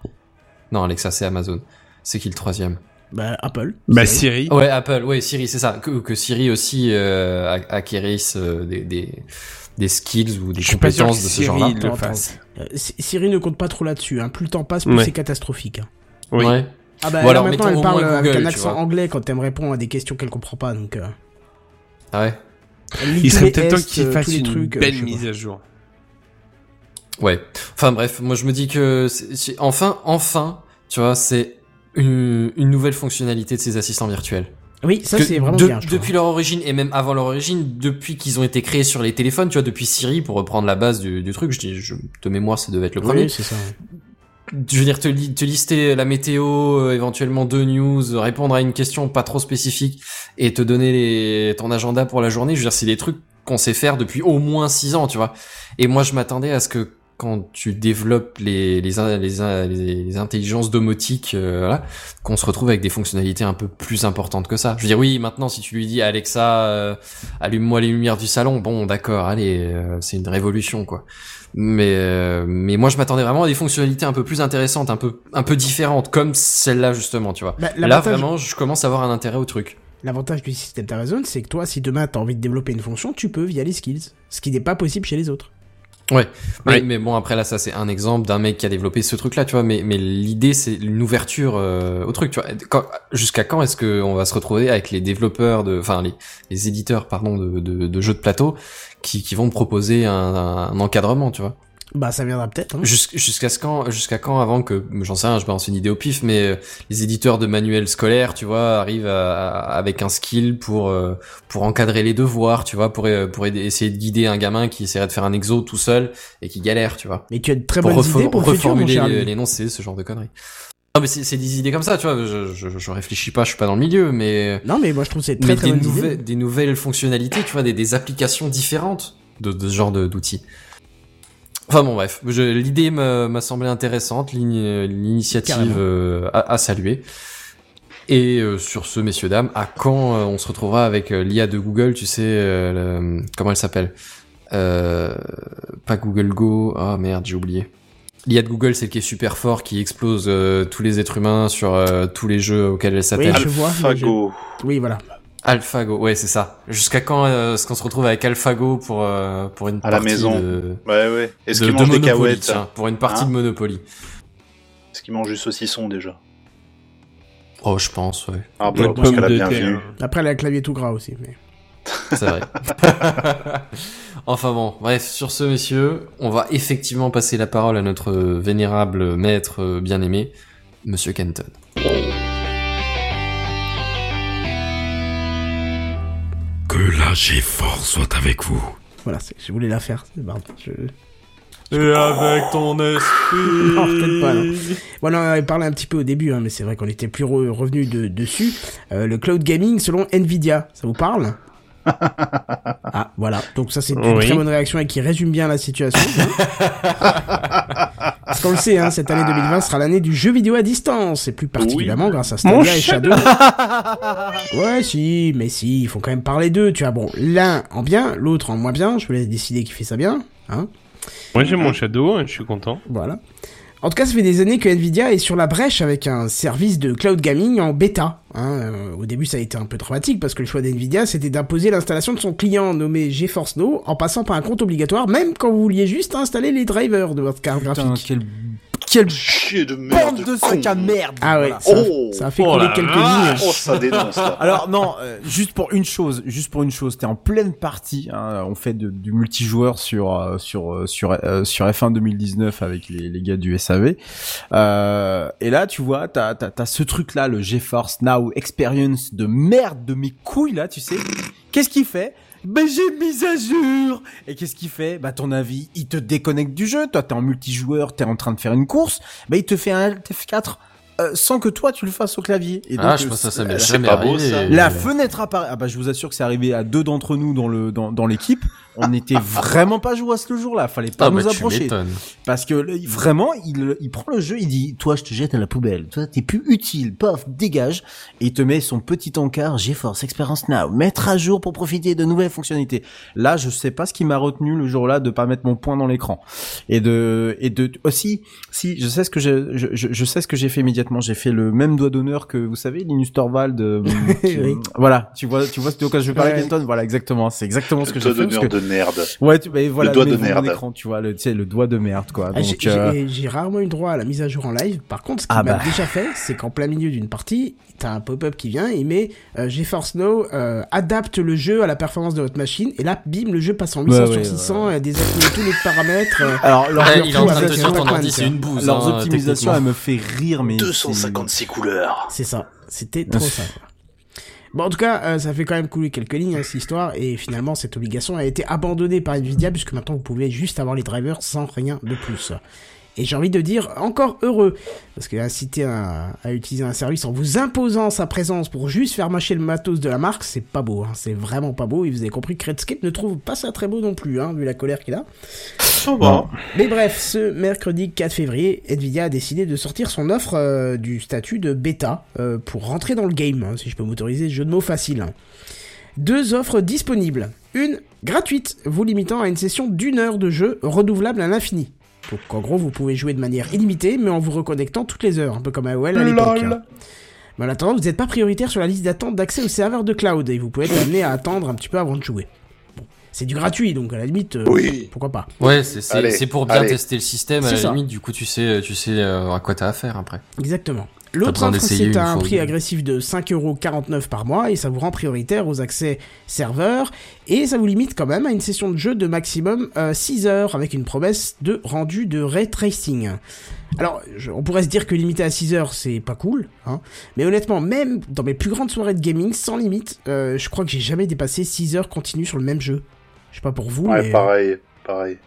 [SPEAKER 4] non, Alexa c'est Amazon. C'est qui le troisième?
[SPEAKER 1] Bah, Apple.
[SPEAKER 8] Bah, Siri.
[SPEAKER 4] Ouais, Apple, ouais, Siri, c'est ça. Que, que Siri aussi euh, acquérisse euh, des, des, des, skills ou des compétences de ce genre-là.
[SPEAKER 1] Euh, Siri ne compte pas trop là-dessus. Hein. Plus le temps passe, plus c'est catastrophique. Hein.
[SPEAKER 4] Oui. Ouais.
[SPEAKER 1] Ah bah, là, maintenant, elle parle avec un accent anglais quand elle me répond à des questions qu'elle comprend pas, donc... Euh...
[SPEAKER 4] Ah ouais
[SPEAKER 8] Il serait peut-être temps qu'il fasse une trucs, belle mise à jour.
[SPEAKER 4] Ouais. Enfin bref, moi je me dis que... Enfin, enfin, tu vois, c'est une, nouvelle fonctionnalité de ces assistants virtuels.
[SPEAKER 1] Oui, ça c'est vraiment bien.
[SPEAKER 4] depuis leur origine et même avant leur origine, depuis qu'ils ont été créés sur les téléphones, tu vois, depuis Siri pour reprendre la base du, truc, je dis, je, de mémoire, ça devait être le premier.
[SPEAKER 1] Oui, c'est ça.
[SPEAKER 4] Je veux dire, te, te lister la météo, euh, éventuellement deux news, répondre à une question pas trop spécifique et te donner les, ton agenda pour la journée. Je veux dire, c'est des trucs qu'on sait faire depuis au moins six ans, tu vois. Et moi, je m'attendais à ce que quand tu développes les, les, les, les, intelligences domotiques, euh, voilà, qu'on se retrouve avec des fonctionnalités un peu plus importantes que ça. Je veux dire, oui, maintenant, si tu lui dis Alexa, euh, allume-moi les lumières du salon, bon, d'accord, allez, euh, c'est une révolution, quoi. Mais, mais moi, je m'attendais vraiment à des fonctionnalités un peu plus intéressantes, un peu, un peu différentes, comme celle-là, justement, tu vois. Bah, Là, vraiment, je commence à avoir un intérêt au truc.
[SPEAKER 1] L'avantage du système d'Amazon, c'est que toi, si demain, tu as envie de développer une fonction, tu peux via les skills. Ce qui n'est pas possible chez les autres.
[SPEAKER 4] Ouais. Mais, mais, bon après là ça c'est un exemple d'un mec qui a développé ce truc là tu vois. Mais mais l'idée c'est une ouverture euh, au truc tu vois. Jusqu'à quand est-ce que on va se retrouver avec les développeurs de enfin les, les éditeurs pardon de, de, de, jeux de plateau qui qui vont proposer un, un encadrement tu vois?
[SPEAKER 1] Bah ça viendra peut-être. Hein.
[SPEAKER 4] Jusqu'à ce quand, jusqu'à quand avant que, j'en sais rien, je balance une idée au pif, mais euh, les éditeurs de manuels scolaires, tu vois, arrivent avec un skill pour euh, pour encadrer les devoirs, tu vois, pour euh, pour essayer de guider un gamin qui essaierait de faire un exo tout seul et qui galère, tu vois.
[SPEAKER 1] Mais tu as de très bonnes idées pour
[SPEAKER 4] reformuler l'énoncé, ce genre de conneries. Non mais c'est des idées comme ça, tu vois. Je, je, je, réfléchis pas, je suis pas dans le milieu, mais
[SPEAKER 1] non mais moi je trouve c'est très très
[SPEAKER 4] des, nouvelles, des nouvelles fonctionnalités, tu vois, des, des applications différentes de, de ce genre d'outils. Enfin bon bref, l'idée m'a semblé intéressante, l'initiative euh, à, saluer. Et euh, sur ce, messieurs dames, à quand euh, on se retrouvera avec l'IA de Google, tu sais, comment elle s'appelle? Pas Google Go, ah oh, merde, j'ai oublié. L'IA de Google, c'est le qui est super fort, qui explose tous les êtres humains sur tous les jeux auxquels elle s'appelle.
[SPEAKER 1] Oui, je vois.
[SPEAKER 3] AlphaGo.
[SPEAKER 1] Oui, voilà.
[SPEAKER 4] AlphaGo, ouais, c'est ça. Jusqu'à quand euh, est-ce qu'on se retrouve avec AlphaGo pour euh, pour une
[SPEAKER 3] à
[SPEAKER 4] partie
[SPEAKER 3] la maison
[SPEAKER 4] de...
[SPEAKER 3] Ouais, ouais.
[SPEAKER 4] Est-ce qu'il mange des cahuètes Pour une partie hein de Monopoly.
[SPEAKER 3] Est-ce qu'il mange du saucisson déjà
[SPEAKER 4] Oh, je pense, ouais.
[SPEAKER 3] Ah, bah, parce qu'elle a bien vu.
[SPEAKER 1] Après, elle a un clavier tout gras aussi, mais.
[SPEAKER 4] C'est vrai. enfin bon, bref, sur ce, messieurs, on va effectivement passer la parole à notre vénérable maître bien-aimé, Monsieur Kenton.
[SPEAKER 9] Que la G-Force soit avec vous.
[SPEAKER 1] Voilà, je voulais la faire. Je...
[SPEAKER 4] Et avec ton esprit.
[SPEAKER 1] non, peut-être pas. Non. Voilà, on avait parlé un petit peu au début, hein, mais c'est vrai qu'on était plus revenu de, dessus. Euh, le cloud gaming selon Nvidia, ça vous parle? Ah, voilà. Donc ça, c'est une très bonne réaction et qui résume bien la situation. Parce qu'on le sait, hein, cette année 2020 sera l'année du jeu vidéo à distance, et plus particulièrement grâce à Stadia et Shadow. ouais, si, mais si, il faut quand même parler d'eux, tu vois. Bon, l'un en bien, l'autre en moins bien, je vous laisse décider qui fait ça bien, hein.
[SPEAKER 8] Moi j'ai mon Shadow, hein, je suis content.
[SPEAKER 1] Voilà. En tout cas, ça fait des années que Nvidia est sur la brèche avec un service de cloud gaming en bêta. Hein. Euh, au début, ça a été un peu dramatique parce que le choix d'Nvidia, c'était d'imposer l'installation de son client nommé GeForce Now en passant par un compte obligatoire, même quand vous vouliez juste installer les drivers de votre carte graphique.
[SPEAKER 5] Quel
[SPEAKER 3] chier de merde.
[SPEAKER 5] de sac à merde.
[SPEAKER 1] Ah ouais, ça, oh, ça a fait couler quelques lignes.
[SPEAKER 3] Oh, ça dénonce là.
[SPEAKER 5] Alors non, euh, juste pour une chose, juste pour une chose, t'es en pleine partie. Hein, on fait de, du multijoueur sur euh, sur euh, sur sur F1 2019 avec les, les gars du SAV. et là, tu vois, t'as t'as t'as ce truc là, le GeForce Now Experience de merde de mes couilles là, tu sais. Qu'est-ce qu'il fait? Ben j'ai mise à jour Et qu'est-ce qu'il fait? Bah ton avis, il te déconnecte du jeu, toi t'es en multijoueur, t'es en train de faire une course, bah il te fait un F4 euh, sans que toi tu le fasses au clavier.
[SPEAKER 4] Et ah, je pense que ça, ça m'est jamais arrivé.
[SPEAKER 5] La fenêtre apparaît. Ah bah je vous assure que c'est arrivé à deux d'entre nous dans le dans, dans l'équipe. On n'était vraiment pas jouace ce jour-là. Fallait pas ah, nous approcher. Parce que vraiment, il, il prend le jeu, il dit, toi je te jette à la poubelle. Toi t'es plus utile. Pof, dégage. Et il te met son petit encart GeForce Experience Now. Mettre à jour pour profiter de nouvelles fonctionnalités. Là, je sais pas ce qui m'a retenu le jour-là de pas mettre mon poing dans l'écran. Et de et de aussi, si je sais ce que je, je, je sais ce que j'ai fait immédiatement j'ai fait le même doigt d'honneur que vous savez, Linus Torvald. Euh, voilà, tu vois, tu vois de quoi je veux parler, ouais. Voilà, exactement. C'est exactement ce que j'ai fait.
[SPEAKER 3] Le doigt d'honneur de merde.
[SPEAKER 5] Ouais, tu, bah, voilà, le doigt de merde. Écran, tu vois, le, tu sais, le doigt de merde, quoi.
[SPEAKER 1] Ah, j'ai euh... rarement eu droit à la mise à jour en live. Par contre, ce qui ah m'a bah. déjà fait, c'est qu'en plein milieu d'une partie, t'as un pop-up qui vient, il met euh, GeForce Now euh, adapte le jeu à la performance de votre machine, et là, bim, le jeu passe en 800 ouais, sur 600, ouais. désactive tous les paramètres. Euh,
[SPEAKER 4] Alors, leur il est en train de te dire c'est une bouse.
[SPEAKER 5] Leurs hein, optimisations, elle me fait rire, mais
[SPEAKER 3] 256 couleurs.
[SPEAKER 1] C'est ça. C'était trop simple. Bon, en tout cas, euh, ça fait quand même couler quelques lignes, hein, cette histoire, et finalement, cette obligation a été abandonnée par Nvidia, puisque maintenant, vous pouvez juste avoir les drivers sans rien de plus. Et j'ai envie de dire encore heureux, parce que inciter à, à, utiliser un service en vous imposant sa présence pour juste faire mâcher le matos de la marque, c'est pas beau, hein, c'est vraiment pas beau, et vous avez compris que Redscape ne trouve pas ça très beau non plus, hein, vu la colère qu'il a.
[SPEAKER 3] Bon.
[SPEAKER 1] Mais bref, ce mercredi 4 février, Nvidia a décidé de sortir son offre euh, du statut de bêta euh, pour rentrer dans le game, hein, si je peux m'autoriser ce jeu de mots facile. Hein. Deux offres disponibles. Une gratuite, vous limitant à une session d'une heure de jeu renouvelable à l'infini. Donc en gros, vous pouvez jouer de manière illimitée, mais en vous reconnectant toutes les heures, un peu comme AOL à l'époque. Mais en attendant, vous n'êtes pas prioritaire sur la liste d'attente d'accès au serveur de cloud, et vous pouvez être amené à attendre un petit peu avant de jouer. c'est du gratuit, donc à la limite, euh,
[SPEAKER 3] oui.
[SPEAKER 1] pourquoi pas.
[SPEAKER 4] Ouais, c'est pour bien allez. tester le système, à la ça. limite, du coup tu sais, tu sais euh, à quoi t'as affaire après.
[SPEAKER 1] Exactement. L'autre offre, c'est un prix agressif de 5,49€ par mois et ça vous rend prioritaire aux accès serveurs et ça vous limite quand même à une session de jeu de maximum euh, 6 heures avec une promesse de rendu de ray tracing. Alors, je, on pourrait se dire que limiter à 6 heures, c'est pas cool, hein, mais honnêtement, même dans mes plus grandes soirées de gaming, sans limite, euh, je crois que j'ai jamais dépassé 6 heures continues sur le même jeu. Je sais pas pour vous,
[SPEAKER 3] ouais,
[SPEAKER 1] mais...
[SPEAKER 3] pareil, pareil.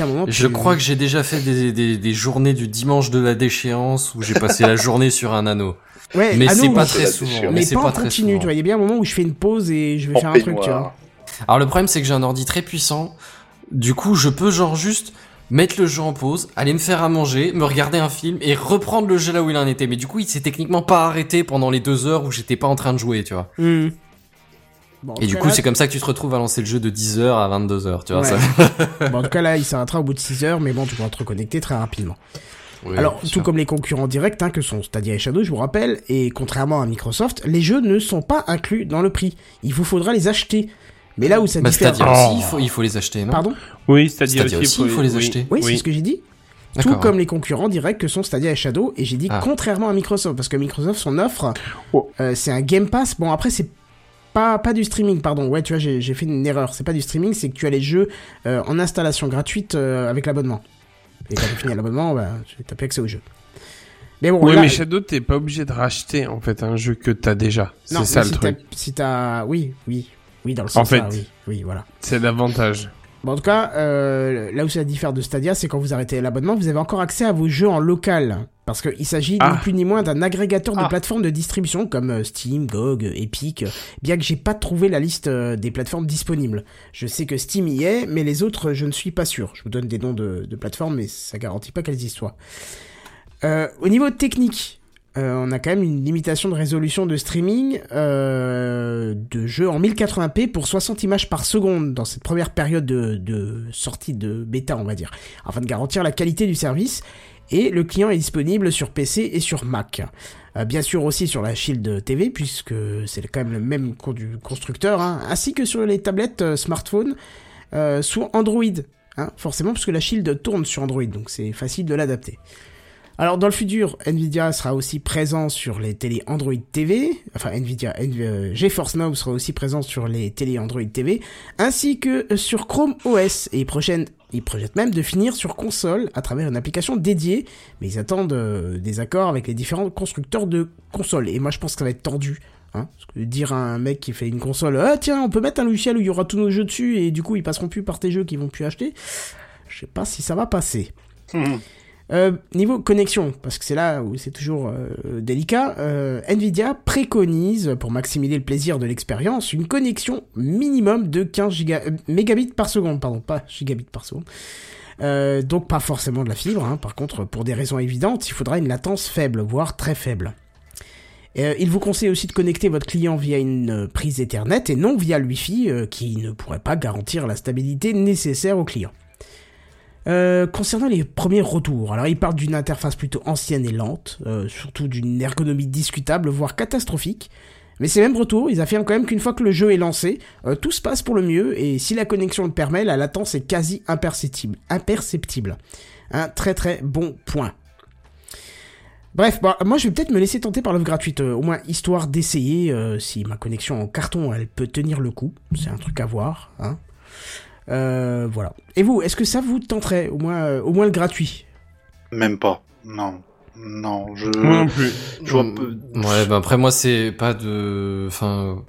[SPEAKER 1] Moment,
[SPEAKER 4] je crois que j'ai déjà fait des, des, des, journées du dimanche de la déchéance où j'ai passé la journée sur un anneau.
[SPEAKER 1] Ouais,
[SPEAKER 4] mais
[SPEAKER 1] c'est
[SPEAKER 4] pas très souvent.
[SPEAKER 1] Mais, mais pas, pas en continu, tu vois. Il y a bien un moment où je fais une pause et je vais
[SPEAKER 3] en
[SPEAKER 1] faire un truc, tu vois.
[SPEAKER 4] Alors le problème c'est que j'ai un ordi très puissant. Du coup, je peux genre juste mettre le jeu en pause, aller me faire à manger, me regarder un film et reprendre le jeu là où il en était. Mais du coup, il s'est techniquement pas arrêté pendant les deux heures où j'étais pas en train de jouer, tu vois.
[SPEAKER 1] Mmh.
[SPEAKER 4] Bon, et du coup, là... c'est comme ça que tu te retrouves à lancer le jeu de 10h à 22h, tu vois.
[SPEAKER 1] Ouais.
[SPEAKER 4] Ça...
[SPEAKER 1] bon, en tout cas, là, il s'arrêtera au bout de 6 heures, mais bon, tu pourras te reconnecter très rapidement.
[SPEAKER 4] Oui,
[SPEAKER 1] Alors, tout
[SPEAKER 4] sûr.
[SPEAKER 1] comme les concurrents directs, hein, que sont Stadia et Shadow, je vous rappelle, et contrairement à Microsoft, les jeux ne sont pas inclus dans le prix. Il vous faudra les acheter. Mais là où ça
[SPEAKER 4] bah,
[SPEAKER 1] diffère...
[SPEAKER 4] Stadia aussi, il faut, il faut les acheter, non?
[SPEAKER 1] Pardon?
[SPEAKER 8] Oui, Stadia,
[SPEAKER 4] Stadia aussi, il faut les
[SPEAKER 8] oui.
[SPEAKER 4] acheter.
[SPEAKER 1] Oui, c'est ce que j'ai dit. Tout comme les concurrents directs que sont Stadia et Shadow, et j'ai dit
[SPEAKER 4] Ah.
[SPEAKER 1] contrairement à Microsoft, parce que Microsoft, son offre,
[SPEAKER 8] Oh.
[SPEAKER 1] euh, c'est un Game Pass. Bon, après, c'est pas, pas du streaming, pardon. Ouais, tu vois, j'ai fait une erreur. C'est pas du streaming, c'est que tu as les jeux euh, en installation gratuite euh, avec l'abonnement. Et quand tu finis l'abonnement, bah, tu t'as plus accès au jeu. Mais bon,
[SPEAKER 8] Oui,
[SPEAKER 1] là,
[SPEAKER 8] mais Shadow, t'es pas obligé de racheter en fait un jeu que t'as déjà.
[SPEAKER 1] non,
[SPEAKER 8] C'est ça le
[SPEAKER 1] si
[SPEAKER 8] truc.
[SPEAKER 1] Si t'as, oui, oui, oui, dans le
[SPEAKER 8] En
[SPEAKER 1] sens là,
[SPEAKER 8] fait.
[SPEAKER 1] oui, oui, voilà.
[SPEAKER 8] C'est l'avantage.
[SPEAKER 1] Bon, en tout cas, euh, là où ça diffère de Stadia, c'est quand vous arrêtez l'abonnement, vous avez encore accès à vos jeux en local. Parce qu'il s'agit ni
[SPEAKER 8] Ah.
[SPEAKER 1] plus ni moins d'un agrégateur de
[SPEAKER 3] Ah.
[SPEAKER 1] plateformes de distribution comme euh, Steam, GOG, Epic, bien que j'ai pas trouvé la liste euh, des plateformes disponibles. Je sais que Steam y est, mais les autres, je ne suis pas sûr. Je vous donne des noms de, de plateformes, mais ça garantit pas qu'elles y soient. Euh, au niveau technique, euh, on a quand même une limitation de résolution de streaming euh, de jeux en 1080p pour 60 images par seconde dans cette première période de, sortie de bêta, on va dire, afin de garantir la qualité du service. Et le client est disponible sur PC et sur Mac. Euh, bien sûr aussi sur la Shield TV, puisque c'est quand même le même constructeur, hein, ainsi que sur les tablettes smartphones sous Android. Hein, forcément, parce que la Shield tourne sur Android, donc c'est facile de l'adapter. Alors dans le futur, Nvidia sera aussi présent sur les télé Android TV, enfin Nvidia, Nv- euh, GeForce Now sera aussi présent sur les télé Android TV, ainsi que sur Chrome OS, et projettent, ils projettent même de finir sur console à travers une application dédiée, mais ils attendent euh, des accords avec les différents constructeurs de consoles, et moi je pense que ça va être tendu. Hein, parce que dire à un mec qui fait une console, ah tiens, on peut mettre un logiciel où il y aura tous nos jeux dessus, et du coup ils passeront plus par tes jeux qu'ils vont plus acheter, je sais pas si ça va passer. Euh, niveau connexion, parce que c'est là où c'est toujours euh, délicat, euh, Nvidia préconise, pour maximiser le plaisir de l'expérience, une connexion minimum de 15 giga mégabits par seconde, pardon, pas gigabits par seconde. Donc pas forcément de la fibre, hein. par contre, pour des raisons évidentes, il faudra une latence faible, voire très faible. Il vous conseille aussi de connecter votre client via une prise Ethernet et non via le Wi-Fi, qui ne pourrait pas garantir la stabilité nécessaire au client. Euh, concernant les premiers retours, alors ils parlent d'une interface plutôt ancienne et lente, euh, surtout d'une ergonomie discutable, voire catastrophique. Mais ces mêmes retours, ils affirment quand même qu'une fois que le jeu est lancé, euh, tout se passe pour le mieux, et si la connexion le permet, la latence est quasi imperceptible. imperceptible. Un très très bon point. Bref, moi je vais peut-être me laisser tenter par l'offre gratuite, au moins histoire d'essayer si ma connexion en carton elle peut tenir le coup. C'est un truc à voir, hein. Euh, voilà. Et vous, est-ce que ça vous tenterait au moins, euh, au moins le gratuit?
[SPEAKER 3] Même pas. Non. Non, je.
[SPEAKER 8] Moi non plus.
[SPEAKER 3] Je vois peu-
[SPEAKER 4] Ouais, bah après moi c'est pas de, enfin,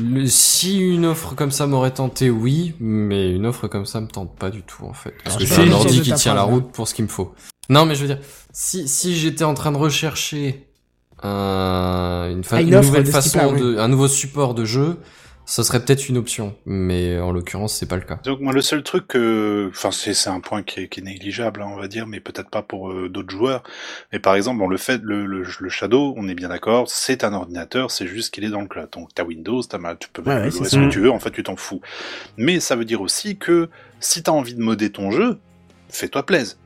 [SPEAKER 4] le- si une offre comme ça m'aurait tenté, oui, mais une offre comme ça me tente pas du tout en fait, parce
[SPEAKER 1] Alors,
[SPEAKER 4] que
[SPEAKER 1] vais
[SPEAKER 4] un ordi qui tient la route pour ce qu'il me faut. Non, mais je veux dire, si si j'étais en train de rechercher un, une, fa-
[SPEAKER 1] Ah, une
[SPEAKER 4] une
[SPEAKER 1] offre
[SPEAKER 4] nouvelle façon
[SPEAKER 1] oui.
[SPEAKER 4] de, un nouveau support de jeu, ça serait peut-être une option, mais en l'occurrence c'est pas le cas.
[SPEAKER 3] Donc moi le seul truc que, enfin c'est c'est un point qui est, qui est négligeable hein, on va dire, mais peut-être pas pour euh, d'autres joueurs. Mais par exemple bon le fait le, le, le Shadow, on est bien d'accord, c'est un ordinateur, c'est juste qu'il est dans le cloud. Donc t'as Windows, t'as Mac, tu peux mettre
[SPEAKER 1] ouais, c'est
[SPEAKER 3] que tu veux, en fait tu t'en fous. Mais ça veut dire aussi que si t'as envie de modder ton jeu, fais-toi plaise.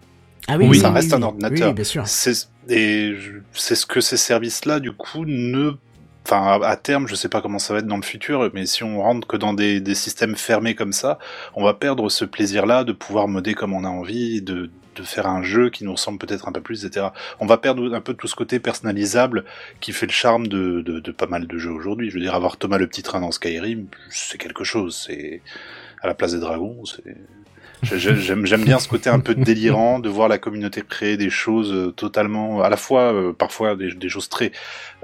[SPEAKER 1] Ah
[SPEAKER 3] Oui, ça reste un
[SPEAKER 1] oui.
[SPEAKER 3] ordinateur.
[SPEAKER 1] Oui, bien sûr.
[SPEAKER 3] C'est et c'est ce que ces services-là du coup ne Enfin, à, terme, je sais pas comment ça va être dans le futur, mais si on rentre que dans des, des systèmes fermés comme ça, on va perdre ce plaisir-là de pouvoir modder comme on a envie, de, de faire un jeu qui nous ressemble peut-être un peu plus, etc. On va perdre un peu tout ce côté personnalisable qui fait le charme de, de, pas mal de jeux aujourd'hui. Je veux dire, avoir Thomas le petit train dans Skyrim, c'est quelque chose. C'est à la place des dragons, c'est J'aime j'aime bien ce côté un peu délirant de voir la communauté créer des choses euh, totalement, à la fois euh, parfois des, des choses très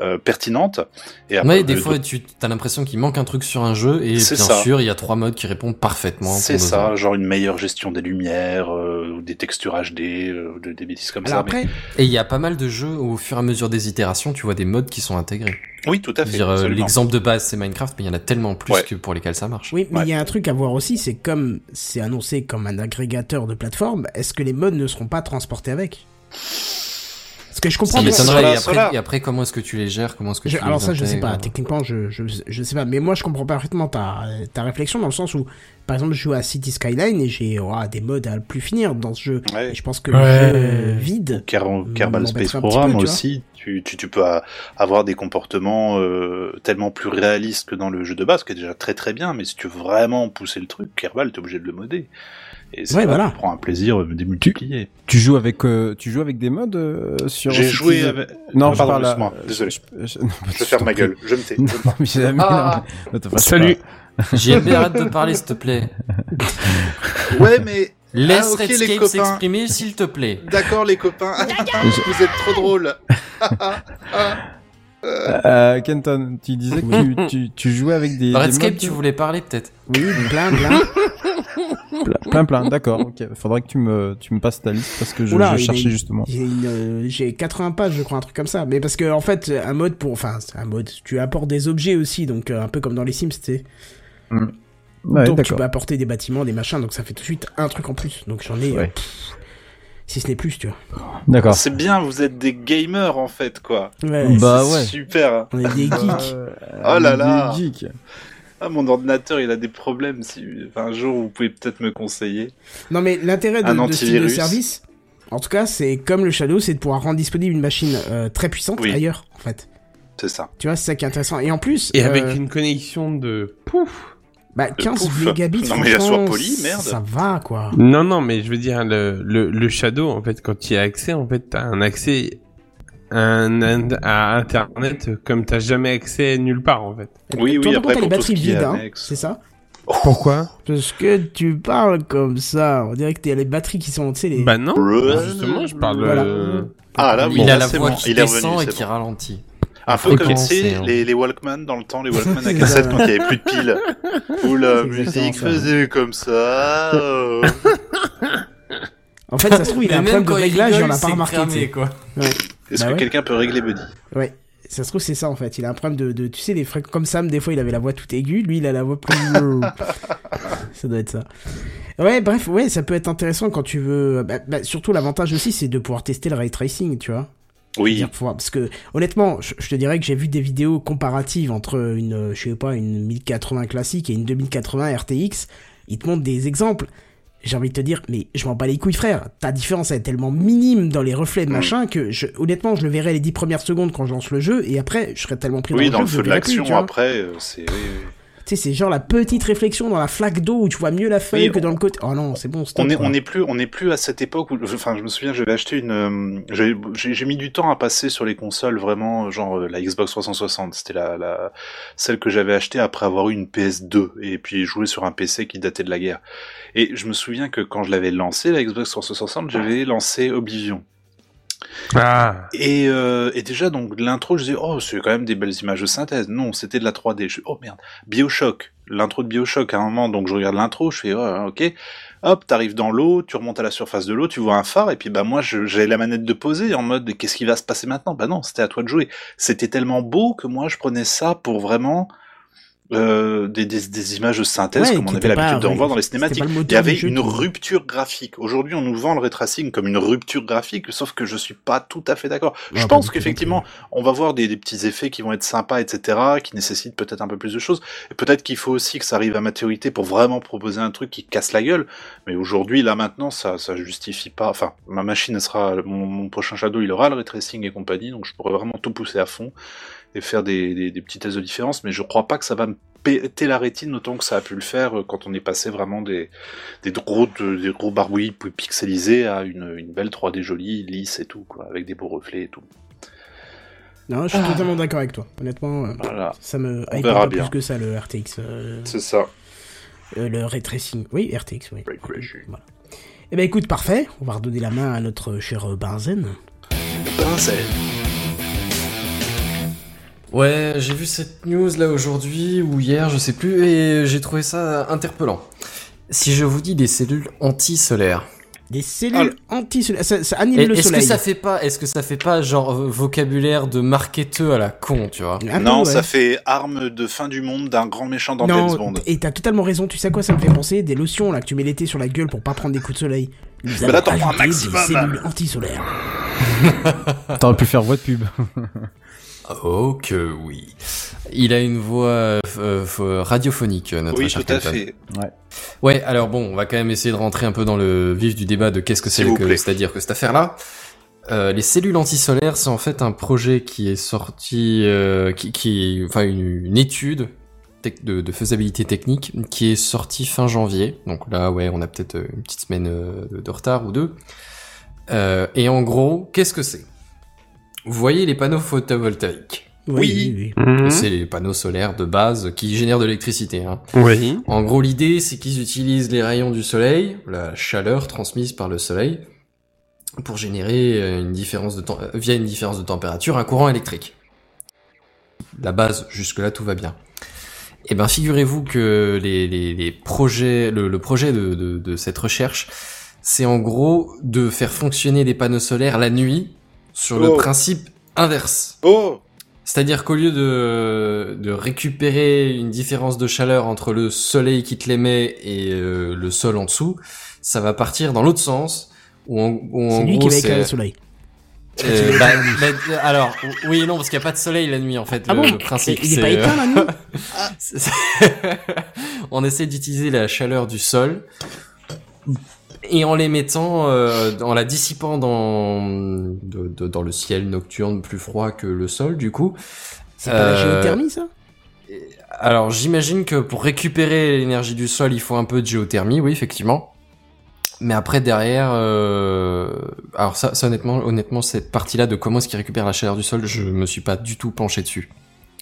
[SPEAKER 3] euh, pertinentes. Et
[SPEAKER 4] Ouais, des
[SPEAKER 3] de-
[SPEAKER 4] fois tu as l'impression qu'il manque un truc sur un jeu et bien
[SPEAKER 3] ça.
[SPEAKER 4] sûr il y a trois modes qui répondent parfaitement.
[SPEAKER 3] c'est
[SPEAKER 4] besoin.
[SPEAKER 3] ça, genre une meilleure gestion des lumières, euh, ou des textures HD, euh, de- des bêtises comme
[SPEAKER 1] Alors
[SPEAKER 3] ça. mais-
[SPEAKER 1] après,
[SPEAKER 4] Et il y a pas mal de jeux où, au fur et à mesure des itérations, tu vois des modes qui sont intégrés.
[SPEAKER 3] Oui, tout à
[SPEAKER 4] Je veux
[SPEAKER 3] fait.
[SPEAKER 4] dire, euh. L'exemple de base c'est Minecraft, mais il y en a tellement plus
[SPEAKER 3] Ouais.
[SPEAKER 4] que pour lesquels ça marche.
[SPEAKER 1] oui, mais
[SPEAKER 3] Ouais.
[SPEAKER 1] il y a un truc à voir aussi, c'est comme c'est annoncé comme un agrégateur de plateforme, est-ce que les modes ne seront pas transportés avec? Parce que je comprends
[SPEAKER 4] Ça m'étonnerait. Et après, et après, comment est-ce que tu les gères? Comment est-ce que
[SPEAKER 1] Je-
[SPEAKER 4] tu
[SPEAKER 1] alors
[SPEAKER 4] les
[SPEAKER 1] ça, je sais pas. Techniquement, je, je, je sais pas. Mais moi, je comprends parfaitement ta, ta réflexion dans le sens où, par exemple, je joue à City Skyline et j'ai oh, des modes à plus finir dans ce jeu.
[SPEAKER 3] Ouais.
[SPEAKER 1] Et je pense que
[SPEAKER 5] Ouais.
[SPEAKER 1] le jeu vide.
[SPEAKER 3] Ker- Kerbal Space Program
[SPEAKER 1] peu, tu vois.
[SPEAKER 3] aussi, tu, tu, tu peux a- avoir des comportements euh, tellement plus réalistes que dans le jeu de base, qui est déjà très très bien, mais si tu veux vraiment pousser le truc, Kerbal, t'es obligé de le modder. Et c'est
[SPEAKER 1] Ouais,
[SPEAKER 3] là,
[SPEAKER 1] voilà.
[SPEAKER 3] tu prends un plaisir euh, démultiplié.
[SPEAKER 5] Tu joues avec, euh, tu joues avec des modes euh, sur.
[SPEAKER 3] J'ai joué avec...
[SPEAKER 5] Non,
[SPEAKER 3] Ah,
[SPEAKER 5] je
[SPEAKER 3] pardon,
[SPEAKER 5] parle. à-
[SPEAKER 3] excuse-moi, désolé.
[SPEAKER 5] Je, je- non,
[SPEAKER 3] Je vais faire ma gueule, je me tais. je
[SPEAKER 5] Non,
[SPEAKER 3] me tais.
[SPEAKER 5] j'ai-
[SPEAKER 4] Ah.
[SPEAKER 5] non, te fâche
[SPEAKER 8] Salut.
[SPEAKER 5] pas.
[SPEAKER 4] JLB, arrête de parler, s'il te plaît.
[SPEAKER 3] Ouais, mais...
[SPEAKER 4] Laisse
[SPEAKER 3] Ah, ok, les
[SPEAKER 4] Redscape
[SPEAKER 3] copains.
[SPEAKER 4] s'exprimer, s'il te plaît.
[SPEAKER 3] D'accord les copains, vous êtes trop drôles.
[SPEAKER 5] Euh, Kenton, tu disais que tu, tu, tu jouais avec des.
[SPEAKER 4] Redscape, tu voulais parler, peut-être
[SPEAKER 1] Oui, plein, plein.
[SPEAKER 5] plein, plein, d'accord. Ok, faudrait que tu me, tu me passes ta liste parce que je,
[SPEAKER 1] Oula,
[SPEAKER 5] je cherchais justement.
[SPEAKER 1] J'ai euh, j'ai 80 pages, je crois, un truc comme ça. Mais parce que en fait, un mode pour, enfin, c'est un mode, tu apportes des objets aussi, donc euh, un peu comme dans les Sims, tu sais.
[SPEAKER 5] Ouais,
[SPEAKER 1] donc tu peux apporter des bâtiments, des machins, donc ça fait tout de suite un truc en plus. Donc j'en ai, euh, pff, si ce n'est plus, tu vois.
[SPEAKER 5] D'accord.
[SPEAKER 3] C'est bien, vous êtes des gamers en fait, quoi.
[SPEAKER 1] Ouais,
[SPEAKER 5] Bah ouais.
[SPEAKER 3] Super.
[SPEAKER 1] on est des geeks.
[SPEAKER 3] Oh là là.
[SPEAKER 5] Des geeks.
[SPEAKER 3] Ah, mon ordinateur, il a des problèmes. Si... Enfin, un jour, vous pouvez peut-être me conseiller.
[SPEAKER 1] Non mais l'intérêt de, de ce type de service, en tout cas, c'est comme le Shadow, c'est de pouvoir rendre disponible une machine euh, très puissante
[SPEAKER 3] Oui.
[SPEAKER 1] ailleurs, en fait.
[SPEAKER 3] C'est ça.
[SPEAKER 1] Tu vois, c'est ça qui est intéressant. Et en plus,
[SPEAKER 8] Et
[SPEAKER 1] euh,
[SPEAKER 8] avec une connexion de pouf.
[SPEAKER 1] bah, 15
[SPEAKER 3] pouf.
[SPEAKER 1] mégabits,
[SPEAKER 3] Non, mais sois
[SPEAKER 1] franchement,
[SPEAKER 3] poli, merde.
[SPEAKER 1] ça va, quoi.
[SPEAKER 8] Non, non, mais je veux dire, le, le, le Shadow, en fait, quand tu y as accès, en fait, t'as un accès à, un- à Internet comme t'as jamais accès nulle part, en fait.
[SPEAKER 3] Oui, oui, après,
[SPEAKER 1] t'as les
[SPEAKER 3] pour ce
[SPEAKER 1] batteries vides, hein, c'est ça
[SPEAKER 8] Pourquoi
[SPEAKER 1] Parce que tu parles comme ça, on dirait que t'as les batteries qui sont, tu sais, les...
[SPEAKER 8] Bah non,
[SPEAKER 3] Ouais.
[SPEAKER 8] justement, je parle...
[SPEAKER 1] Voilà.
[SPEAKER 8] euh,
[SPEAKER 3] Ah là, oui,
[SPEAKER 4] il a la voix
[SPEAKER 3] bon.
[SPEAKER 4] qui
[SPEAKER 3] Il est
[SPEAKER 4] descend
[SPEAKER 3] revenu,
[SPEAKER 4] et qui
[SPEAKER 3] bon.
[SPEAKER 4] ralentit.
[SPEAKER 3] Un peu comme, tu sais,
[SPEAKER 4] C'est-
[SPEAKER 3] les, les Walkman dans le temps, les Walkman à cassette quand il n'y avait plus de piles. Où la musique faisait comme ça.
[SPEAKER 1] En fait, ça se trouve, il a un problème de réglage, et on l'a pas remarqué,
[SPEAKER 4] quoi.
[SPEAKER 3] Est-ce
[SPEAKER 1] Bah
[SPEAKER 3] que
[SPEAKER 1] ouais.
[SPEAKER 3] quelqu'un peut régler Buddy
[SPEAKER 1] Ouais. Ça se trouve, c'est ça, en fait. Il a un problème de, de tu sais, les fréquences comme Sam, des fois, il avait la voix toute aiguë. Lui, il a la voix plus... ça doit être ça. Ouais, bref, ouais, ça peut être intéressant quand tu veux... Bah, bah, surtout, l'avantage aussi, c'est de pouvoir tester le ray tracing, tu vois.
[SPEAKER 3] Oui.
[SPEAKER 1] Parce que, honnêtement, je, je te dirais que j'ai vu des vidéos comparatives entre une, euh, je sais pas, une 1080 classique et une 2080 RTX. Ils te montrent des exemples. J'ai envie de te dire, mais je m'en bats les couilles, frère. Ta différence est tellement minime dans les reflets de
[SPEAKER 3] Mm.
[SPEAKER 1] machin que, je, honnêtement, je le verrai les 10 premières secondes quand je lance le jeu et après, je serai tellement pris
[SPEAKER 3] Oui,
[SPEAKER 1] dans
[SPEAKER 3] dans
[SPEAKER 1] le
[SPEAKER 3] le
[SPEAKER 1] jeu
[SPEAKER 3] feu de l'action, après, euh, c'est... oui, oui.
[SPEAKER 1] Tu sais, c'est genre la petite réflexion dans la flaque d'eau où tu vois mieux la feuille
[SPEAKER 3] Oui,
[SPEAKER 1] que
[SPEAKER 3] on-
[SPEAKER 1] dans le côté. Oh non, c'est bon, stop.
[SPEAKER 3] On est, on est plus, on est plus à cette époque où, enfin, je me souviens, j'avais acheté une, euh, j'ai mis du temps à passer sur les consoles vraiment, genre euh, la Xbox 360, c'était la, la, celle que j'avais achetée après avoir eu une PS2 et puis joué sur un PC qui datait de la guerre. Et je me souviens que quand je l'avais lancé la Xbox 360, j'avais lancé Oblivion.
[SPEAKER 8] Ah,
[SPEAKER 3] Et, euh, et déjà, donc, l'intro, je disais, oh, c'est quand même des belles images de synthèse. Non, c'était de la 3D. Je oh merde, Bioshock. L'intro de Bioshock, à un moment, donc je regarde l'intro, je fais, oh, ok. Hop, t'arrives dans l'eau, tu remontes à la surface de l'eau, tu vois un phare, et puis bah moi, j'avais la manette de poser en mode, qu'est-ce qui va se passer maintenant? Bah non, c'était à toi de jouer. C'était tellement beau que moi, je prenais ça pour vraiment euh, des, des, des images de synthèse
[SPEAKER 1] Ouais,
[SPEAKER 3] comme on avait l'habitude d'en voir dans les cinématiques. Il y avait une rupture graphique. Aujourd'hui, on nous vend le ray tracing comme une rupture graphique, sauf que je suis pas tout à fait d'accord. Je pense qu'effectivement, on va voir des, des petits effets qui vont être sympas, etc., qui nécessitent peut-être un peu plus de choses. Et peut-être qu'il faut aussi que ça arrive à maturité pour vraiment proposer un truc qui casse la gueule. Mais aujourd'hui, là maintenant, ça, ça justifie pas. Enfin, ma machine elle sera, mon, mon prochain Shadow, il aura le ray tracing et compagnie, donc je pourrais vraiment tout pousser à fond et faire des, des, des petits tests de différence. Mais je crois pas que ça va me péter la rétine autant que ça a pu le faire euh, quand on est passé vraiment des, des gros, de- des gros barbouillis pixelisés à une, une belle 3D jolie, lisse et tout, quoi, avec des beaux reflets et tout.
[SPEAKER 1] Non, je suis totalement d'accord avec toi. Honnêtement, euh,
[SPEAKER 3] Voilà.
[SPEAKER 1] ça me hype peu
[SPEAKER 3] bien.
[SPEAKER 1] plus que ça, le RTX. euh,
[SPEAKER 3] C'est ça.
[SPEAKER 1] euh, le ray tracing. Oui, RTX, oui.
[SPEAKER 3] Ray tracing.
[SPEAKER 1] Voilà. Eh ben écoute, parfait. On va redonner la main à notre cher euh, Benzen.
[SPEAKER 4] Ouais, j'ai vu cette news là aujourd'hui ou hier, je sais plus, et j'ai trouvé ça interpellant. Si je vous dis des cellules anti-solaires,
[SPEAKER 1] Des cellules anti-soleil. Ça, ça annule
[SPEAKER 4] et-
[SPEAKER 1] le
[SPEAKER 4] est-ce
[SPEAKER 1] soleil.
[SPEAKER 4] que ça fait pas, est-ce que ça fait pas genre vocabulaire de marketeux à la con, tu vois?
[SPEAKER 3] Non,
[SPEAKER 1] ouais.
[SPEAKER 3] ça fait arme de fin du monde d'un grand méchant dans James
[SPEAKER 1] Non,
[SPEAKER 3] Bond.
[SPEAKER 1] et t'as totalement raison. Tu sais à quoi ça me fait penser? Des lotions là que tu mets l'été sur la gueule pour pas prendre des coups de soleil. Nous
[SPEAKER 3] Mais là, t'en prends un maximum.
[SPEAKER 1] Des cellules anti-solaires.
[SPEAKER 5] T'aurais pu faire voix de pub.
[SPEAKER 4] Oh que oui. Il a une voix euh, euh, euh, radiophonique, notre
[SPEAKER 3] Oui,
[SPEAKER 4] cher
[SPEAKER 3] tout à fait.
[SPEAKER 4] Ouais, alors bon, on va quand même essayer de rentrer un peu dans le vif du débat de qu'est-ce que c'est
[SPEAKER 3] S'il vous
[SPEAKER 4] que
[SPEAKER 3] plaît.
[SPEAKER 4] c'est-à-dire que cette affaire-là. Euh, les cellules antisolaires, c'est en fait un projet qui est sorti, euh, qui, qui, enfin une, une étude de, de faisabilité technique qui est sortie fin janvier. Donc là, ouais, on a peut-être une petite semaine de, de retard ou deux. Euh, et en gros, qu'est-ce que c'est? Vous voyez les panneaux photovoltaïques
[SPEAKER 1] Oui, oui, oui.
[SPEAKER 8] Mhm.
[SPEAKER 4] C'est les panneaux solaires de base qui génèrent de l'électricité. Hein.
[SPEAKER 8] Oui.
[SPEAKER 4] En gros, l'idée, c'est qu'ils utilisent les rayons du soleil, la chaleur transmise par le soleil, pour générer euh, une différence de temps, euh, via une différence de température, un courant électrique. La base, jusque-là, tout va bien. Eh ben, figurez-vous que les, les, les projets, le, le projet de, de, de, cette recherche, c'est en gros de faire fonctionner les panneaux solaires la nuit sur le
[SPEAKER 3] Oh.
[SPEAKER 4] principe inverse.
[SPEAKER 3] Oh
[SPEAKER 4] C'est-à-dire qu'au lieu de, de récupérer une différence de chaleur entre le soleil qui te l'émet et euh, le sol en dessous, ça va partir dans l'autre sens. Où en, où en
[SPEAKER 1] C'est lui qui va éclairer le soleil.
[SPEAKER 4] euh, bah, bah, alors, oui et non, parce qu'il n'y a pas de soleil la nuit, en fait,
[SPEAKER 1] Ah
[SPEAKER 4] le,
[SPEAKER 1] bon
[SPEAKER 4] le principe.
[SPEAKER 1] Il est
[SPEAKER 4] c'est,
[SPEAKER 1] pas
[SPEAKER 4] euh,
[SPEAKER 1] éteint la nuit
[SPEAKER 4] c'est- On essaie d'utiliser la chaleur du sol et en les mettant, euh, en la dissipant dans, de- de- dans le ciel nocturne plus froid que le sol, du coup.
[SPEAKER 1] C'est pas la
[SPEAKER 4] Euh,
[SPEAKER 1] géothermie ça?
[SPEAKER 4] Alors, j'imagine que pour récupérer l'énergie du sol, il faut un peu de géothermie, oui, effectivement. Mais après, derrière, euh... alors ça, ça, honnêtement, honnêtement, cette partie-là de comment est-ce qu'il récupère la chaleur du sol, je me suis pas du tout penché dessus.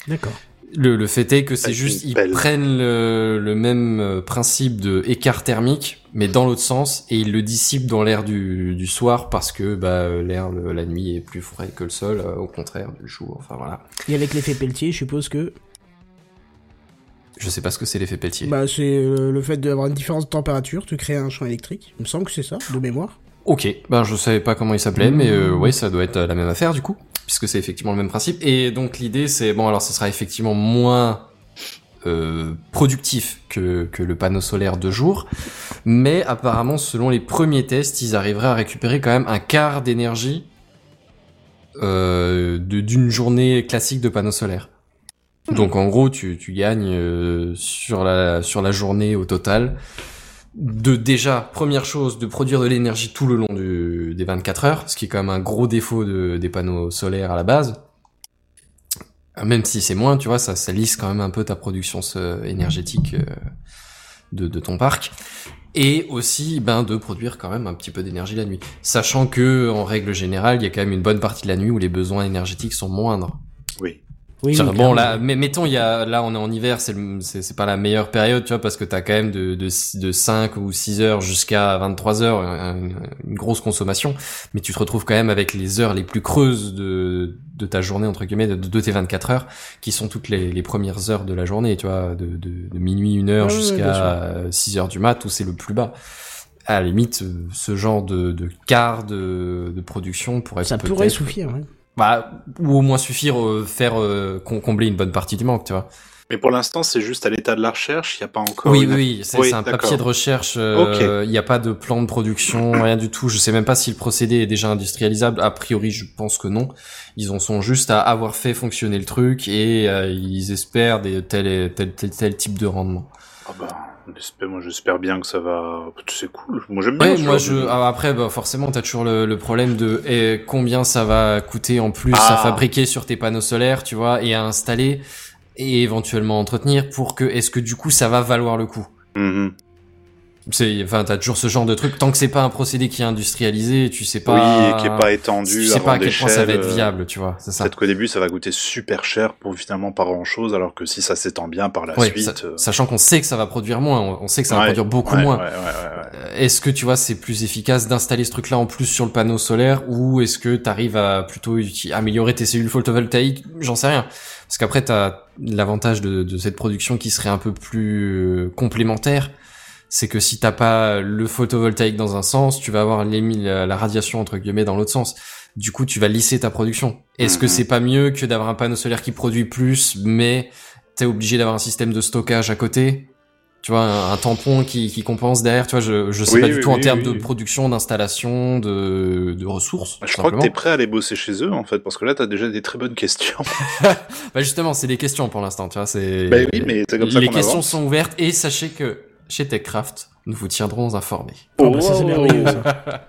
[SPEAKER 1] D'accord.
[SPEAKER 4] Le, le fait est que c'est juste, ils
[SPEAKER 3] pelle.
[SPEAKER 4] prennent le, le même euh, principe de écart thermique, mais dans l'autre sens, et ils le dissipent dans l'air du, du soir parce que bah, l'air la nuit est plus frais que le sol, euh, au contraire du jour. Enfin voilà.
[SPEAKER 1] Et avec l'effet Pelletier, je suppose que
[SPEAKER 4] Je sais pas ce que c'est l'effet Pelletier.
[SPEAKER 1] bah, c'est euh, le fait d'avoir une différence de température, tu crées un champ électrique. Il me semble que c'est ça, de mémoire.
[SPEAKER 4] Ok, ben je savais pas comment il s'appelait, mais euh, ouais, ça doit être euh, la même affaire du coup, puisque c'est effectivement le même principe. Et donc l'idée, c'est bon, alors ce sera effectivement moins euh, productif que, que le panneau solaire de jour, mais apparemment, selon les premiers tests, ils arriveraient à récupérer quand même un quart d'énergie euh, d'une journée classique de panneau solaire. Donc en gros, tu, tu gagnes euh, sur la sur la journée au total de déjà première chose de produire de l'énergie tout le long du, des 24 heures, ce qui est quand même un gros défaut de, des panneaux solaires à la base. Euh, Même si c'est moins, tu vois, ça, ça lisse quand même un peu ta production énergétique euh, de, de ton parc. Et aussi, ben, de produire quand même un petit peu d'énergie la nuit. Sachant que, en règle générale, il y a quand même une bonne partie de la nuit où les besoins énergétiques sont moindres.
[SPEAKER 3] Oui.
[SPEAKER 1] Oui,
[SPEAKER 4] bon
[SPEAKER 1] clairement.
[SPEAKER 4] là, mais mettons il y a là on est en hiver, c'est c'est pas la meilleure période, tu vois parce que t'as quand même de de de 5 ou 6 heures jusqu'à 23 heures une, une grosse consommation, mais tu te retrouves quand même avec les heures les plus creuses de de ta journée entre guillemets de, de tes 24 heures qui sont toutes les, les premières heures de la journée, tu vois, de de, de minuit une heure
[SPEAKER 1] Ouais, ouais, bien
[SPEAKER 4] jusqu'à 6 heures du mat où c'est le plus bas. À la limite, ce genre de, de quart de, de production pourrait
[SPEAKER 1] Ça pourrait suffire, ouais.
[SPEAKER 4] Bah, ou au moins suffire euh, faire euh, com- combler une bonne partie du manque, tu vois.
[SPEAKER 3] Mais pour l'instant, c'est juste à l'état de la recherche, il n'y a pas encore.
[SPEAKER 4] Oui,
[SPEAKER 3] une-
[SPEAKER 4] oui, oui, c'est
[SPEAKER 3] Oui,
[SPEAKER 4] un papier de recherche. euh, Il n'y a pas de plan de production, rien du tout. Je sais même pas si le procédé est déjà industrialisable. A priori, je pense que non. Ils en sont juste à avoir fait fonctionner le truc et euh, ils espèrent des tel, et- tel, tel, tel type de rendement.
[SPEAKER 3] Ah bah, moi j'espère bien que ça va. C'est cool. Moi j'aime bien.
[SPEAKER 4] Ouais, moi je ah, après bah forcément t'as toujours le, le problème de eh, combien ça va coûter en plus
[SPEAKER 3] Ah.
[SPEAKER 4] à fabriquer sur tes panneaux solaires, tu vois, et à installer et éventuellement entretenir pour que est-ce que du coup ça va valoir le coup?
[SPEAKER 3] Mhm.
[SPEAKER 4] C'est enfin t'as toujours ce genre de truc tant que c'est pas un procédé qui est industrialisé, tu sais pas
[SPEAKER 3] Oui, et qui est pas étendu.
[SPEAKER 4] tu sais pas à quel point ça va être
[SPEAKER 3] euh,
[SPEAKER 4] viable, tu vois, c'est ça.
[SPEAKER 3] Peut-être qu'au début ça va coûter super cher pour finalement pas grand chose, alors que si ça s'étend bien par la
[SPEAKER 4] Ouais,
[SPEAKER 3] suite. euh,
[SPEAKER 4] sachant qu'on sait que ça va produire moins, on, sait que ça va
[SPEAKER 3] ouais,
[SPEAKER 4] produire beaucoup
[SPEAKER 3] ouais,
[SPEAKER 4] moins.
[SPEAKER 3] ouais, ouais, ouais, ouais.
[SPEAKER 4] Euh, Est-ce que tu vois c'est plus efficace d'installer ce truc-là en plus sur le panneau solaire ou est-ce que tu arrives à plutôt améliorer tes cellules photovoltaïques? J'en sais rien. Parce qu'après t'as l'avantage de, de cette production qui serait un peu plus complémentaire, c'est que si t'as pas le photovoltaïque dans un sens, tu vas avoir l'émi- la, la radiation entre guillemets dans l'autre sens. Du coup, tu vas lisser ta production. Est-ce que
[SPEAKER 3] Mhm.
[SPEAKER 4] c'est pas mieux que d'avoir un panneau solaire qui produit plus, mais t'es obligé d'avoir un système de stockage à côté? Tu vois, un, un tampon qui, qui compense derrière, tu vois, je, je sais
[SPEAKER 3] Oui,
[SPEAKER 4] pas du
[SPEAKER 3] oui,
[SPEAKER 4] tout en termes de production, d'installation, de, de ressources.
[SPEAKER 3] Je
[SPEAKER 4] tout
[SPEAKER 3] crois que t'es prêt à aller bosser chez eux en fait, parce que là t'as déjà des très bonnes questions.
[SPEAKER 4] Bah justement, c'est des questions pour l'instant, tu vois, c'est...
[SPEAKER 3] Bah oui, mais c'est comme ça
[SPEAKER 4] Les questions
[SPEAKER 3] avance.
[SPEAKER 4] sont ouvertes et sachez que chez TechCraft, nous vous tiendrons informés.
[SPEAKER 1] Oh, bah, ça, c'est merveilleux, ça.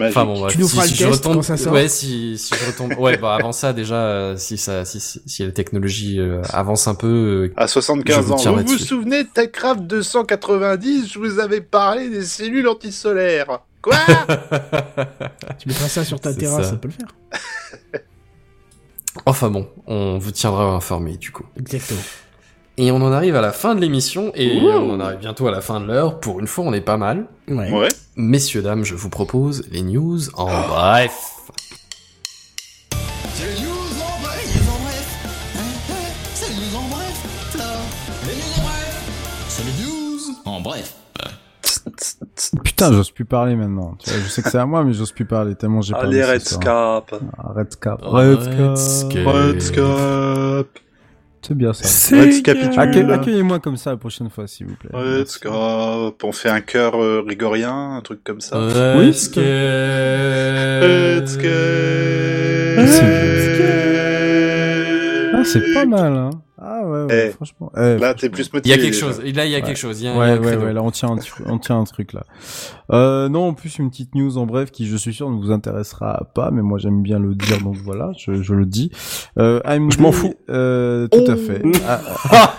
[SPEAKER 4] Enfin bon, bref,
[SPEAKER 1] Tu nous
[SPEAKER 4] si-
[SPEAKER 1] feras
[SPEAKER 4] si
[SPEAKER 1] le test
[SPEAKER 4] retombe-
[SPEAKER 1] quand ça sort
[SPEAKER 4] Ouais, si, si je retombe. Ouais, bah avant ça déjà, euh, si ça, si, si, si la technologie euh, avance un peu, euh,
[SPEAKER 3] À 75
[SPEAKER 4] Je vous
[SPEAKER 3] ans, vous vous souvenez de TechCraft 290 Je vous avais parlé des cellules antisolaires. Quoi?
[SPEAKER 1] Tu mettras ça sur ta terrasse,
[SPEAKER 4] ça.
[SPEAKER 1] ça. peut le faire.
[SPEAKER 4] enfin bon, on vous tiendra informés du coup.
[SPEAKER 1] Exactement.
[SPEAKER 4] Et on en arrive à la fin de l'émission et
[SPEAKER 3] Ouh.
[SPEAKER 4] on en arrive bientôt à la fin de l'heure. Pour une fois, on est pas mal.
[SPEAKER 1] Ouais.
[SPEAKER 3] Ouais.
[SPEAKER 4] Messieurs, dames, je vous propose les news en bref.
[SPEAKER 10] C'est les news en bref, en bref. C'est les news en bref, là. Les news en bref C'est les news en bref.
[SPEAKER 5] Putain, j'ose plus parler maintenant. Tu vois, je sais que c'est à moi, mais j'ose plus parler tellement j'ai parlé.
[SPEAKER 3] Allez, Redscap.
[SPEAKER 5] Ah, Redscap.
[SPEAKER 4] Redscap.
[SPEAKER 5] C'est bien ça. Accueillez-moi comme ça la prochaine fois, s'il vous plaît.
[SPEAKER 3] Redscap. On fait un cœur euh, grégorien, un truc comme ça.
[SPEAKER 4] Redscap.
[SPEAKER 5] Ah, c'est pas mal, hein. Ah ouais, ouais
[SPEAKER 3] Eh,
[SPEAKER 5] franchement. Eh,
[SPEAKER 3] Là, t'es plus
[SPEAKER 4] Il y
[SPEAKER 3] motivé.
[SPEAKER 4] a quelque chose. Là, il y a quelque chose. Il y a, il y a
[SPEAKER 5] Ouais, ouais, ouais, là, on tient un, tru- on tient un truc, là. Euh, non, en plus, une petite news en bref qui, je suis sûr, ne vous intéressera pas, mais moi, j'aime bien le dire, donc voilà, je, je le dis. Euh, AMD,
[SPEAKER 8] Je m'en fous.
[SPEAKER 5] Euh, tout à fait. Ah,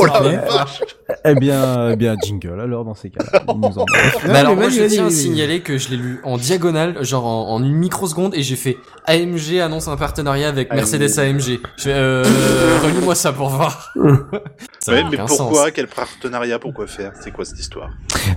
[SPEAKER 3] Oh la vache
[SPEAKER 5] eh bien, eh bien, jingle, alors, dans ces cas-là. news en bref.
[SPEAKER 4] Mais alors, moi, je tiens à signaler que je l'ai lu en diagonale, genre en, en une microseconde, et j'ai fait AMG annonce un partenariat avec Mercedes AMG. Je fais, euh, relis-moi ça pour voir. ça
[SPEAKER 3] Ouais, mais pourquoi
[SPEAKER 4] sens.
[SPEAKER 3] Quel partenariat Pourquoi faire? C'est quoi cette histoire?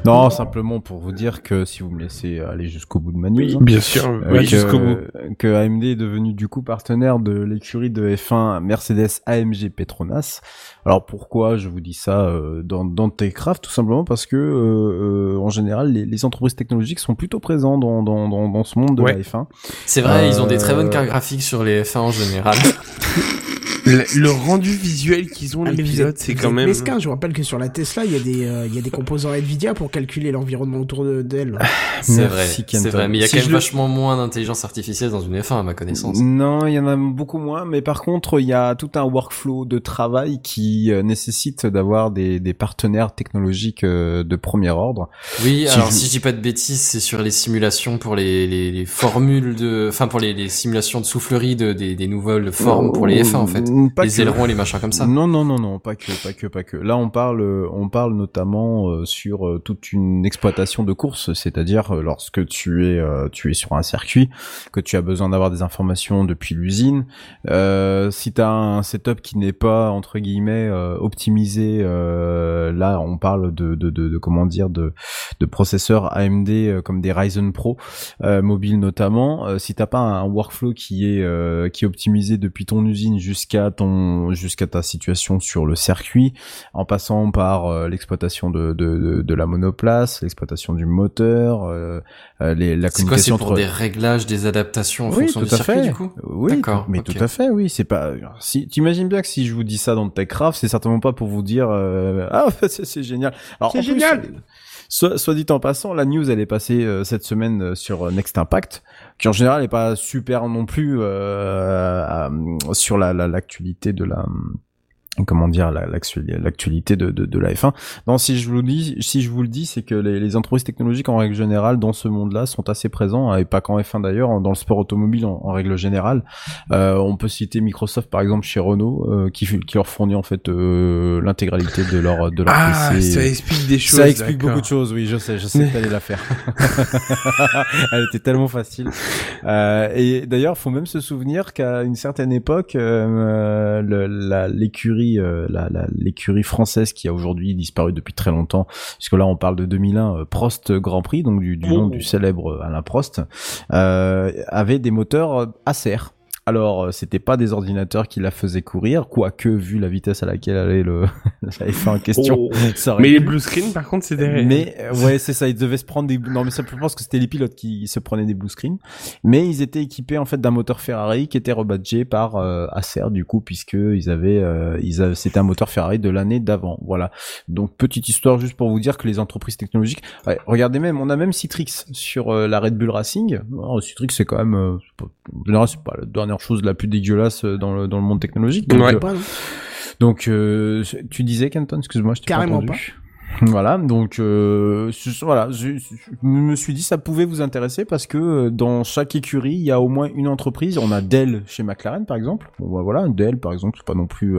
[SPEAKER 5] Non, simplement pour vous dire que si vous me laissez aller jusqu'au bout de ma news, hein,
[SPEAKER 8] Bien sûr,
[SPEAKER 5] Euh,
[SPEAKER 8] oui,
[SPEAKER 5] que,
[SPEAKER 8] jusqu'au bout.
[SPEAKER 5] que AMD est devenu du coup partenaire de l'écurie de F1 Mercedes AMG Petronas. Alors pourquoi je vous dis ça euh, dans, dans Techcraft? Tout simplement parce que euh, euh, en général les, les entreprises technologiques sont plutôt présentes dans, dans, dans, dans ce monde de
[SPEAKER 8] Ouais.
[SPEAKER 5] la F1.
[SPEAKER 4] C'est vrai, ils ont des très bonnes cartes graphiques sur les F1 en général.
[SPEAKER 8] Le, le rendu visuel qu'ils ont,
[SPEAKER 1] Ah,
[SPEAKER 8] les pilotes, c'est quand même...
[SPEAKER 1] mesquin. Je vous rappelle que sur la Tesla, il y a des, euh, il y a des composants Nvidia pour calculer l'environnement autour de- d'elle.
[SPEAKER 4] C'est
[SPEAKER 5] Merci,
[SPEAKER 4] vrai, c'est vrai, mais il y a
[SPEAKER 5] Si
[SPEAKER 4] quand même
[SPEAKER 5] le-
[SPEAKER 4] vachement moins d'intelligence artificielle dans une F1 à ma connaissance.
[SPEAKER 5] Non, il y en a beaucoup moins, mais par contre, il y a tout un workflow de travail qui euh, nécessite d'avoir des, des partenaires technologiques euh, de premier ordre.
[SPEAKER 4] Oui,
[SPEAKER 5] Si
[SPEAKER 4] alors
[SPEAKER 5] je-
[SPEAKER 4] si je dis pas de bêtises, c'est sur les simulations pour les, les, les formules de, enfin pour les, les simulations de soufflerie de, des, des nouvelles formes pour les F1 en fait.
[SPEAKER 5] Pas
[SPEAKER 4] les
[SPEAKER 5] que.
[SPEAKER 4] ailerons et les machins comme ça.
[SPEAKER 5] Non, non, non, non, pas que, pas que, pas que. Là, on parle, euh, on parle notamment euh, sur euh, toute une exploitation de course, c'est-à-dire euh, lorsque tu es, euh, tu es sur un circuit, que tu as besoin d'avoir des informations depuis l'usine. Euh, si tu as un setup qui n'est pas entre guillemets euh, optimisé, euh, là, on parle de, de, de, de comment dire, de, de processeurs AMD euh, comme des Ryzen Pro euh, mobiles notamment. Euh, si t'as pas un workflow qui est euh, qui est optimisé depuis ton usine jusqu'à ton jusqu'à ta situation sur le circuit, en passant par euh, l'exploitation de, de, de, de la monoplace, l'exploitation du moteur, euh, euh, les, la
[SPEAKER 4] C'est quoi, c'est
[SPEAKER 5] communication
[SPEAKER 4] pour
[SPEAKER 5] entre
[SPEAKER 4] des réglages, des adaptations en
[SPEAKER 5] oui,
[SPEAKER 4] fonction
[SPEAKER 5] tout
[SPEAKER 4] du
[SPEAKER 5] à
[SPEAKER 4] circuit
[SPEAKER 5] fait.
[SPEAKER 4] du coup?
[SPEAKER 5] Oui,
[SPEAKER 4] D'accord,
[SPEAKER 5] mais tout à fait, oui. C'est pas. Si t'imagines bien que si je vous dis ça dans Techcraft, c'est certainement pas pour vous dire euh, ah c'est génial. Alors
[SPEAKER 1] C'est
[SPEAKER 5] plus,
[SPEAKER 1] génial.
[SPEAKER 5] Soit, soit dit en passant, la news elle est passée euh, cette semaine euh, sur Next Impact, qui en général est pas super non plus euh, à- sur la la- l'actualité de la comment dire la- l'actuali- l'actualité de, de, de la F1. Non, si je vous le dis, si je vous le dis, c'est que les, les entreprises technologiques en règle générale dans ce monde-là sont assez présents hein, et pas qu'en F1 d'ailleurs, dans le sport automobile en, en règle générale. Euh, on peut citer Microsoft par exemple chez Renault, euh, qui, qui leur fournit en fait euh, l'intégralité de leur de leur
[SPEAKER 8] Ah,
[SPEAKER 5] PC.
[SPEAKER 8] ça explique des choses.
[SPEAKER 5] Ça explique beaucoup de choses, oui, je sais, je sais que t'allais la faire. Elle était tellement facile. Euh, et d'ailleurs, faut même se souvenir qu'à une certaine époque, euh, la- l'écurie, euh, l'écurie française qui a aujourd'hui disparu depuis très longtemps, puisque là on parle de 2001, euh, Prost Grand Prix, donc du, du nom du célèbre Alain Prost, euh, avait des moteurs Acer. Alors, euh, c'était pas des ordinateurs qui la faisaient courir, quoique vu la vitesse à laquelle allait le la F1 en question,
[SPEAKER 3] Oh.
[SPEAKER 5] ça aurait
[SPEAKER 8] Mais les blue screen, par contre, c'est des...
[SPEAKER 5] Mais euh, ouais, c'est ça. Ils devaient se prendre des. Non, mais ça, je pense que c'était les pilotes qui se prenaient des blue screen. Mais ils étaient équipés en fait d'un moteur Ferrari qui était rebadgé par euh, Acer du coup, puisque ils avaient, euh, ils avaient, c'était un moteur Ferrari de l'année d'avant. Voilà. Donc petite histoire juste pour vous dire que les entreprises technologiques. Ouais, regardez même, on a même Citrix sur euh, la Red Bull Racing. Alors, Citrix c'est quand même, euh, c'est pas- en général c'est pas la chose la plus dégueulasse euh, dans le dans le monde technologique. Donc,
[SPEAKER 8] Ouais.
[SPEAKER 5] euh,
[SPEAKER 1] Pas,
[SPEAKER 5] donc, euh, tu disais, Canton, excuse-moi, je t'ai
[SPEAKER 1] Carrément
[SPEAKER 5] pas entendu. Voilà, donc euh, voilà, je, je me suis dit ça pouvait vous intéresser parce que dans chaque écurie il y a au moins une entreprise. On a Dell chez McLaren par exemple. Bon bah, voilà, Dell par exemple c'est pas non plus,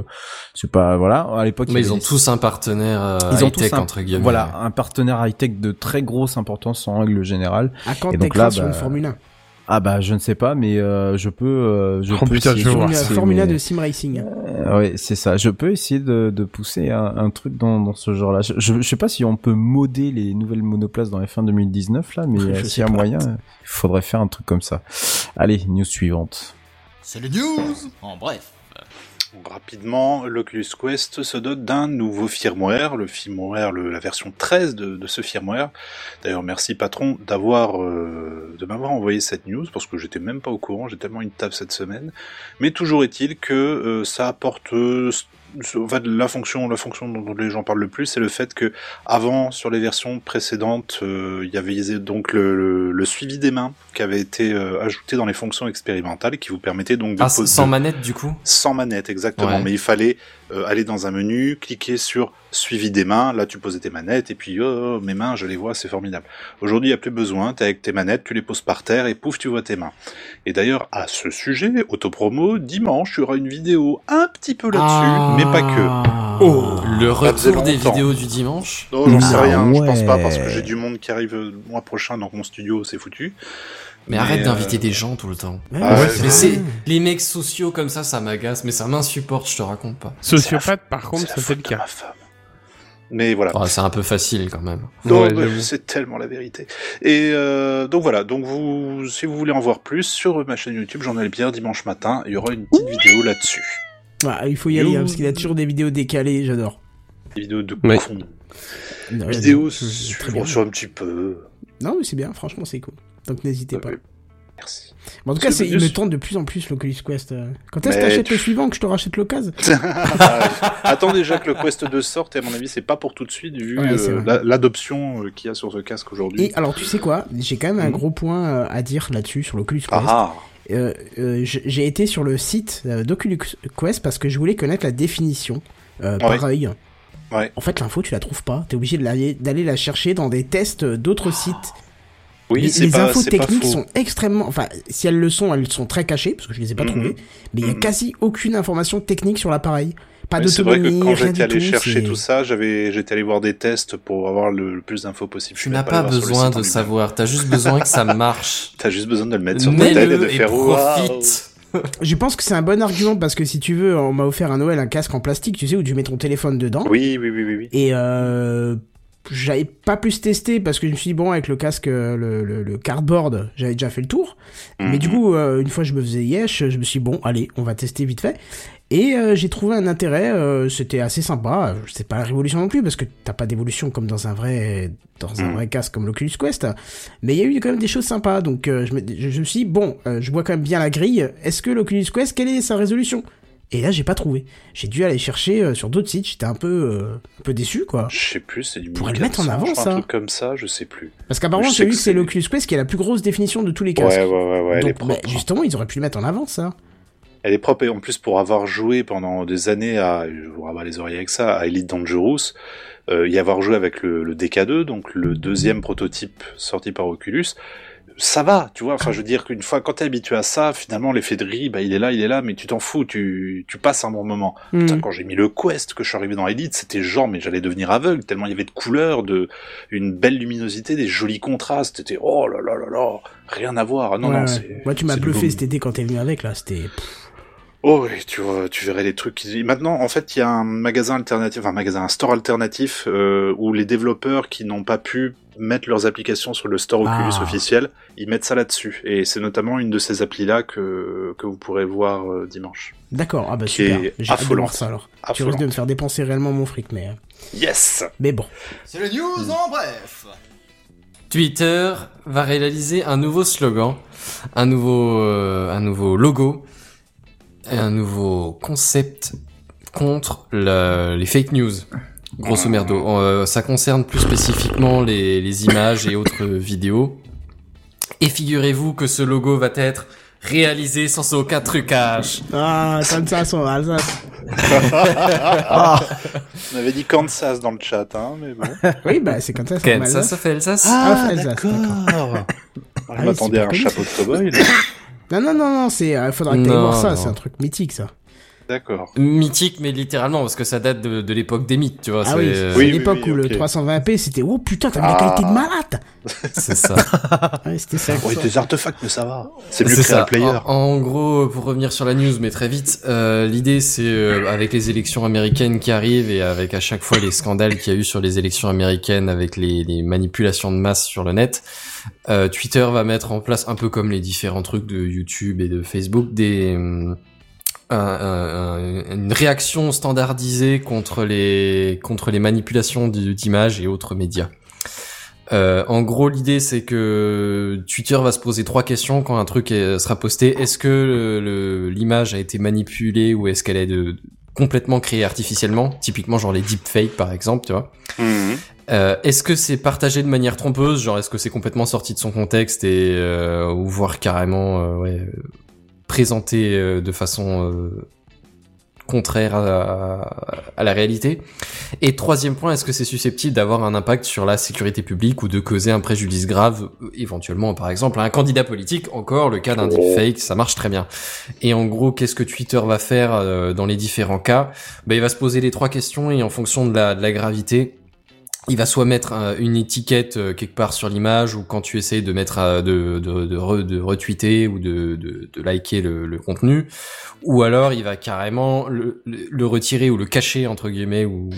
[SPEAKER 5] c'est pas voilà. À l'époque
[SPEAKER 4] Mais ils ont tous un partenaire euh,
[SPEAKER 5] Ils ont
[SPEAKER 4] high-tech
[SPEAKER 5] tous un-
[SPEAKER 4] entre guillemets.
[SPEAKER 5] voilà un partenaire high tech de très grosse importance en règle générale.
[SPEAKER 1] À quand
[SPEAKER 5] Et donc là,
[SPEAKER 1] sur
[SPEAKER 5] bah,
[SPEAKER 1] une Formule 1
[SPEAKER 5] Ah bah je ne sais pas, mais euh, je peux, euh, je
[SPEAKER 8] Oh,
[SPEAKER 5] peux
[SPEAKER 8] putain,
[SPEAKER 5] essayer
[SPEAKER 8] je veux
[SPEAKER 5] de
[SPEAKER 8] voir
[SPEAKER 1] Une
[SPEAKER 8] ça,
[SPEAKER 5] pousser
[SPEAKER 1] Formule 1
[SPEAKER 5] mes-
[SPEAKER 1] de sim racing.
[SPEAKER 5] Euh, ouais, c'est ça. Je peux essayer de, de pousser un, un truc dans, dans ce genre-là. Je, je, je sais pas si on peut modder les nouvelles monoplaces dans F1 2019 là, mais euh, s'il y a moyen, il faudrait faire un truc comme ça. Allez, news suivante.
[SPEAKER 10] C'est les news en bref.
[SPEAKER 3] Rapidement, l'Oculus Quest se dote d'un nouveau firmware, le firmware, la version 13 de, ce firmware. D'ailleurs, merci patron d'avoir euh, de m'avoir envoyé cette news parce que j'étais même pas au courant, j'ai tellement une table cette semaine. Mais toujours est-il que euh, ça apporte euh, la fonction, la fonction dont les gens parlent le plus, c'est le fait que avant, sur les versions précédentes, euh, il y avait donc le, suivi des mains qui avait été euh, ajouté dans les fonctions expérimentales et qui vous permettait donc de
[SPEAKER 4] ah, sans manette du coup?
[SPEAKER 3] Sans manette, exactement. Ouais. Mais il fallait euh, aller dans un menu, cliquer sur suivi des mains, là tu posais tes manettes et puis oh, oh mes mains je les vois c'est formidable. Aujourd'hui il n'y a plus besoin, tu avec tes manettes, tu les poses par terre et pouf tu vois tes mains. Et d'ailleurs à ce sujet, autopromo, dimanche il y aura une vidéo un petit peu là-dessus, ah. mais pas que.
[SPEAKER 4] Oh, le retour des vidéos du dimanche?
[SPEAKER 3] Non j'en sais rien, ouais. je pense pas parce que j'ai du monde qui arrive le mois prochain dans mon studio, c'est foutu.
[SPEAKER 4] Mais, mais arrête euh... d'inviter des gens tout le temps. Ah ouais, mais c'est les mecs sociaux comme ça, ça m'agace, mais ça m'insupporte, je te raconte pas.
[SPEAKER 8] Sociopathe, par contre, ça c'est le cas.
[SPEAKER 3] Mais voilà.
[SPEAKER 4] Oh, c'est un peu facile quand même.
[SPEAKER 3] Non, ouais, c'est tellement la vérité. Et euh, donc voilà, donc vous, si vous voulez en voir plus sur ma chaîne YouTube, j'en ai bien dimanche matin, il y aura une petite vidéo là-dessus.
[SPEAKER 1] Ah, il faut y aller hein, parce qu'il y a toujours des vidéos décalées, j'adore.
[SPEAKER 3] Des vidéos de ouais. con. Vidéos sur, sur un petit peu.
[SPEAKER 1] Non, mais c'est bien, franchement, c'est cool. Donc n'hésitez pas.
[SPEAKER 3] Merci.
[SPEAKER 1] Bon, en tout cas, il me tente de plus en plus l'Oculus Quest. Quand est-ce que t'achètes tu... le suivant que je te rachète l'occasion
[SPEAKER 3] Attends déjà que le Quest 2 sorte et à mon avis, c'est pas pour tout de suite vu ouais, euh, l'adoption euh, qu'il y a sur ce casque aujourd'hui.
[SPEAKER 1] Et alors, tu sais quoi? J'ai quand même un mmh. gros point euh, à dire là-dessus sur l'Oculus Quest.
[SPEAKER 3] Ah.
[SPEAKER 1] Euh, euh, j'ai été sur le site d'Oculus Quest parce que je voulais connaître la définition euh, par
[SPEAKER 3] ouais.
[SPEAKER 1] œil.
[SPEAKER 3] Ouais.
[SPEAKER 1] En fait, l'info, tu la trouves pas. T'es obligé d'aller la chercher dans des tests d'autres sites.
[SPEAKER 3] Oui,
[SPEAKER 1] les, les
[SPEAKER 3] pas,
[SPEAKER 1] infos techniques
[SPEAKER 3] pas
[SPEAKER 1] sont extrêmement, enfin, si elles le sont, elles sont très cachées parce que je les ai pas
[SPEAKER 3] Mhm.
[SPEAKER 1] trouvées. Mais il y a quasi aucune information technique sur l'appareil. Pas
[SPEAKER 3] Mais c'est vrai que quand j'étais allé
[SPEAKER 1] tout.
[SPEAKER 3] chercher tout ça, j'avais, j'étais allé voir des tests pour avoir le, le plus d'infos possible.
[SPEAKER 4] Tu n'as pas besoin de savoir, t'as juste besoin que ça marche.
[SPEAKER 3] T'as juste besoin de le mettre sur ta tête et de
[SPEAKER 4] et
[SPEAKER 3] faire
[SPEAKER 4] profite.
[SPEAKER 1] Je pense que c'est un bon argument parce que si tu veux, on m'a offert à Noël un casque en plastique, tu sais, où tu mets ton téléphone dedans.
[SPEAKER 3] Oui, oui, oui, oui, oui.
[SPEAKER 1] Et euh, j'avais pas pu tester parce que je me suis dit, bon, avec le casque, euh, le, le, le cardboard, j'avais déjà fait le tour. Mais
[SPEAKER 3] Mhm.
[SPEAKER 1] du coup, euh, une fois je me faisais yesh, je me suis dit, bon, allez, on va tester vite fait. Et euh, j'ai trouvé un intérêt, euh, c'était assez sympa. C'est pas la révolution non plus parce que t'as pas d'évolution comme dans un vrai dans un
[SPEAKER 3] Mhm.
[SPEAKER 1] vrai casque comme l'Oculus Quest. Mais il y a eu quand même des choses sympas. Donc je, me, je, je me suis dit, bon, je vois quand même bien la grille. Est-ce que l'Oculus Quest, quelle est sa résolution? Et là, j'ai pas trouvé. J'ai dû aller chercher euh, sur d'autres sites. J'étais un peu euh, un peu déçu, quoi.
[SPEAKER 3] Je sais plus, c'est du
[SPEAKER 1] Pourrait le
[SPEAKER 3] 1400,
[SPEAKER 1] mettre en avant, ça.
[SPEAKER 3] Un truc comme ça, je sais plus.
[SPEAKER 1] Parce qu'apparemment, j'ai vu
[SPEAKER 3] que
[SPEAKER 1] c'est l'Oculus Quest qui a la plus grosse définition de tous les casques.
[SPEAKER 3] Ouais, ouais, ouais,
[SPEAKER 1] Donc, bah, justement, ils auraient pu le mettre en avant, ça.
[SPEAKER 3] Elle est propre et en plus pour avoir joué pendant des années à, je vous rabat les oreilles avec ça, à Elite Dangerous, euh, y avoir joué avec le, le DK2, donc le deuxième prototype sorti par Oculus, ça va, tu vois. Enfin, je veux dire qu'une fois, quand t'es habitué à ça, finalement, l'effet de grille, bah, il est là, il est là, mais tu t'en fous, tu, tu passes un bon moment. Putain, quand j'ai mis le Quest, que je suis arrivé dans Elite, c'était genre, mais j'allais devenir aveugle, tellement il y avait de couleurs, de, une belle luminosité, des jolis contrastes, c'était, oh là là là là, rien à voir. Ah Non,
[SPEAKER 1] Ouais,
[SPEAKER 3] non,
[SPEAKER 1] ouais.
[SPEAKER 3] c'est.
[SPEAKER 1] Moi, tu m'as bluffé cet été quand t'es venu avec, là. C'était.
[SPEAKER 3] Oh oui, tu vois, tu verrais les trucs. qui- Maintenant, en fait, il y a un magasin alternatif, enfin un magasin, un store alternatif euh, où les développeurs qui n'ont pas pu mettre leurs applications sur le store Oculus
[SPEAKER 1] Ah.
[SPEAKER 3] officiel, ils mettent ça là-dessus. Et c'est notamment une de ces applis-là que que vous pourrez voir euh, dimanche.
[SPEAKER 1] D'accord, ah bah super. J'ai hâte de voir ça alors. Tu
[SPEAKER 3] Affolante.
[SPEAKER 1] risques de me faire dépenser réellement mon fric, mais. euh,
[SPEAKER 3] Yes.
[SPEAKER 1] Mais bon.
[SPEAKER 10] C'est le news en bref.
[SPEAKER 4] Twitter va réaliser un nouveau slogan, un nouveau, euh, un nouveau logo, et un nouveau concept contre les fake news. Grosso merdo, Euh, ça concerne plus spécifiquement les, les images et autres vidéos. Et figurez-vous que ce logo va être réalisé sans aucun trucage.
[SPEAKER 1] Ah, Kansas en Alsace.
[SPEAKER 3] On avait dit Kansas dans le chat, hein, mais bon.
[SPEAKER 1] Oui, bah c'est Kansas
[SPEAKER 4] ça,
[SPEAKER 1] Alsace.
[SPEAKER 4] ça fait Alsace
[SPEAKER 1] Ah, Alsace, d'accord.
[SPEAKER 3] Je
[SPEAKER 1] Ah oui,
[SPEAKER 3] m'attendais à un chapeau de cowboy.
[SPEAKER 1] Non, non, non, non, c'est. euh, faudra que t'ailles voir ça, c'est un truc mythique, ça.
[SPEAKER 3] D'accord.
[SPEAKER 4] Mythique, mais littéralement, parce que ça date de, de l'époque des mythes, tu vois.
[SPEAKER 1] Ah
[SPEAKER 4] c'est-
[SPEAKER 1] oui,
[SPEAKER 4] euh,
[SPEAKER 1] c'est
[SPEAKER 3] Oui,
[SPEAKER 1] l'époque
[SPEAKER 3] oui,
[SPEAKER 1] où le
[SPEAKER 3] ok.
[SPEAKER 1] 320p c'était oh putain, la
[SPEAKER 3] Ah.
[SPEAKER 1] qualité de malade.
[SPEAKER 4] c'est ça.
[SPEAKER 1] Ouais, c'était ça.
[SPEAKER 3] Des artefacts, mais ça va. C'est mieux que
[SPEAKER 4] ça.
[SPEAKER 3] Player.
[SPEAKER 4] En, en gros, pour revenir sur la news, mais très vite, euh, l'idée c'est euh, avec les élections américaines qui arrivent et avec à chaque fois les scandales qu'il y a eu sur les élections américaines avec les, les manipulations de masse sur le net, euh, Twitter va mettre en place un peu comme les différents trucs de YouTube et de Facebook des une réaction standardisée contre les contre les manipulations d'images et autres médias. Euh, en gros, l'idée c'est que Twitter va se poser trois questions quand un truc sera posté. Est-ce que l'image a été manipulée ou est-ce qu'elle est de, complètement créée artificiellement? Typiquement, genre les deepfakes par exemple, tu vois. Mhm. Euh, est-ce que c'est partagé de manière trompeuse? Genre, est-ce que c'est complètement sorti de son contexte et euh, ou voire carrément euh, ouais, présenté euh, de façon euh, contraire à, la réalité. Et troisième point, est-ce que c'est susceptible d'avoir un impact sur la sécurité publique ou de causer un préjudice grave, éventuellement par exemple à un candidat politique? Encore le cas d'un deepfake, ça marche très bien. Et en gros, qu'est-ce que Twitter va faire euh, dans les différents cas? Ben, Il va se poser les trois questions et en fonction de la, de la gravité, il va soit mettre une étiquette euh, quelque part sur l'image ou quand tu essayes de mettre euh, de retweeter ou de, de, liker le, contenu. Ou alors il va carrément le, retirer ou le cacher entre guillemets ou,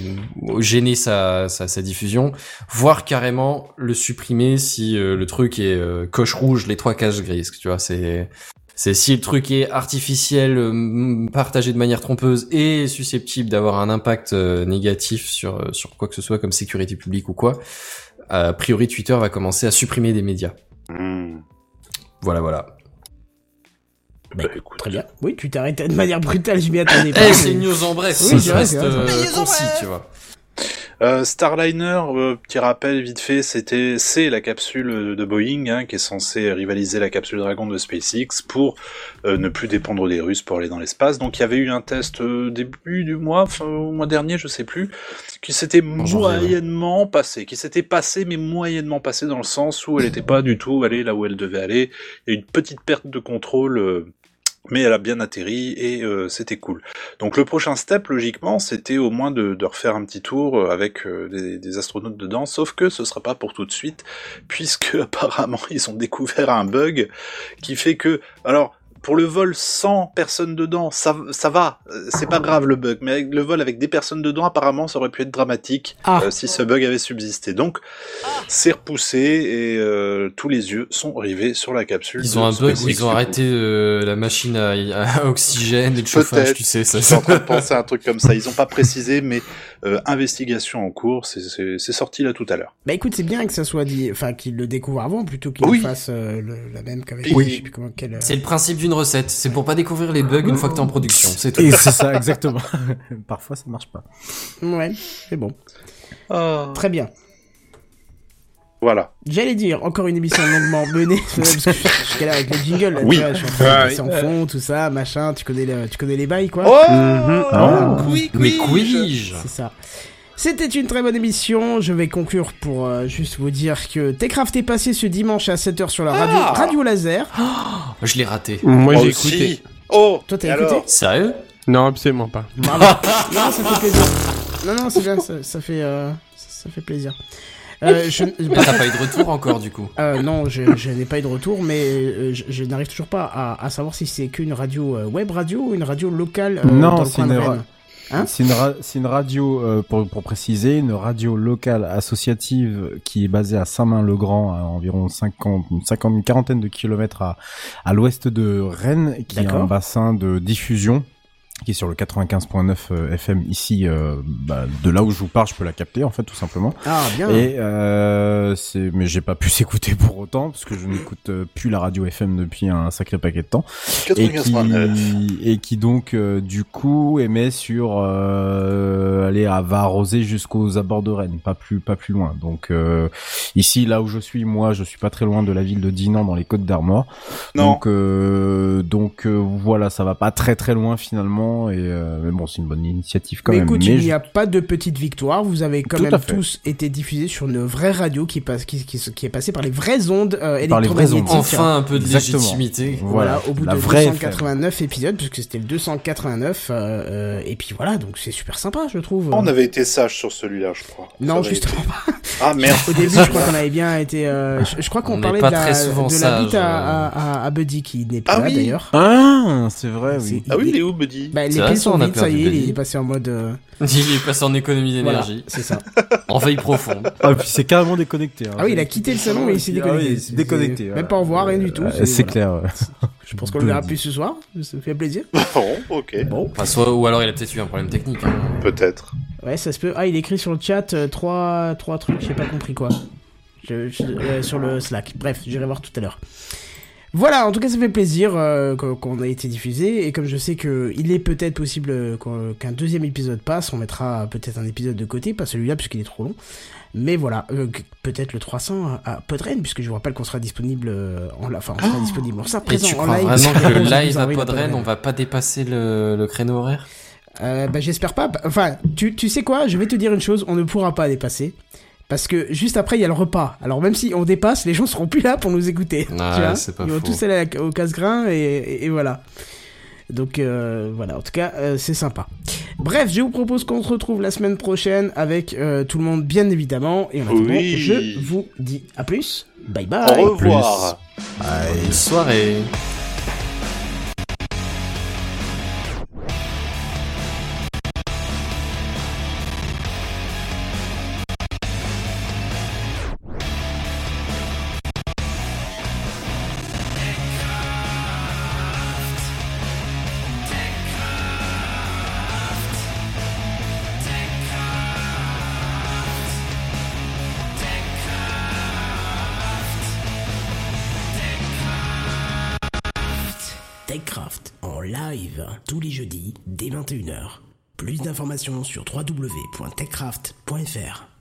[SPEAKER 4] gêner sa, sa, sa diffusion. Voire carrément le supprimer si euh, le truc est coche rouge les trois cases grises tu vois c'est c'est si le truc est artificiel, euh, partagé de manière trompeuse et susceptible d'avoir un impact euh, négatif sur euh, sur quoi que ce soit comme sécurité publique ou quoi. A priori, Twitter va commencer à supprimer des médias. Hmm. Voilà, voilà.
[SPEAKER 1] Bah, écoute, très bien. Oui, tu t'arrêtes de manière brutale, je m'y attendais pas.
[SPEAKER 4] Eh, c'est une news en bref. Oui, ça reste concis, tu vois.
[SPEAKER 3] Euh, Starliner, euh, petit rappel vite fait, c'était c'est la capsule de Boeing hein, qui est censée rivaliser la capsule Dragon de SpaceX pour euh, ne plus dépendre des Russes pour aller dans l'espace. Donc il y avait eu un test début du mois, fin, au mois dernier, je sais plus, qui s'était moyennement passé, qui s'était passé mais moyennement passé dans le sens où elle n'était pas du tout allée là où elle devait aller. Il y a une petite perte de contrôle mais elle a bien atterri et euh, c'était cool. Donc le prochain step, logiquement, c'était au moins de, refaire un petit tour euh, avec euh, des, astronautes dedans, sauf que ce sera pas pour tout de suite, puisque apparemment ils ont découvert un bug qui fait que, alors pour le vol sans personne dedans, ça, ça va, c'est pas grave le bug, mais avec le vol avec des personnes dedans, apparemment, ça aurait pu être dramatique ah. euh, si ce bug avait subsisté. Donc, c'est repoussé et euh, tous les yeux sont rivés sur la capsule.
[SPEAKER 4] Ils ont un bug où ils ont arrêté euh, la machine à, oxygène et le chauffage, tu sais. Ça,
[SPEAKER 3] ils sont en train de penser à un truc comme ça. Ils ont pas précisé, mais investigation en cours, c'est sorti là tout à l'heure.
[SPEAKER 1] Bah écoute, c'est bien que ça soit dit, enfin qu'ils le découvrent avant plutôt qu'ils oui. fassent la même qu'avec.
[SPEAKER 4] Oui. C'est le principe d'une recette. C'est pour pas découvrir les bugs une fois que t'es en production. C'est tout.
[SPEAKER 5] c'est ça, exactement. Parfois, ça marche pas.
[SPEAKER 1] Ouais, c'est bon. Oh. Très bien.
[SPEAKER 3] Voilà.
[SPEAKER 1] J'allais dire, encore une émission longuement menée, parce que je, là avec le jingle, là, oui. tu vois, je suis en train de en fond, tout ça, machin, tu connais, tu connais les bails, quoi.
[SPEAKER 3] Oh, mm
[SPEAKER 4] Mais quiz
[SPEAKER 1] C'est ça. C'était une très bonne émission. Je vais conclure pour euh, juste vous dire que Techcraft est passé ce dimanche à 7h sur la radio, ah radio Laser.
[SPEAKER 4] Oh, je l'ai raté.
[SPEAKER 8] Moi j'ai écouté.
[SPEAKER 3] Oh
[SPEAKER 1] Toi t'as écouté
[SPEAKER 4] Sérieux
[SPEAKER 8] Non, absolument pas.
[SPEAKER 1] non, ça fait plaisir. Non, non, c'est bien, ça, fait, euh, ça, fait plaisir.
[SPEAKER 4] Euh, je... T'as pas eu de retour encore du coup.
[SPEAKER 1] Euh, Non, je, je n'ai pas eu de retour, mais euh, je, n'arrive toujours pas à, à savoir si c'est qu'une radio web radio ou une radio locale
[SPEAKER 5] non,
[SPEAKER 1] dans le coin de
[SPEAKER 5] Hein c'est une, radio, euh, pour, pour, préciser, une radio locale associative qui est basée à Saint-Main-le-Grand, à environ 50, 50, une quarantaine de kilomètres à, à l'ouest de Rennes, qui a un bassin de diffusion qui est sur le 95.9 euh, FM ici, euh, bah, de là où je vous parle, je peux la capter en fait tout simplement.
[SPEAKER 1] Ah bien.
[SPEAKER 5] Et euh, c'est, mais j'ai pas pu s'écouter pour autant parce que je n'écoute euh, plus la radio FM depuis un sacré paquet de temps. Et qui, et qui donc du coup émet sur euh, aller à va arroser jusqu'aux abords de Rennes, pas plus pas plus loin. Donc ici là où je suis, moi, je suis pas très loin de la ville de Dinan dans les Côtes d'Armor. Donc donc voilà, ça va pas très très loin finalement et euh, mais bon, c'est une bonne initiative quand
[SPEAKER 1] mais
[SPEAKER 5] même.
[SPEAKER 1] Écoute, il n'y a pas de petite victoire. Vous avez quand même tous été diffusés sur une vraie radio qui passe, qui, qui, qui est passée par les vraies ondes euh, électromagnétiques.
[SPEAKER 4] Enfin, un peu de légitimité.
[SPEAKER 1] Voilà, au bout de 289 épisodes, puisque c'était le 289. Euh, euh, et puis voilà, donc c'est super sympa, je trouve.
[SPEAKER 3] On avait été sage sur celui-là, je crois.
[SPEAKER 1] Non, justement pas.
[SPEAKER 3] Ah merde.
[SPEAKER 1] Au début, je crois qu'on avait bien été. Euh, je, crois qu'on parlait de la, de la bite à, à, à, Buddy qui n'est pas ah là d'ailleurs.
[SPEAKER 5] Ah, c'est vrai, oui.
[SPEAKER 3] Ah oui, il est où Buddy?
[SPEAKER 1] Bah, les pieds sont vides, ça y est, il est passé en mode. Euh...
[SPEAKER 4] Il est passé en économie d'énergie.
[SPEAKER 1] c'est ça.
[SPEAKER 4] en veille profonde.
[SPEAKER 5] Ah, puis c'est carrément déconnecté. Hein.
[SPEAKER 1] Ah oui, il a quitté le salon et il s'est déconnecté.
[SPEAKER 5] Ah oui, déconnecté.
[SPEAKER 1] Même pas au revoir, rien du tout.
[SPEAKER 5] c'est clair.
[SPEAKER 1] Je pense qu'on le verra plus ce soir. Ça me fait plaisir.
[SPEAKER 3] Bon, ok.
[SPEAKER 1] Bon.
[SPEAKER 4] Enfin, soit, ou alors il a peut-être eu un problème technique. Hein.
[SPEAKER 3] Peut-être.
[SPEAKER 1] Ouais, ça se peut. Ah, il écrit sur le chat euh, trois, trois trucs, j'ai pas compris quoi. Je, je- euh, sur le Slack. Bref, j'irai voir tout à l'heure. Voilà, en tout cas, ça fait plaisir euh, qu'on ait été diffusé. Et comme je sais que il est peut-être possible euh, qu'un deuxième épisode passe, on mettra peut-être un épisode de côté, pas celui-là puisqu'il est trop long. Mais voilà, euh, peut-être le 300 à, Podren, puisque je vous rappelle qu'on sera disponible en la, enfin, on sera disponible, on sera
[SPEAKER 4] Et
[SPEAKER 1] présent
[SPEAKER 4] tu
[SPEAKER 1] en
[SPEAKER 4] crois
[SPEAKER 1] live.
[SPEAKER 4] vraiment que
[SPEAKER 1] le
[SPEAKER 4] le
[SPEAKER 1] 11
[SPEAKER 4] live à Podren, on va pas dépasser le, le créneau horaire?
[SPEAKER 1] Euh, bah, j'espère pas. Enfin, tu, tu sais quoi? Je vais te dire une chose, on ne pourra pas dépasser. Parce que juste après, il y a le repas. Alors même si on dépasse, les gens seront plus là pour nous écouter.
[SPEAKER 4] Ah,
[SPEAKER 1] tu vois Ils vont tous aller au casse-grain et, et- et voilà. Donc euh, voilà, en tout cas, euh, c'est sympa. Bref, je vous propose qu'on se retrouve la semaine prochaine avec euh, tout le monde, bien évidemment. Et en attendant,
[SPEAKER 3] Oui.
[SPEAKER 1] je vous dis à plus. Bye bye.
[SPEAKER 3] Au revoir.
[SPEAKER 4] Bonne soirée
[SPEAKER 11] les jeudis dès 21h. Plus d'informations sur www.techcraft.fr.